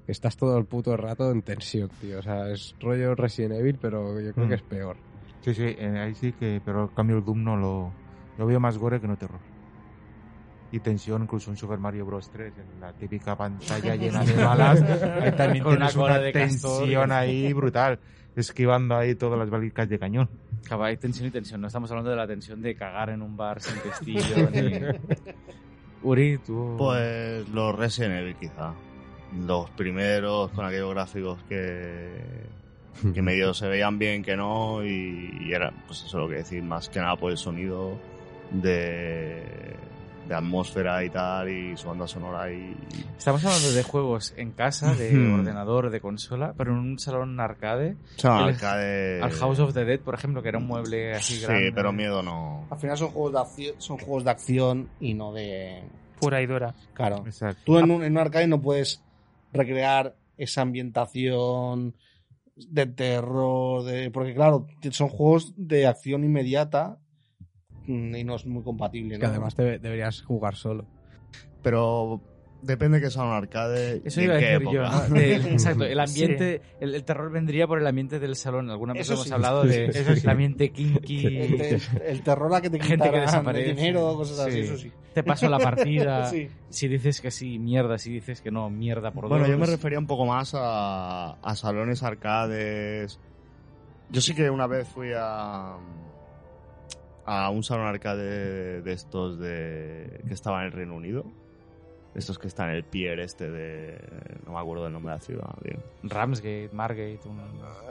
Estás todo el puto rato en tensión, tío. O sea, es rollo Resident Evil, pero yo creo Mm. que es peor. Sí, sí, eh, ahí sí que... Pero en cambio el Doom no lo... Lo veo más gore que no terror. Y tensión, incluso en Super Mario Bros. 3, en la típica pantalla llena de balas, ahí también Con tienes una de castor. tensión ahí brutal, esquivando ahí todas las balicas de cañón. Acaba, hay tensión y tensión. No estamos hablando de la tensión de cagar en un bar sin testillo. ni... Uri, tú. Pues los Resident Evil quizá. Los primeros con aquellos gráficos que, que medio se veían bien que no y, y era pues eso lo que decir más que nada por el sonido de, de atmósfera y tal y su banda sonora y Estamos hablando de juegos en casa, de ordenador, de consola, pero en un salón arcade. son El- arcade Al House of the Dead, por ejemplo, que era un mueble así sí grande. pero miedo no Al final son juegos de acción, son juegos de acción y no de. Pura y dura. Claro. Exacto. Tú en un, en un arcade no puedes recrear esa ambientación de terror, de porque claro, son juegos de acción inmediata mm, y no es muy compatible. Que ¿no? además te- deberías jugar solo. pero depende que sea un arcade Eso iba a qué decir yo. época. ¿no? Del- exacto, el ambiente, el, el terror vendría por el ambiente del salón. Alguna vez Eso hemos sí. hablado de Eso sí. el ambiente kinky. el, te- el terror a que te Gente que desaparece. el dinero, cosas así, Sí. eso sí. Te paso la partida. Sí. Si dices que sí, mierda. Si dices que no, mierda por Bueno, dos. yo me refería un poco más a, a salones arcades. Yo sí que una vez fui a a un salón arcade de estos de que estaba en el Reino Unido. Estos que están en el pier este de no me acuerdo del nombre de la ciudad, tío. Ramsgate, Margate, un-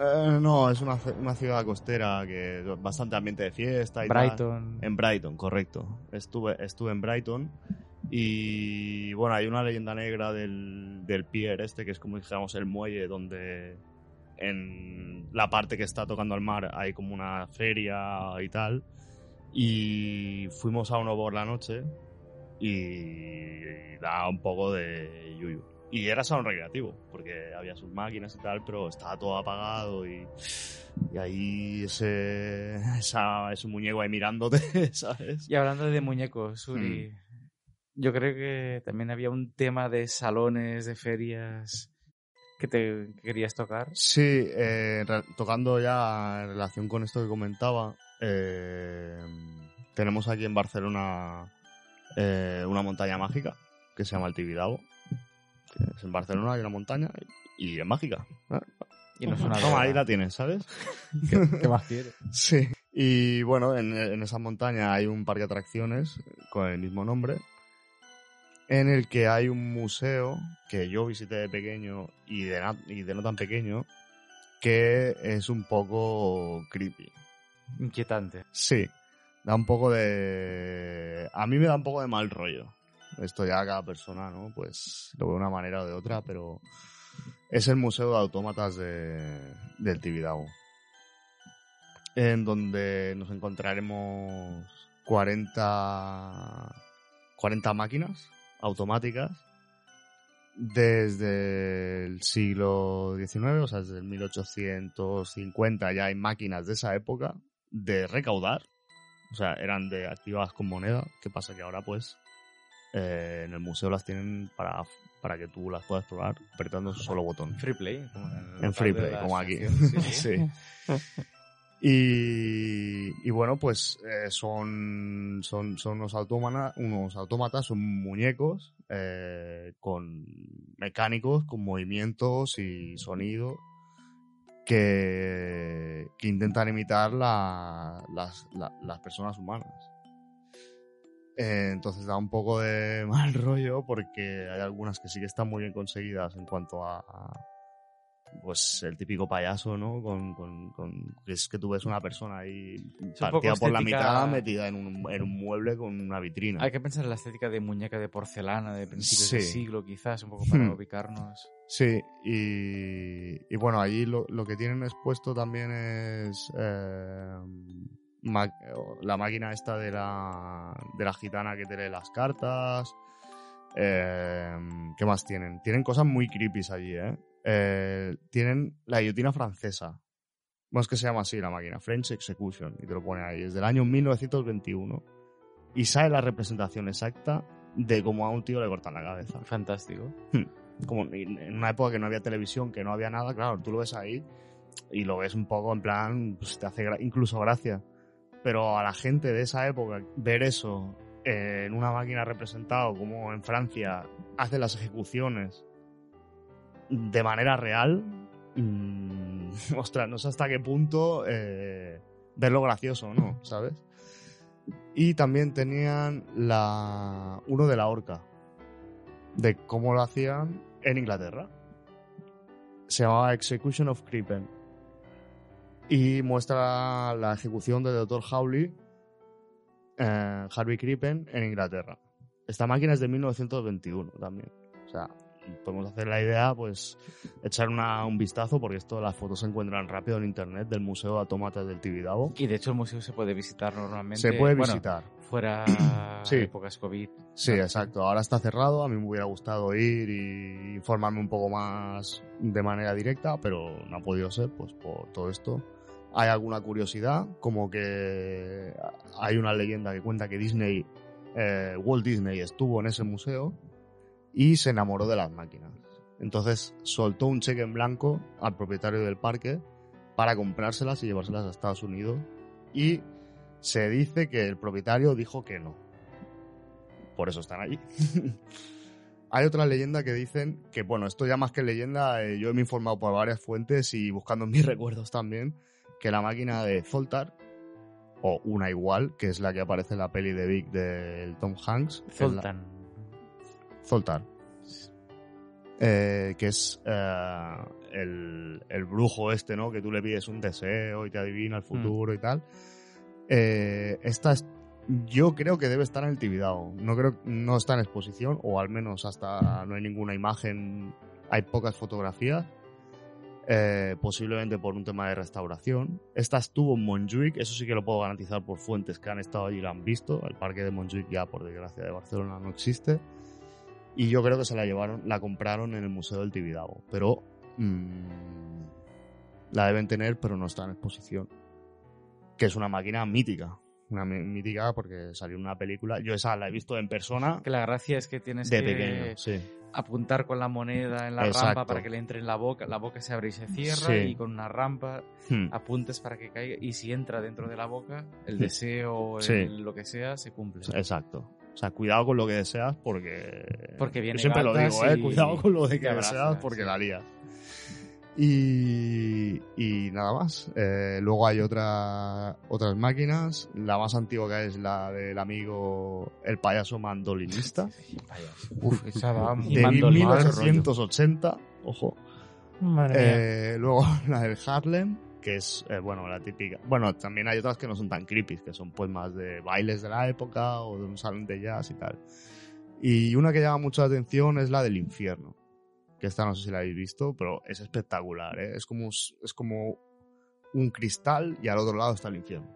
Eh, no, es una, una ciudad costera que bastante ambiente de fiesta y tal. Brighton. En Brighton, correcto. Estuve, estuve en Brighton y bueno, hay una leyenda negra del, del pier este, que es como dijéramos el muelle donde en la parte que está tocando al mar hay como una feria y tal. Y fuimos a uno por la noche y da un poco de yuyu. Y era salón recreativo, porque había sus máquinas y tal, pero estaba todo apagado y, y ahí ese, esa, ese muñeco ahí mirándote, ¿sabes? Y hablando de muñecos, Uri, Hmm. yo creo que también había un tema de salones, de ferias que te que querías tocar. Sí, eh, tocando ya en relación con esto que comentaba, eh, tenemos aquí en Barcelona eh, una montaña mágica que se llama el Tibidabo. en Barcelona hay una montaña y es mágica. ¿eh? Y no es una Toma, ahí la tienes, ¿sabes? ¿Qué más quieres? Sí. Y bueno, en, en esa montaña hay un parque de atracciones con el mismo nombre, en el que hay un museo que yo visité de pequeño y de, na- y de no tan pequeño, que es un poco creepy. Inquietante. Sí, da un poco de... A mí me da un poco de mal rollo. Esto ya cada persona, ¿no? Pues lo ve de una manera o de otra, pero es el Museo de Autómatas de, del Tibidabo. En donde nos encontraremos 40, 40 máquinas automáticas desde el siglo XIX, o sea, desde el 1850 ya hay máquinas de esa época de recaudar. O sea, eran de activadas con moneda. ¿Qué pasa? Que ahora, pues, eh, en el museo las tienen para, para que tú las puedas probar apretando un solo botón. Free Play. Como en, En free play, la como aquí. Sí. Y, y bueno, pues eh, son, son, son unos, autómana- unos autómatas, son muñecos eh, con mecánicos, con movimientos y sonido que, que intentan imitar la- las, la- las personas humanas. Eh, entonces da un poco de mal rollo porque hay algunas que sí que están muy bien conseguidas en cuanto a, pues el típico payaso, ¿no? Con, con, con- es que tú ves una persona ahí un partida por la mitad, metida en un, en un mueble con una vitrina. Hay que pensar en la estética de muñeca de porcelana de principios Sí. de siglo, quizás, un poco para Hmm. ubicarnos. Sí, y, y bueno, allí lo, lo que tienen expuesto también es eh, la máquina esta de la, de la gitana que te lee las cartas. Eh, ¿Qué más tienen? Tienen cosas muy creepy allí, ¿eh? Eh, Tienen la guillotina francesa. Bueno, es que se llama así la máquina, French Execution, y te lo pone ahí. Es del año 1921. Y sale la representación exacta de cómo a un tío le cortan la cabeza Fantástico. como en en una época que no había televisión, que no había nada, claro, tú lo ves ahí y lo ves un poco en plan, pues te hace gra- incluso gracia. Pero a la gente de esa época, ver eso eh, en una máquina representado, como en Francia hace las ejecuciones de manera real, mm, ostras, no sé hasta qué punto eh, verlo gracioso, ¿no? ¿Sabes? Y también tenían la uno de la horca de cómo lo hacían en Inglaterra. Se llamaba Execution of Crippen. Y muestra la ejecución del Dr. Howley, eh, Harvey Crippen, en Inglaterra. Esta máquina es de 1921 también. O sea, podemos hacer la idea, pues, echar una- un vistazo, porque esto, las fotos se encuentran rápido en internet del Museo de Autómatas del Tibidabo. Y de hecho el museo se puede visitar normalmente. Se puede bueno, visitar. fuera Sí. épocas COVID. Sí, exacto. Ahora está cerrado. A mí me hubiera gustado ir y informarme un poco más de manera directa, pero no ha podido ser, pues por todo esto. Hay alguna curiosidad, como que hay una leyenda que cuenta que Disney, eh, Walt Disney estuvo en ese museo y se enamoró de las máquinas. Entonces soltó un cheque en blanco al propietario del parque para comprárselas y llevárselas a Estados Unidos. Y se dice que el propietario dijo que no. Por eso están allí. Hay otra leyenda que dicen que, bueno, esto ya más que leyenda, eh, yo me he informado por varias fuentes y buscando mis recuerdos también, que la máquina de Zoltar, o una igual, que es la que aparece en la peli de Vic del Tom Hanks, Zoltan. Zoltar. Eh, que es eh, el, el brujo este, ¿no? Que tú le pides un deseo y te adivina el futuro y tal. Eh, esta es- yo creo que debe estar en el Tibidabo. No creo, no está en exposición, o al menos hasta no hay ninguna imagen, hay pocas fotografías. eh, posiblemente por un tema de restauración. Esta estuvo en Montjuic, eso sí que lo puedo garantizar por fuentes que han estado allí y la han visto. El parque de Montjuic ya, por desgracia, de Barcelona no existe. Y yo creo que se la llevaron, la compraron en el Museo del Tibidabo. Pero mm, la deben tener, pero no está en exposición. Que es una máquina mítica. Una mí- mítica porque salió en una película. Yo esa la he visto en persona Que la gracia es que tienes de que pequeño. Sí. apuntar con la moneda en la Exacto. rampa para que le entre en la boca. La boca se abre y se cierra Sí. y con una rampa Hmm. apuntes para que caiga. Y si entra dentro de la boca, el Sí. deseo el- lo que sea se cumple. Exacto. O sea, cuidado con lo que deseas porque... Porque viene Yo siempre lo digo, ¿eh? Cuidado con lo de que abraza, deseas porque sí. la lías. Y, y nada más. Eh, luego hay otra, otras máquinas. La más antigua es la del amigo el payaso mandolinista. Uf, esa Y de mandolina, 1880. Ojo. Madre mía. Eh, luego la del Harlem, que es, eh, bueno, la típica. Bueno, también hay otras que no son tan creepy, que son pues más de bailes de la época o de un salón de jazz y tal. Y una que llama mucho la atención es la del infierno. Que esta no sé si la habéis visto, pero es espectacular, ¿eh? Es como, es como un cristal y al otro lado está el infierno.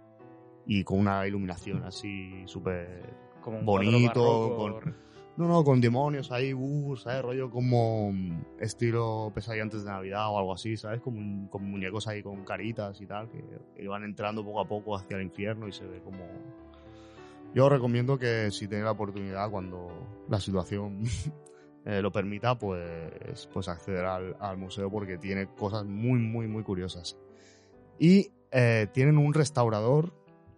Y con una iluminación así súper bonito, cuadro con- barroco. No, no, con demonios ahí, uh, ¿sabes? Rollo como mm, estilo pesadilla antes de Navidad o algo así, ¿sabes? Como, como muñecos ahí con caritas y tal, que, van entrando poco a poco hacia el infierno y se ve como... Yo recomiendo que si tenéis la oportunidad, cuando la situación eh, lo permita, pues, pues acceder al, al museo porque tiene cosas muy, muy, muy curiosas. Y eh, tienen un restaurador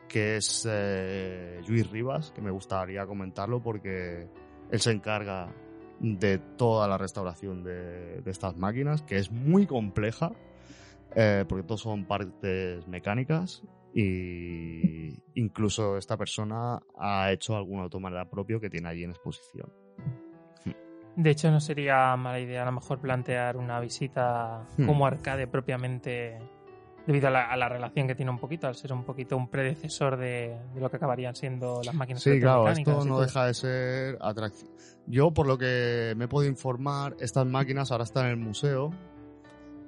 que es eh, Luis Rivas, que me gustaría comentarlo porque él se encarga de toda la restauración de, de estas máquinas, que es muy compleja, eh, porque todos son partes mecánicas y incluso esta persona ha hecho algún automata propio que tiene allí en exposición. De hecho, no sería mala idea a lo mejor plantear una visita Hmm. como arcade propiamente, debido a la, a la relación que tiene un poquito, al ser un poquito un predecesor de, de lo que acabarían siendo las máquinas Sí, claro, esto no todo. deja de ser atracción. Yo, por lo que me he podido informar, estas máquinas ahora están en el museo,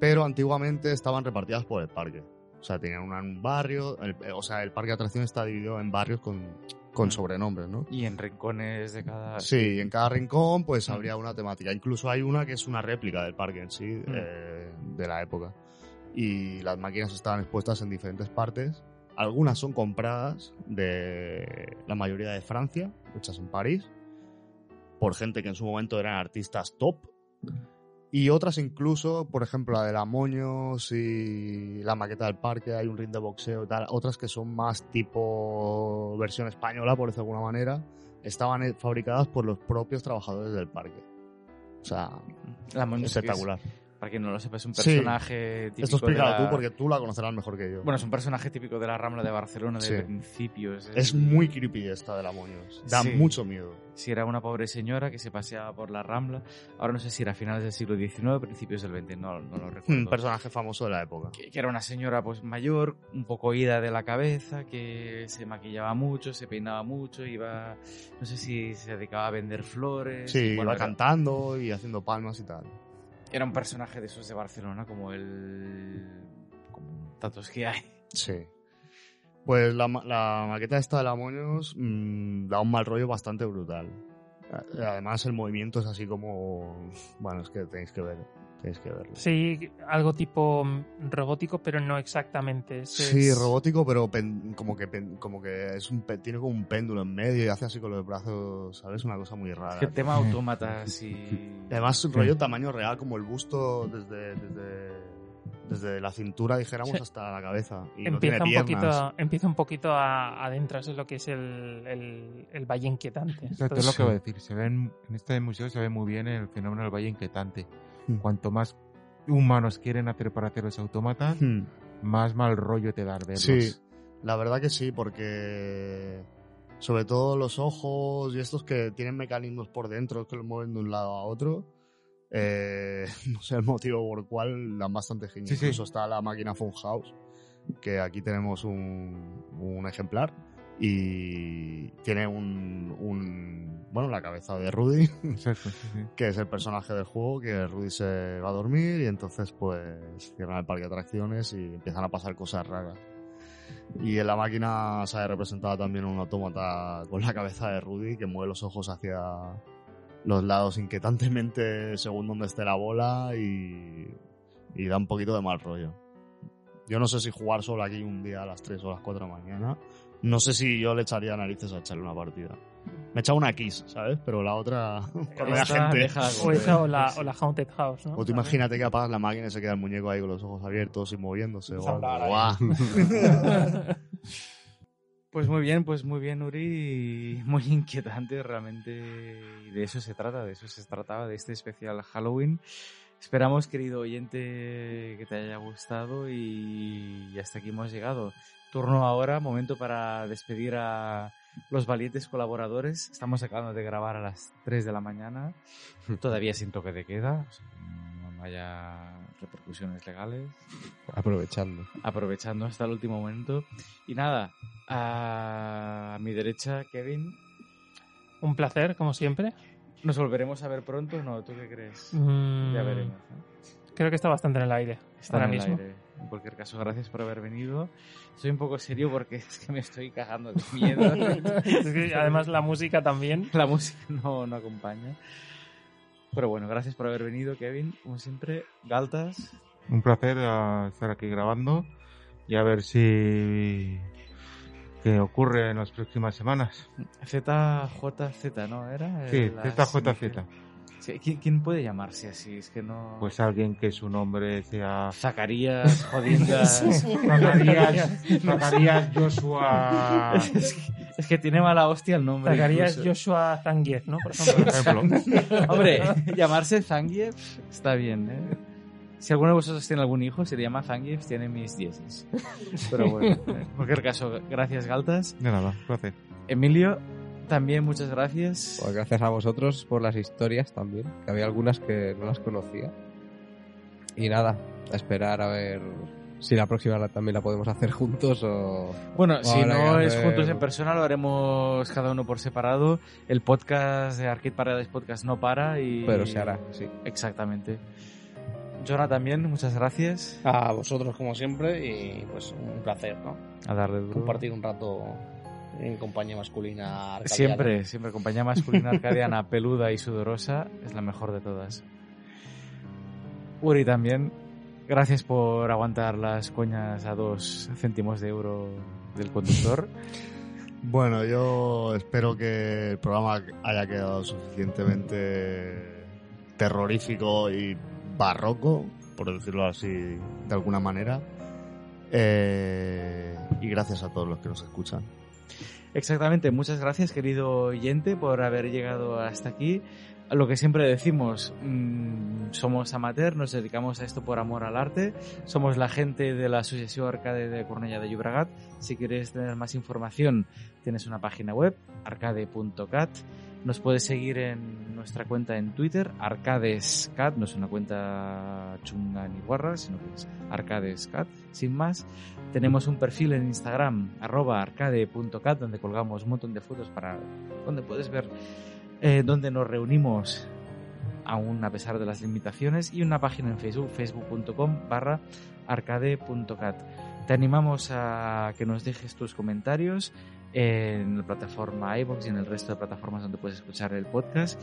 pero antiguamente estaban repartidas por el parque. O sea, tenían una en un barrio, el- eh, o sea, el parque de atracciones está dividido en barrios con, con Mm. sobrenombres, ¿no? Y en rincones de cada... Sí, en cada rincón pues Mm. habría una temática. Incluso hay una que es una réplica del parque en sí, Mm. eh, de la época. Y las máquinas estaban expuestas en diferentes partes. Algunas son compradas de la mayoría de Francia, hechas en París, por gente que en su momento eran artistas top. Y otras incluso, por ejemplo, la de la Moños y la maqueta del parque, hay un ring de boxeo y tal. Otras que son más tipo versión española, por decirlo de alguna manera, estaban fabricadas por los propios trabajadores del parque. O sea, La Moños, que es- espectacular. Para quien no lo sepa, es un Sí. personaje típico Esto explícalo de la- tú porque tú la conocerás mejor que yo. Bueno, es un personaje típico de la Rambla de Barcelona de Sí. principios. es muy creepy esta de la Moños. Da Sí. mucho miedo. Si era una pobre señora que se paseaba por la Rambla. Ahora no sé si era a finales del siglo XIX, principios del XX, no, no lo Un recuerdo. personaje famoso de la época. que, que era una señora pues mayor, un poco ida de la cabeza, que se maquillaba mucho, se peinaba mucho, iba, no sé si se dedicaba a vender flores. Sí, Bueno, iba era, cantando y haciendo palmas y tal. Era un personaje de esos de Barcelona, como el... como tantos que hay. Sí. Pues la, la maqueta esta de la Moños mm, da un mal rollo bastante brutal. Además el movimiento es así como... Bueno, es que tenéis que ver. Tenéis que verlo. Sí, algo tipo mm, robótico, pero no exactamente. Es- Sí, es- robótico, pero pen- como que pen- como que es un pe- tiene como un péndulo en medio y hace así con los brazos, ¿sabes? Una cosa muy rara. Que tema autómatas y... Y Además, un rollo tamaño real, como el busto desde, desde, desde la cintura, dijéramos, Sí. hasta la cabeza. Y Empieza, no un tiene poquito, empieza un poquito a adentrarse en lo que es el, el, el valle inquietante. Exacto, es lo que voy a decir. Se ven, en este museo se ve muy bien el fenómeno del valle inquietante. Mm. Cuanto más humanos quieren hacer para hacer los autómatas, Hmm. más mal rollo te da verlos. Sí, la verdad que sí, porque sobre todo los ojos y estos que tienen mecanismos por dentro que los mueven de un lado a otro, eh, no sé el motivo por el cual dan bastante. Sí, sí. Incluso está la máquina Funhouse, que aquí tenemos un, un ejemplar y tiene un, un, bueno, la cabeza de Rudy, Exacto, sí, sí. que es el personaje del juego, que Rudy se va a dormir y entonces pues cierran el parque de atracciones y empiezan a pasar cosas raras. Y en la máquina se ha representado también un autómata con la cabeza de Rudy que mueve los ojos hacia los lados inquietantemente según donde esté la bola y, y da un poquito de mal rollo. Yo no sé si jugar solo aquí un día a las 3 o a las 4 de la mañana. No sé si yo le echaría narices a echarle una partida. Me he echado una Kiss, ¿sabes? Pero la otra, haya Esta gente. deja- O esa o la, o la Haunted House, ¿no? O tú imagínate que apagas la máquina y se queda el muñeco ahí con los ojos abiertos y moviéndose. Guau. Pues muy bien, pues muy bien, Uri. Muy inquietante realmente. Y de eso se trata, de eso se trataba, de este especial Halloween. Esperamos, querido oyente, que te haya gustado y hasta aquí hemos llegado. Turno ahora, momento para despedir a los valientes colaboradores. Estamos acabando de grabar a las 3 de la mañana, todavía sin toque de queda, o sea, que no haya repercusiones legales Aprovechando. aprovechando hasta el último momento. Y nada, a mi derecha, Kevin, Un placer, como siempre. ¿nos volveremos a ver pronto? No, ¿tú qué crees? Mm, Ya veremos. ¿no? Creo que está bastante en el aire. Está ahora en el mismo. aire. En cualquier caso, gracias por haber venido. Soy un poco serio porque es que me estoy cagando de miedo. Es que además la música también. La música no, no acompaña. Pero bueno, gracias por haber venido, Kevin. Como siempre, Galtas. Un placer ah, estar aquí grabando y a ver si ¿Qué ocurre en las próximas semanas? ZJZ, ¿no? ¿Era? Sí, ZJZ. Sí, ¿quién, quién puede llamarse así? Es que no... Pues alguien que su nombre sea Zacarías, Jodindas... Zacarías, Zacarías Joshua, es, que, es que tiene mala hostia el nombre. Zacarías incluso. Joshua Zangief, ¿no? Por por ejemplo. ejemplo. Hombre, llamarse Zangief está bien, ¿eh? Si alguno de vosotros tiene algún hijo, se le llama Zangief, tiene mis dieces. Pero bueno, en cualquier caso, gracias Galtas. De nada, placer. Emilio, también muchas gracias. Pues gracias a vosotros por las historias también, que había algunas que no las conocía. Y nada, a esperar a ver si la próxima la- también la podemos hacer juntos o... Bueno, si Habrá no es hacer- juntos en persona, lo haremos cada uno por separado. El podcast de Arcade Paradise Podcast no para y... Pero se hará, sí. Exactamente. Jonah también, muchas gracias. A vosotros, como siempre, y pues un placer, ¿no? A darle duro. Compartir un rato en compañía masculina. arcadiana. Siempre, siempre. Compañía masculina arcadiana, peluda y sudorosa es la mejor de todas. Uri también, gracias por aguantar las coñas a dos céntimos de euro del conductor. Bueno, yo espero que el programa haya quedado suficientemente terrorífico y barroco, por decirlo así de alguna manera. Eh, y gracias a todos los que nos escuchan. Exactamente, muchas gracias querido oyente por haber llegado hasta aquí. Lo que siempre decimos, mm, somos amateur, nos dedicamos a esto por amor al arte, somos la gente de la Asociación Arcade de Cornellà de Llobregat. Si quieres tener más información, tienes una página web, arcade.cat. Nos puedes seguir en nuestra cuenta en Twitter, arcadescat, no es una cuenta chunga ni guarra, sino que es arcadescat, sin más. Tenemos un perfil en Instagram, arroba arcade.cat, donde colgamos un montón de fotos para donde puedes ver eh, donde nos reunimos aún a pesar de las limitaciones y una página en Facebook, facebook.com barra arcade.cat. Te animamos a que nos dejes tus comentarios en la plataforma iVoox y en el resto de plataformas donde puedes escuchar el podcast.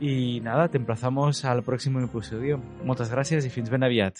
Y nada, te emplazamos al próximo episodio. Muchas gracias y fins ben aviat.